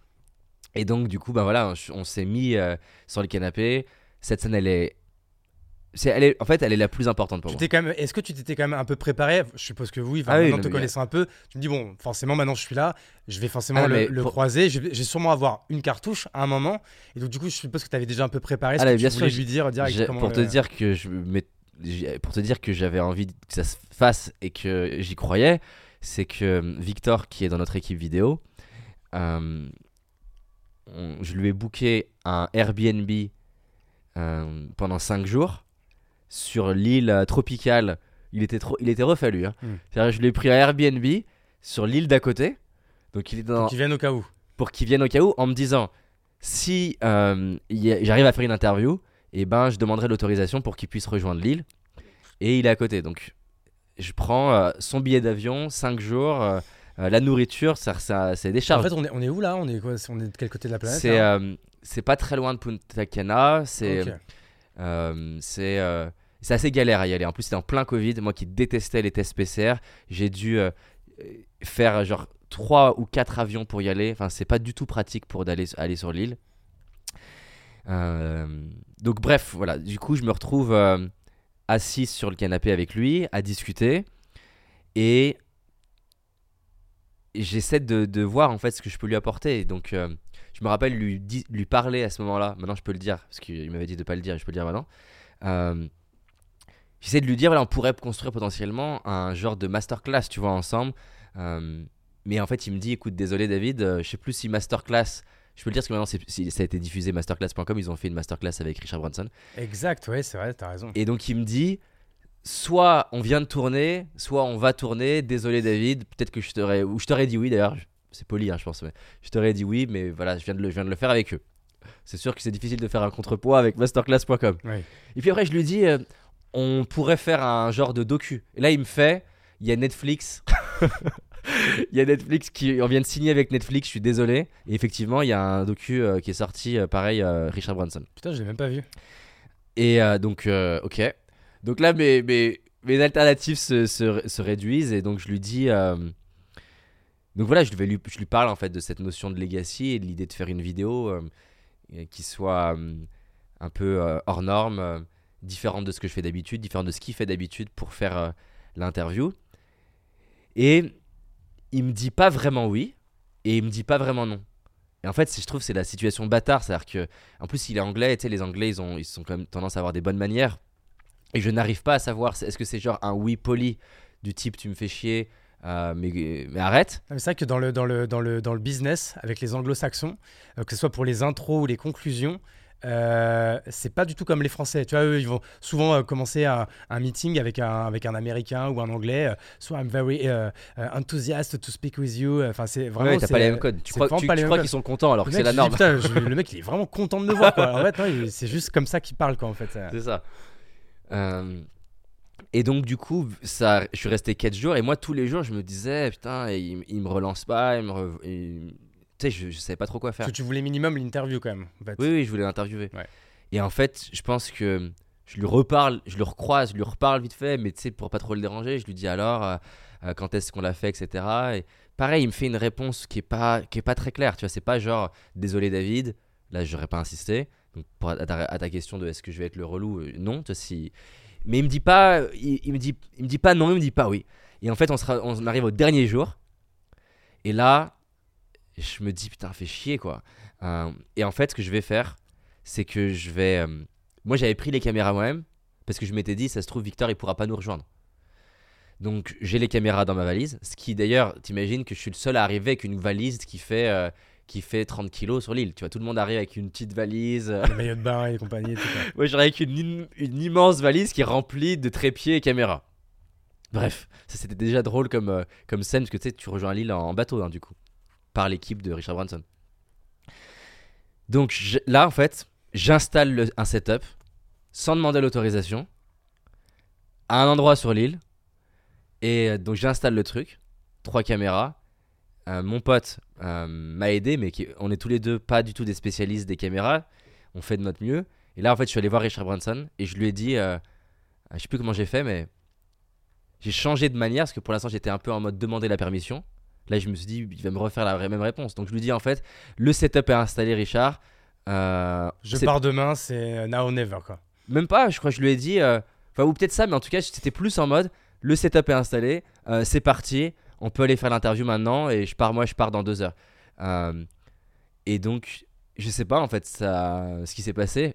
Et donc, du coup, bah voilà, on, on s'est mis euh, sur le canapé. Cette scène, elle est, c'est, elle est. En fait, elle est la plus importante pour Tu moi. t'es quand même, est-ce que tu t'étais quand même un peu préparé? Je suppose que oui. Enfin, Ah maintenant non, te mais- connaissant un peu, tu me dis bon, forcément maintenant je suis là, je vais forcément Ah, le, mais le pour- croiser. Je vais, je vais sûrement avoir une cartouche à un moment. Et donc du coup, je suppose que tu avais déjà un peu préparé ce Ah, que mais tu bien sûr, lui dire direct. J'ai- comment pour te dire que je m'ai- j'ai- pour te dire que j'avais envie que ça se fasse et que j'y croyais, c'est que euh, Victor, qui est dans notre équipe vidéo, euh, on- je lui ai booké un Airbnb euh, pendant 5 jours sur l'île euh, tropicale. Il était, trop, il était hein. C'est-à-dire, je lui ai pris un Airbnb sur l'île d'à côté. Donc il est dans, Qui viennent au cas où. pour qu'il vienne au cas où en me disant si euh, j'arrive à faire une interview, et ben je demanderai l'autorisation pour qu'il puisse rejoindre l'île. Et il est à côté. Donc je prends euh, son billet d'avion, 5 jours, euh, la nourriture, ça, ça- c'est des En charges. fait, on est, on est où là? On est quoi? On est de quel côté de la planète c'est pas très loin de Punta Cana. C'est c'est assez galère à y aller. En plus, c'était en plein Covid. Moi qui détestais les tests PCR, j'ai dû euh, faire genre 3 ou 4 avions pour y aller. Enfin, c'est pas du tout pratique pour d'aller aller sur l'île. Euh, donc, bref, voilà. Du coup, je me retrouve euh, assis sur le canapé avec lui à discuter. Et j'essaie de, de voir en fait ce que je peux lui apporter. Donc, euh, je me rappelle lui, lui parler à ce moment-là. Maintenant, je peux le dire parce qu'il m'avait dit de pas le dire. Je peux le dire maintenant. J'essaie de lui dire, voilà, on pourrait construire potentiellement un genre de masterclass, tu vois, ensemble. Euh, mais en fait, il me dit, écoute, désolé David, euh, je sais plus si masterclass. Je peux le dire parce que maintenant, si- ça a été diffusé masterclass.com. Ils ont fait une masterclass avec Richard Branson. Exact, ouais, c'est vrai, t'as raison. Et donc, il me dit, soit on vient de tourner, soit on va tourner. Désolé David, peut-être que je t'aurais, ou je t'aurais dit oui d'ailleurs. C'est poli, hein, je pense, mais je t'aurais dit oui, mais voilà, je viens de le, je viens de le faire avec eux. C'est sûr que c'est difficile de faire un contrepoids avec masterclass.com. Et puis après, je lui dis, euh, on pourrait faire un genre de docu. Et là, il me fait, il y a Netflix. Il y a Netflix qui, on vient de signer avec Netflix, je suis désolé. Et effectivement, il y a un docu euh, qui est sorti, euh, pareil, euh, Richard Branson. Putain, je l'ai même pas vu. Et euh, donc, ok. Donc là, mes, mes, mes alternatives se, se, se réduisent et donc je lui dis. Donc voilà, je, vais lui, je lui parle en fait de cette notion de legacy et de l'idée de faire une vidéo qui soit un peu hors norme, différente de ce que je fais d'habitude, différente de ce qu'il fait d'habitude pour faire euh, l'interview. Et il me dit pas vraiment oui et il me dit pas vraiment non. Et en fait, je trouve c'est la situation bâtard, c'est-à-dire que en plus, il est anglais, et tu sais, les anglais, ils ont, ils ont quand même tendance à avoir des bonnes manières. Et je n'arrive pas à savoir, est-ce que c'est genre un oui poli du type tu me fais chier, euh, mais, arrête C'est vrai que dans le, dans, le, dans, le, dans le business, avec les anglo-saxons, euh, que ce soit pour les intros ou les conclusions, euh, c'est pas du tout comme les Français. Tu vois, eux, ils vont souvent euh, commencer un, un meeting avec un, avec un Américain ou un Anglais. euh, soit I'm very euh, enthusiastic to speak with you. Enfin, c'est vraiment. Ouais, t'as pas les mêmes codes. Tu crois, tu, crois qu'ils sont contents alors Le que c'est la norme? putain, je- le mec, il est vraiment content de me voir. Quoi. En fait, c'est juste comme ça qu'il parle, quoi, en fait. C'est ça. Et donc, du coup, ça, je suis resté 4 jours et moi, tous les jours, je me disais, putain, il, il me relance pas, il me. re- il- sais, je, je savais pas trop quoi faire. Parce que tu voulais minimum l'interview, quand même. En fait. Oui, oui, je voulais l'interviewer. Ouais. Et en fait, je pense que je lui reparle, je le recroise, je lui reparle vite fait, mais tu sais, pour pas trop le déranger, je lui dis alors euh, euh, quand est-ce qu'on l'a fait, etc. Et pareil, il me fait une réponse qui est pas, qui est pas très claire. Tu vois, c'est pas genre désolé David. Là, j'aurais pas insisté. Donc, pour, à, ta, à ta question de est-ce que je vais être le relou, euh, non. Tu vois, si Mais il me dit pas, il, il me dit, il me dit pas non, il me dit pas oui. Et en fait, on, sera, on arrive au dernier jour. Et là, je me dis putain, fait chier quoi. Euh, et en fait, ce que je vais faire, c'est que je vais. euh, moi, j'avais pris les caméras moi-même parce que je m'étais dit, ça se trouve, Victor, il pourra pas nous rejoindre. Donc, j'ai les caméras dans ma valise. Ce qui, d'ailleurs, t'imagines que je suis le seul à arriver avec une valise qui fait, euh, qui fait 30 kilos sur l'île. Tu vois, tout le monde arrive avec une petite valise. euh, Les maillots de bain et compagnie. Moi, j'arrive avec une, une immense valise qui est remplie de trépieds et caméras. Bref, ça c'était déjà drôle comme, comme scène, parce que tu sais, tu rejoins l'île en, en bateau, hein, du coup, par l'équipe de Richard Branson. Donc là, en fait, j'installe le- un setup sans demander l'autorisation à un endroit sur l'île. Et euh, donc j'installe le truc, trois caméras. Euh, mon pote euh, m'a aidé, mais on est tous les deux pas du tout des spécialistes des caméras. On fait de notre mieux. Et là, en fait, je suis allé voir Richard Branson et je lui ai dit, euh, je sais plus comment j'ai fait, mais j'ai changé de manière parce que pour l'instant, j'étais un peu en mode demander la permission. Là, je me suis dit, il va me refaire la même réponse. Donc, je lui dis, en fait, le setup est installé, Richard. Euh, Je pars demain, c'est now or never quoi. Même pas, je crois que je lui ai dit, euh, enfin, ou peut-être ça, mais en tout cas, c'était plus en mode, le setup est installé, euh, c'est parti, on peut aller faire l'interview maintenant et je pars, moi, je pars dans deux heures. Et donc, je sais pas en fait ça, ce qui s'est passé.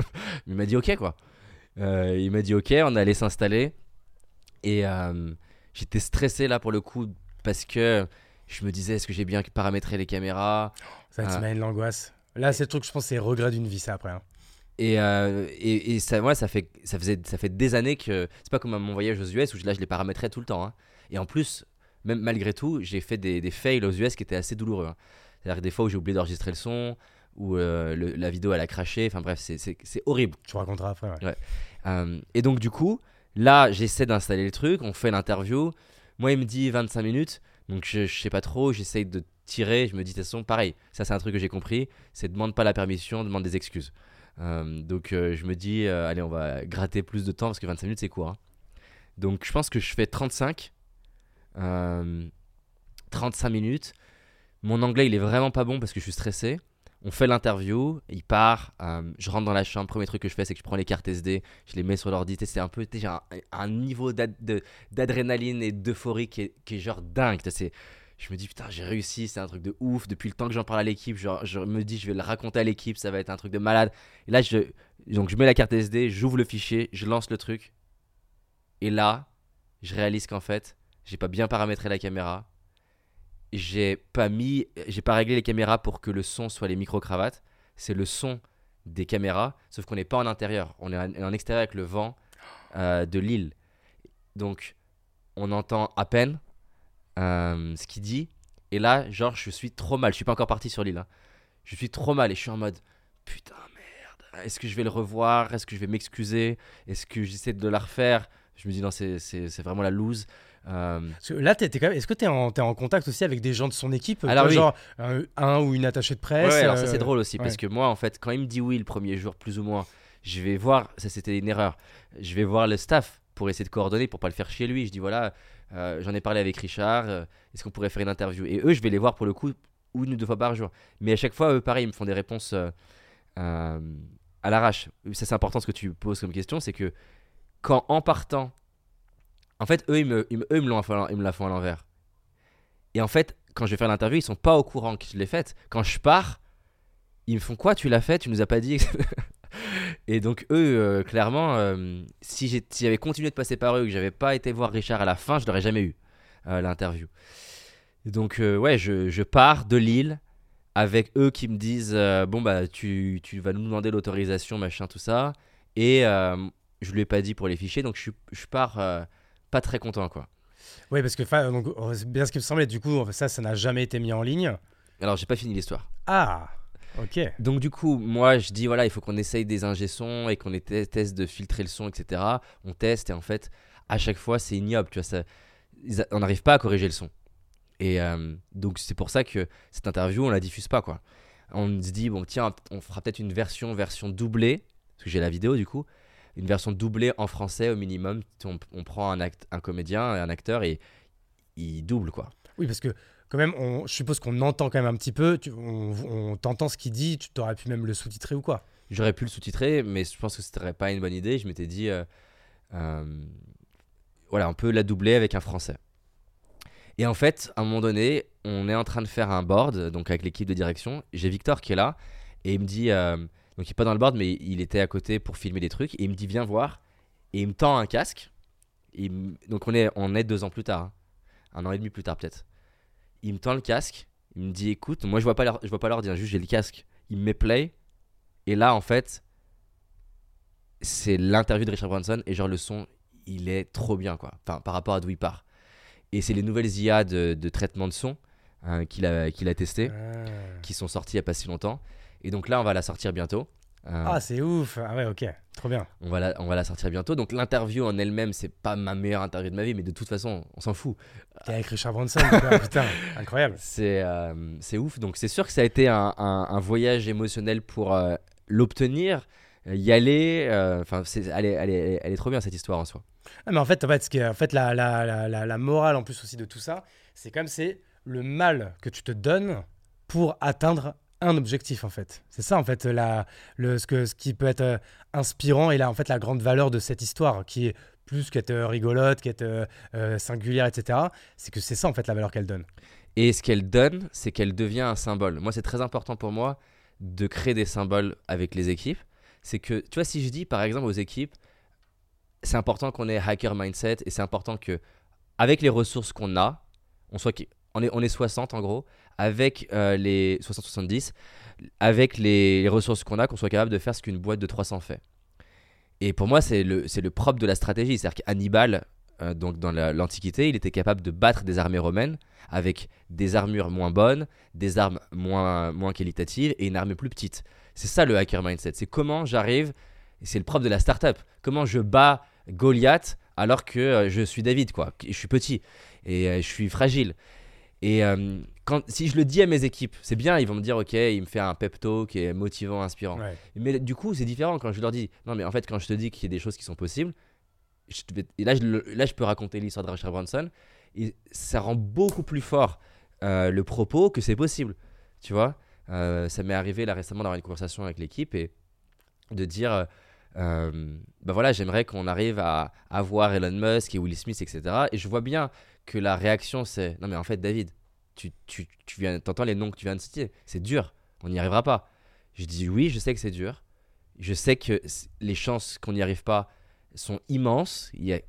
il m'a dit ok quoi. Il m'a dit ok, on allait s'installer et j'étais stressé là pour le coup parce que je me disais est-ce que j'ai bien paramétré les caméras? Ça Ah. t'imagine l'angoisse. Là, c'est le truc, je pense, c'est regret d'une vie, ça après. hein. Et, euh, et, et ça, moi, ça fait, ça, faisait, ça fait des années que. C'est pas comme mon voyage aux US où là, je les paramétrais tout le temps. hein. Et en plus, même malgré tout, j'ai fait des, des fails aux US qui étaient assez douloureux. hein. C'est-à-dire des fois où j'ai oublié d'enregistrer le son, où euh, le- la vidéo elle a craché. Enfin bref, c'est- horrible. Tu raconteras après. ouais. Euh, et donc, du coup, là, j'essaie d'installer le truc, on fait l'interview. Moi, il me dit 25 minutes, donc je, je sais pas trop, j'essaye de tirer. Je me dis, de toute façon, pareil, ça, c'est un truc que j'ai compris c'est demande pas la permission, demande des excuses. Euh, donc, euh, je me dis, euh, allez, on va gratter plus de temps parce que 25 minutes, c'est court. hein. Donc, je pense que je fais 35. euh, 35 minutes. Mon anglais, il est vraiment pas bon parce que je suis stressé. On fait l'interview, il part, euh, je rentre dans la chambre, premier truc que je fais c'est que je prends les cartes SD, je les mets sur l'ordi, c'est un peu déjà un, niveau d'adrénaline et d'euphorie qui est, genre dingue. Je me dis putain j'ai réussi, c'est un truc de ouf, depuis le temps que j'en parle à l'équipe, genre, je me dis je vais le raconter à l'équipe, ça va être un truc de malade. Et là je, donc je mets la carte SD, j'ouvre le fichier, je lance le truc, et là je réalise qu'en fait j'ai pas bien paramétré la caméra, j'ai pas mis, j'ai pas réglé les caméras pour que le son soit les micro-cravates. C'est le son des caméras, sauf qu'on n'est pas en intérieur. On est en, extérieur avec le vent euh, de l'île. Donc, on entend à peine euh, ce qu'il dit. Et là, genre, je suis trop mal. Je suis pas encore parti sur l'île. hein. Je suis trop mal et je suis en mode putain merde. Est-ce que je vais le revoir? Est-ce que je vais m'excuser? Est-ce que j'essaie de la refaire? Je me dis non, c'est vraiment la loose. Euh, Parce que là, t'es- t'es quand même- est-ce que tu es, en en contact aussi avec des gens de son équipe Alors Toi, oui. Genre un, un ou une attachée de Ouais, presse ouais, alors ça euh, c'est drôle aussi parce ouais. que moi en fait quand il me dit oui le premier jour plus ou moins, je vais voir, ça c'était une erreur, je vais voir le staff pour essayer de coordonner pour pas le faire chez lui. Je dis voilà, euh, j'en ai parlé avec Richard, euh, est-ce qu'on pourrait faire une interview? Et eux je vais les voir pour le coup une ou deux fois par jour. Mais à chaque fois eux pareil ils me font des réponses euh, euh, à l'arrache. Ça c'est important ce que tu poses comme question, c'est que quand en partant, en fait eux ils me, ils eux, ils me la font à l'envers. Et en fait, quand je vais faire l'interview, ils sont pas au courant que je l'ai faite. Quand je pars, ils me font quoi Tu l'as fait Tu nous as pas dit Et donc eux, euh, clairement, euh, si j'avais continué de passer par eux, que j'avais pas été voir Richard à la fin, je l'aurais jamais eu euh, l'interview. Donc euh, ouais, je, pars de Lille avec eux qui me disent euh, bon bah tu, tu vas nous demander l'autorisation machin tout ça et je lui ai pas dit pour les fichiers donc je, pars pas très content quoi. Oui, parce que donc, bien ce qui me semblait. Du coup, ça, ça n'a jamais été mis en ligne. Alors j'ai pas fini l'histoire. Ah, ok. Donc du coup, moi je dis voilà, il faut qu'on essaye des ingé sons et qu'on teste de filtrer le son, etc. On teste et en fait, à chaque fois, c'est ignoble, tu vois, ça, on n'arrive pas à corriger le son. Et euh, donc c'est pour ça que cette interview, on la diffuse pas quoi. On se dit bon tiens, on fera peut-être une version version doublée parce que j'ai la vidéo du coup, une version doublée en français au minimum. On, on prend un, act- un comédien, un acteur et il double quoi. Oui, parce que quand même, on, je suppose qu'on entend quand même un petit peu. Tu, on on t'entend ce qu'il dit. Tu t'aurais pu même le sous-titrer ou quoi? J'aurais pu le sous-titrer, mais je pense que ce serait pas une bonne idée. Je m'étais dit, euh, Euh, voilà, on peut la doubler avec un français. Et en fait, à un moment donné, on est en train de faire un board, donc avec l'équipe de direction. J'ai Victor qui est là, et il me dit, euh, donc il est pas dans le board, mais il était à côté pour filmer des trucs, et il me dit, viens voir, et il me tend un casque. Me- donc on est, on est deux ans plus tard, hein. un an et demi plus tard peut-être. Il me tend le casque, il me dit, écoute, moi je vois pas je vois pas l'ordi, hein, juste j'ai le casque. Il me met play, et là en fait, c'est l'interview de Richard Branson, et genre le son, il est trop bien quoi, enfin par rapport à d'où il part. Et c'est les nouvelles IA de, de traitement de son hein, qu'il a, qu'il a testé, Ah. qui sont sorties il y a pas si longtemps. Et donc là, on va la sortir bientôt. Euh, Ah, c'est ouf. Ah ouais, ok. Trop bien. on, va la, on va la sortir bientôt. Donc l'interview en elle-même, c'est pas ma meilleure interview de ma vie, mais de toute façon, on s'en fout. T'es avec Richard Branson, quoi, putain, incroyable. C'est euh, c'est ouf. Donc c'est sûr que ça a été un, un- un voyage émotionnel pour euh, l'obtenir, y aller. euh, Enfin, elle, est, elle, elle est trop bien cette histoire en soi. Ah, mais en fait, en fait, ce qui est- en fait la, la, la, la, la morale en plus aussi de tout ça, c'est comme c'est le mal que tu te donnes pour atteindre un objectif en fait. C'est ça en fait la, le, ce, que, ce qui peut être euh, inspirant et là en fait la grande valeur de cette histoire qui est plus qu'être euh, rigolote, qu'être euh, singulière, etc. C'est que c'est ça en fait la valeur qu'elle donne. Et ce qu'elle donne, c'est qu'elle devient un symbole. Moi, c'est très important pour moi de créer des symboles avec les équipes. C'est que, tu vois, si je dis par exemple aux équipes, c'est important qu'on ait hacker mindset et c'est important que, avec les ressources qu'on a, on, soit, on, est, on est 60 en gros, avec euh, les 60-70, avec les, ressources qu'on a, qu'on soit capable de faire ce qu'une boîte de 300 fait. Et pour moi, c'est le, le propre de la stratégie. C'est-à-dire qu'Hannibal, euh, donc dans la- l'Antiquité, il était capable de battre des armées romaines avec des armures moins bonnes, des armes moins, moins qualitatives et une armée plus petite. C'est ça le hacker mindset. C'est comment j'arrive, c'est le propre de la startup, comment je bats Goliath alors que euh, je suis David, quoi. Je suis petit et je suis fragile. Et quand, si je le dis à mes équipes, c'est bien, ils vont me dire, ok, il me fait un pep talk qui est motivant, inspirant. Ouais. Mais du coup, c'est différent quand je leur dis, non, mais en fait, quand je te dis qu'il y a des choses qui sont possibles, je te vais- et là, je, là, je peux raconter l'histoire de Richard Branson, et ça rend beaucoup plus fort euh, le propos que c'est possible. Tu vois Euh, Ça m'est arrivé là récemment d'avoir une conversation avec l'équipe et de dire, euh, bah voilà, j'aimerais qu'on arrive à avoir Elon Musk et Will Smith, etc. Et je vois bien que la réaction, c'est, non, mais en fait, David, tu, tu, tu viens, entends les noms que tu viens de citer, c'est dur, on n'y arrivera pas. Je dis oui, je sais que c'est dur. Je sais que les chances qu'on n'y arrive pas sont immenses. Il y a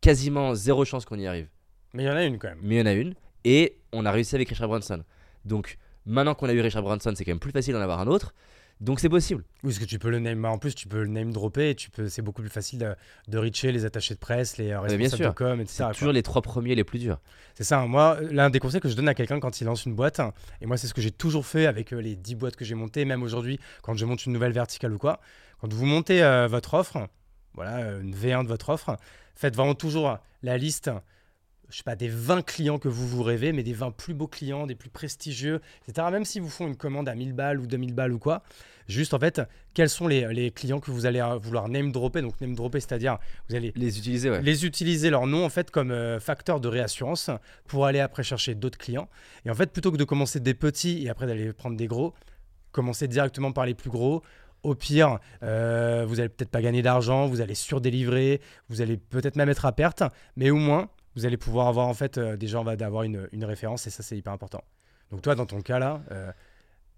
quasiment zéro chance qu'on y arrive. Mais il y en a une quand même. Mais il y en a une. Et on a réussi avec Richard Branson. Donc maintenant qu'on a eu Richard Branson, c'est quand même plus facile d'en avoir un autre. Donc c'est possible. Oui, parce que tu peux le name. En plus, tu peux le name dropper et tu peux. C'est beaucoup plus facile de, de reacher les attachés de presse, les euh, bien responsables sûr. de com, etc. C'est toujours les trois premiers les plus durs. C'est ça. Moi, l'un des conseils que je donne à quelqu'un quand il lance une boîte, et moi, c'est ce que j'ai toujours fait avec euh, les 10 boîtes que j'ai montées, même aujourd'hui, quand je monte une nouvelle verticale ou quoi. Quand vous montez euh, votre offre, voilà, une V1 de votre offre, faites vraiment toujours la liste. Je sais pas, des 20 clients que vous vous rêvez, mais des 20 plus beaux clients, des plus prestigieux, etc. Même si vous font une commande à 1000 balles ou 2000 balles ou quoi, juste en fait, quels sont les, les clients que vous allez vouloir name dropper? Donc, name dropper, c'est-à-dire, vous allez Les utiliser, ouais. les utiliser leur nom en fait comme euh, facteur de réassurance pour aller après chercher d'autres clients. Et en fait, plutôt que de commencer des petits et après d'aller prendre des gros, commencez directement par les plus gros. Au pire, euh, vous allez peut-être pas gagner d'argent, vous allez surdélivrer, vous allez peut-être même être à perte, mais au moins, vous allez pouvoir avoir en fait euh, déjà on va avoir une, une référence et ça c'est hyper important. Donc toi, dans ton cas là, euh,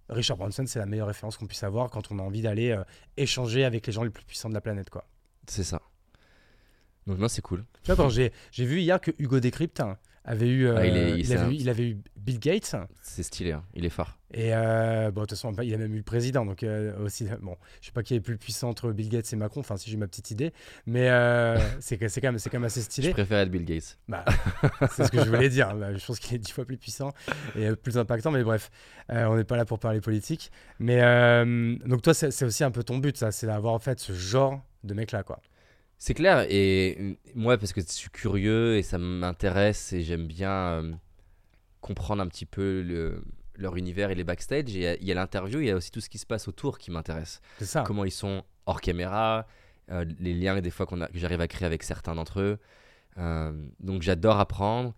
Richard Branson, c'est la meilleure référence qu'on puisse avoir quand on a envie d'aller euh, échanger avec les gens les plus puissants de la planète, quoi. C'est ça. Donc non, c'est cool. Tu vois, quand j'ai j'ai vu hier que Hugo Décrypte avait eu, euh, Ah, il est- il- il, c'est avait un- eu, il avait eu Bill Gates C'est stylé, hein. il est fort. et euh, bon de toute façon il a même eu le président donc euh, aussi bon je sais pas qui est plus puissant entre Bill Gates et Macron enfin si j'ai ma petite idée mais euh, c'est c'est quand même c'est quand même assez Je stylé préfère être Bill Gates. bah, c'est ce que je voulais dire Bah, je pense qu'il est dix fois plus puissant et euh, plus impactant mais bref euh, on n'est pas là pour parler politique mais euh, donc toi c'est c'est aussi un peu ton but ça c'est d'avoir en fait ce genre de mec là quoi C'est clair, et moi, parce que je suis curieux et ça m'intéresse et j'aime bien euh, comprendre un petit peu le- leur univers et les backstage, il y a- l'interview, il y a aussi tout ce qui se passe autour qui m'intéresse. c'est ça Comment ils sont hors caméra, euh, les liens des fois qu'on a- que j'arrive à créer avec certains d'entre eux. Euh, donc j'adore apprendre,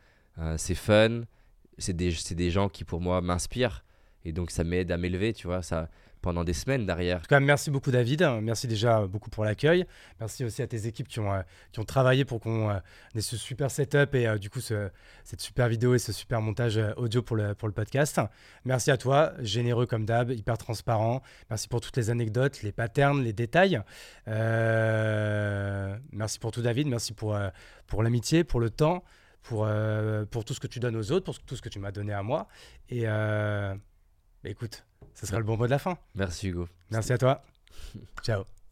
c'est fun, c'est des, c'est des gens qui pour moi m'inspirent. Et donc ça m'aide à m'élever, tu vois, ça pendant des semaines derrière. En tout cas, merci beaucoup David, merci déjà beaucoup pour l'accueil, merci aussi à tes équipes qui ont, euh, qui ont travaillé pour qu'on euh, ait ce super setup et euh, du coup ce, cette super vidéo et ce super montage audio pour le, pour le podcast. Merci à toi, généreux comme d'hab, hyper transparent, merci pour toutes les anecdotes, les patterns, les détails. merci pour tout David, merci pour, pour l'amitié, pour le temps. Pour, pour tout ce que tu donnes aux autres, pour tout ce que tu m'as donné à moi. Et bah, écoute, ce sera le bon mot de la fin. Merci Hugo. Merci à toi. Ciao.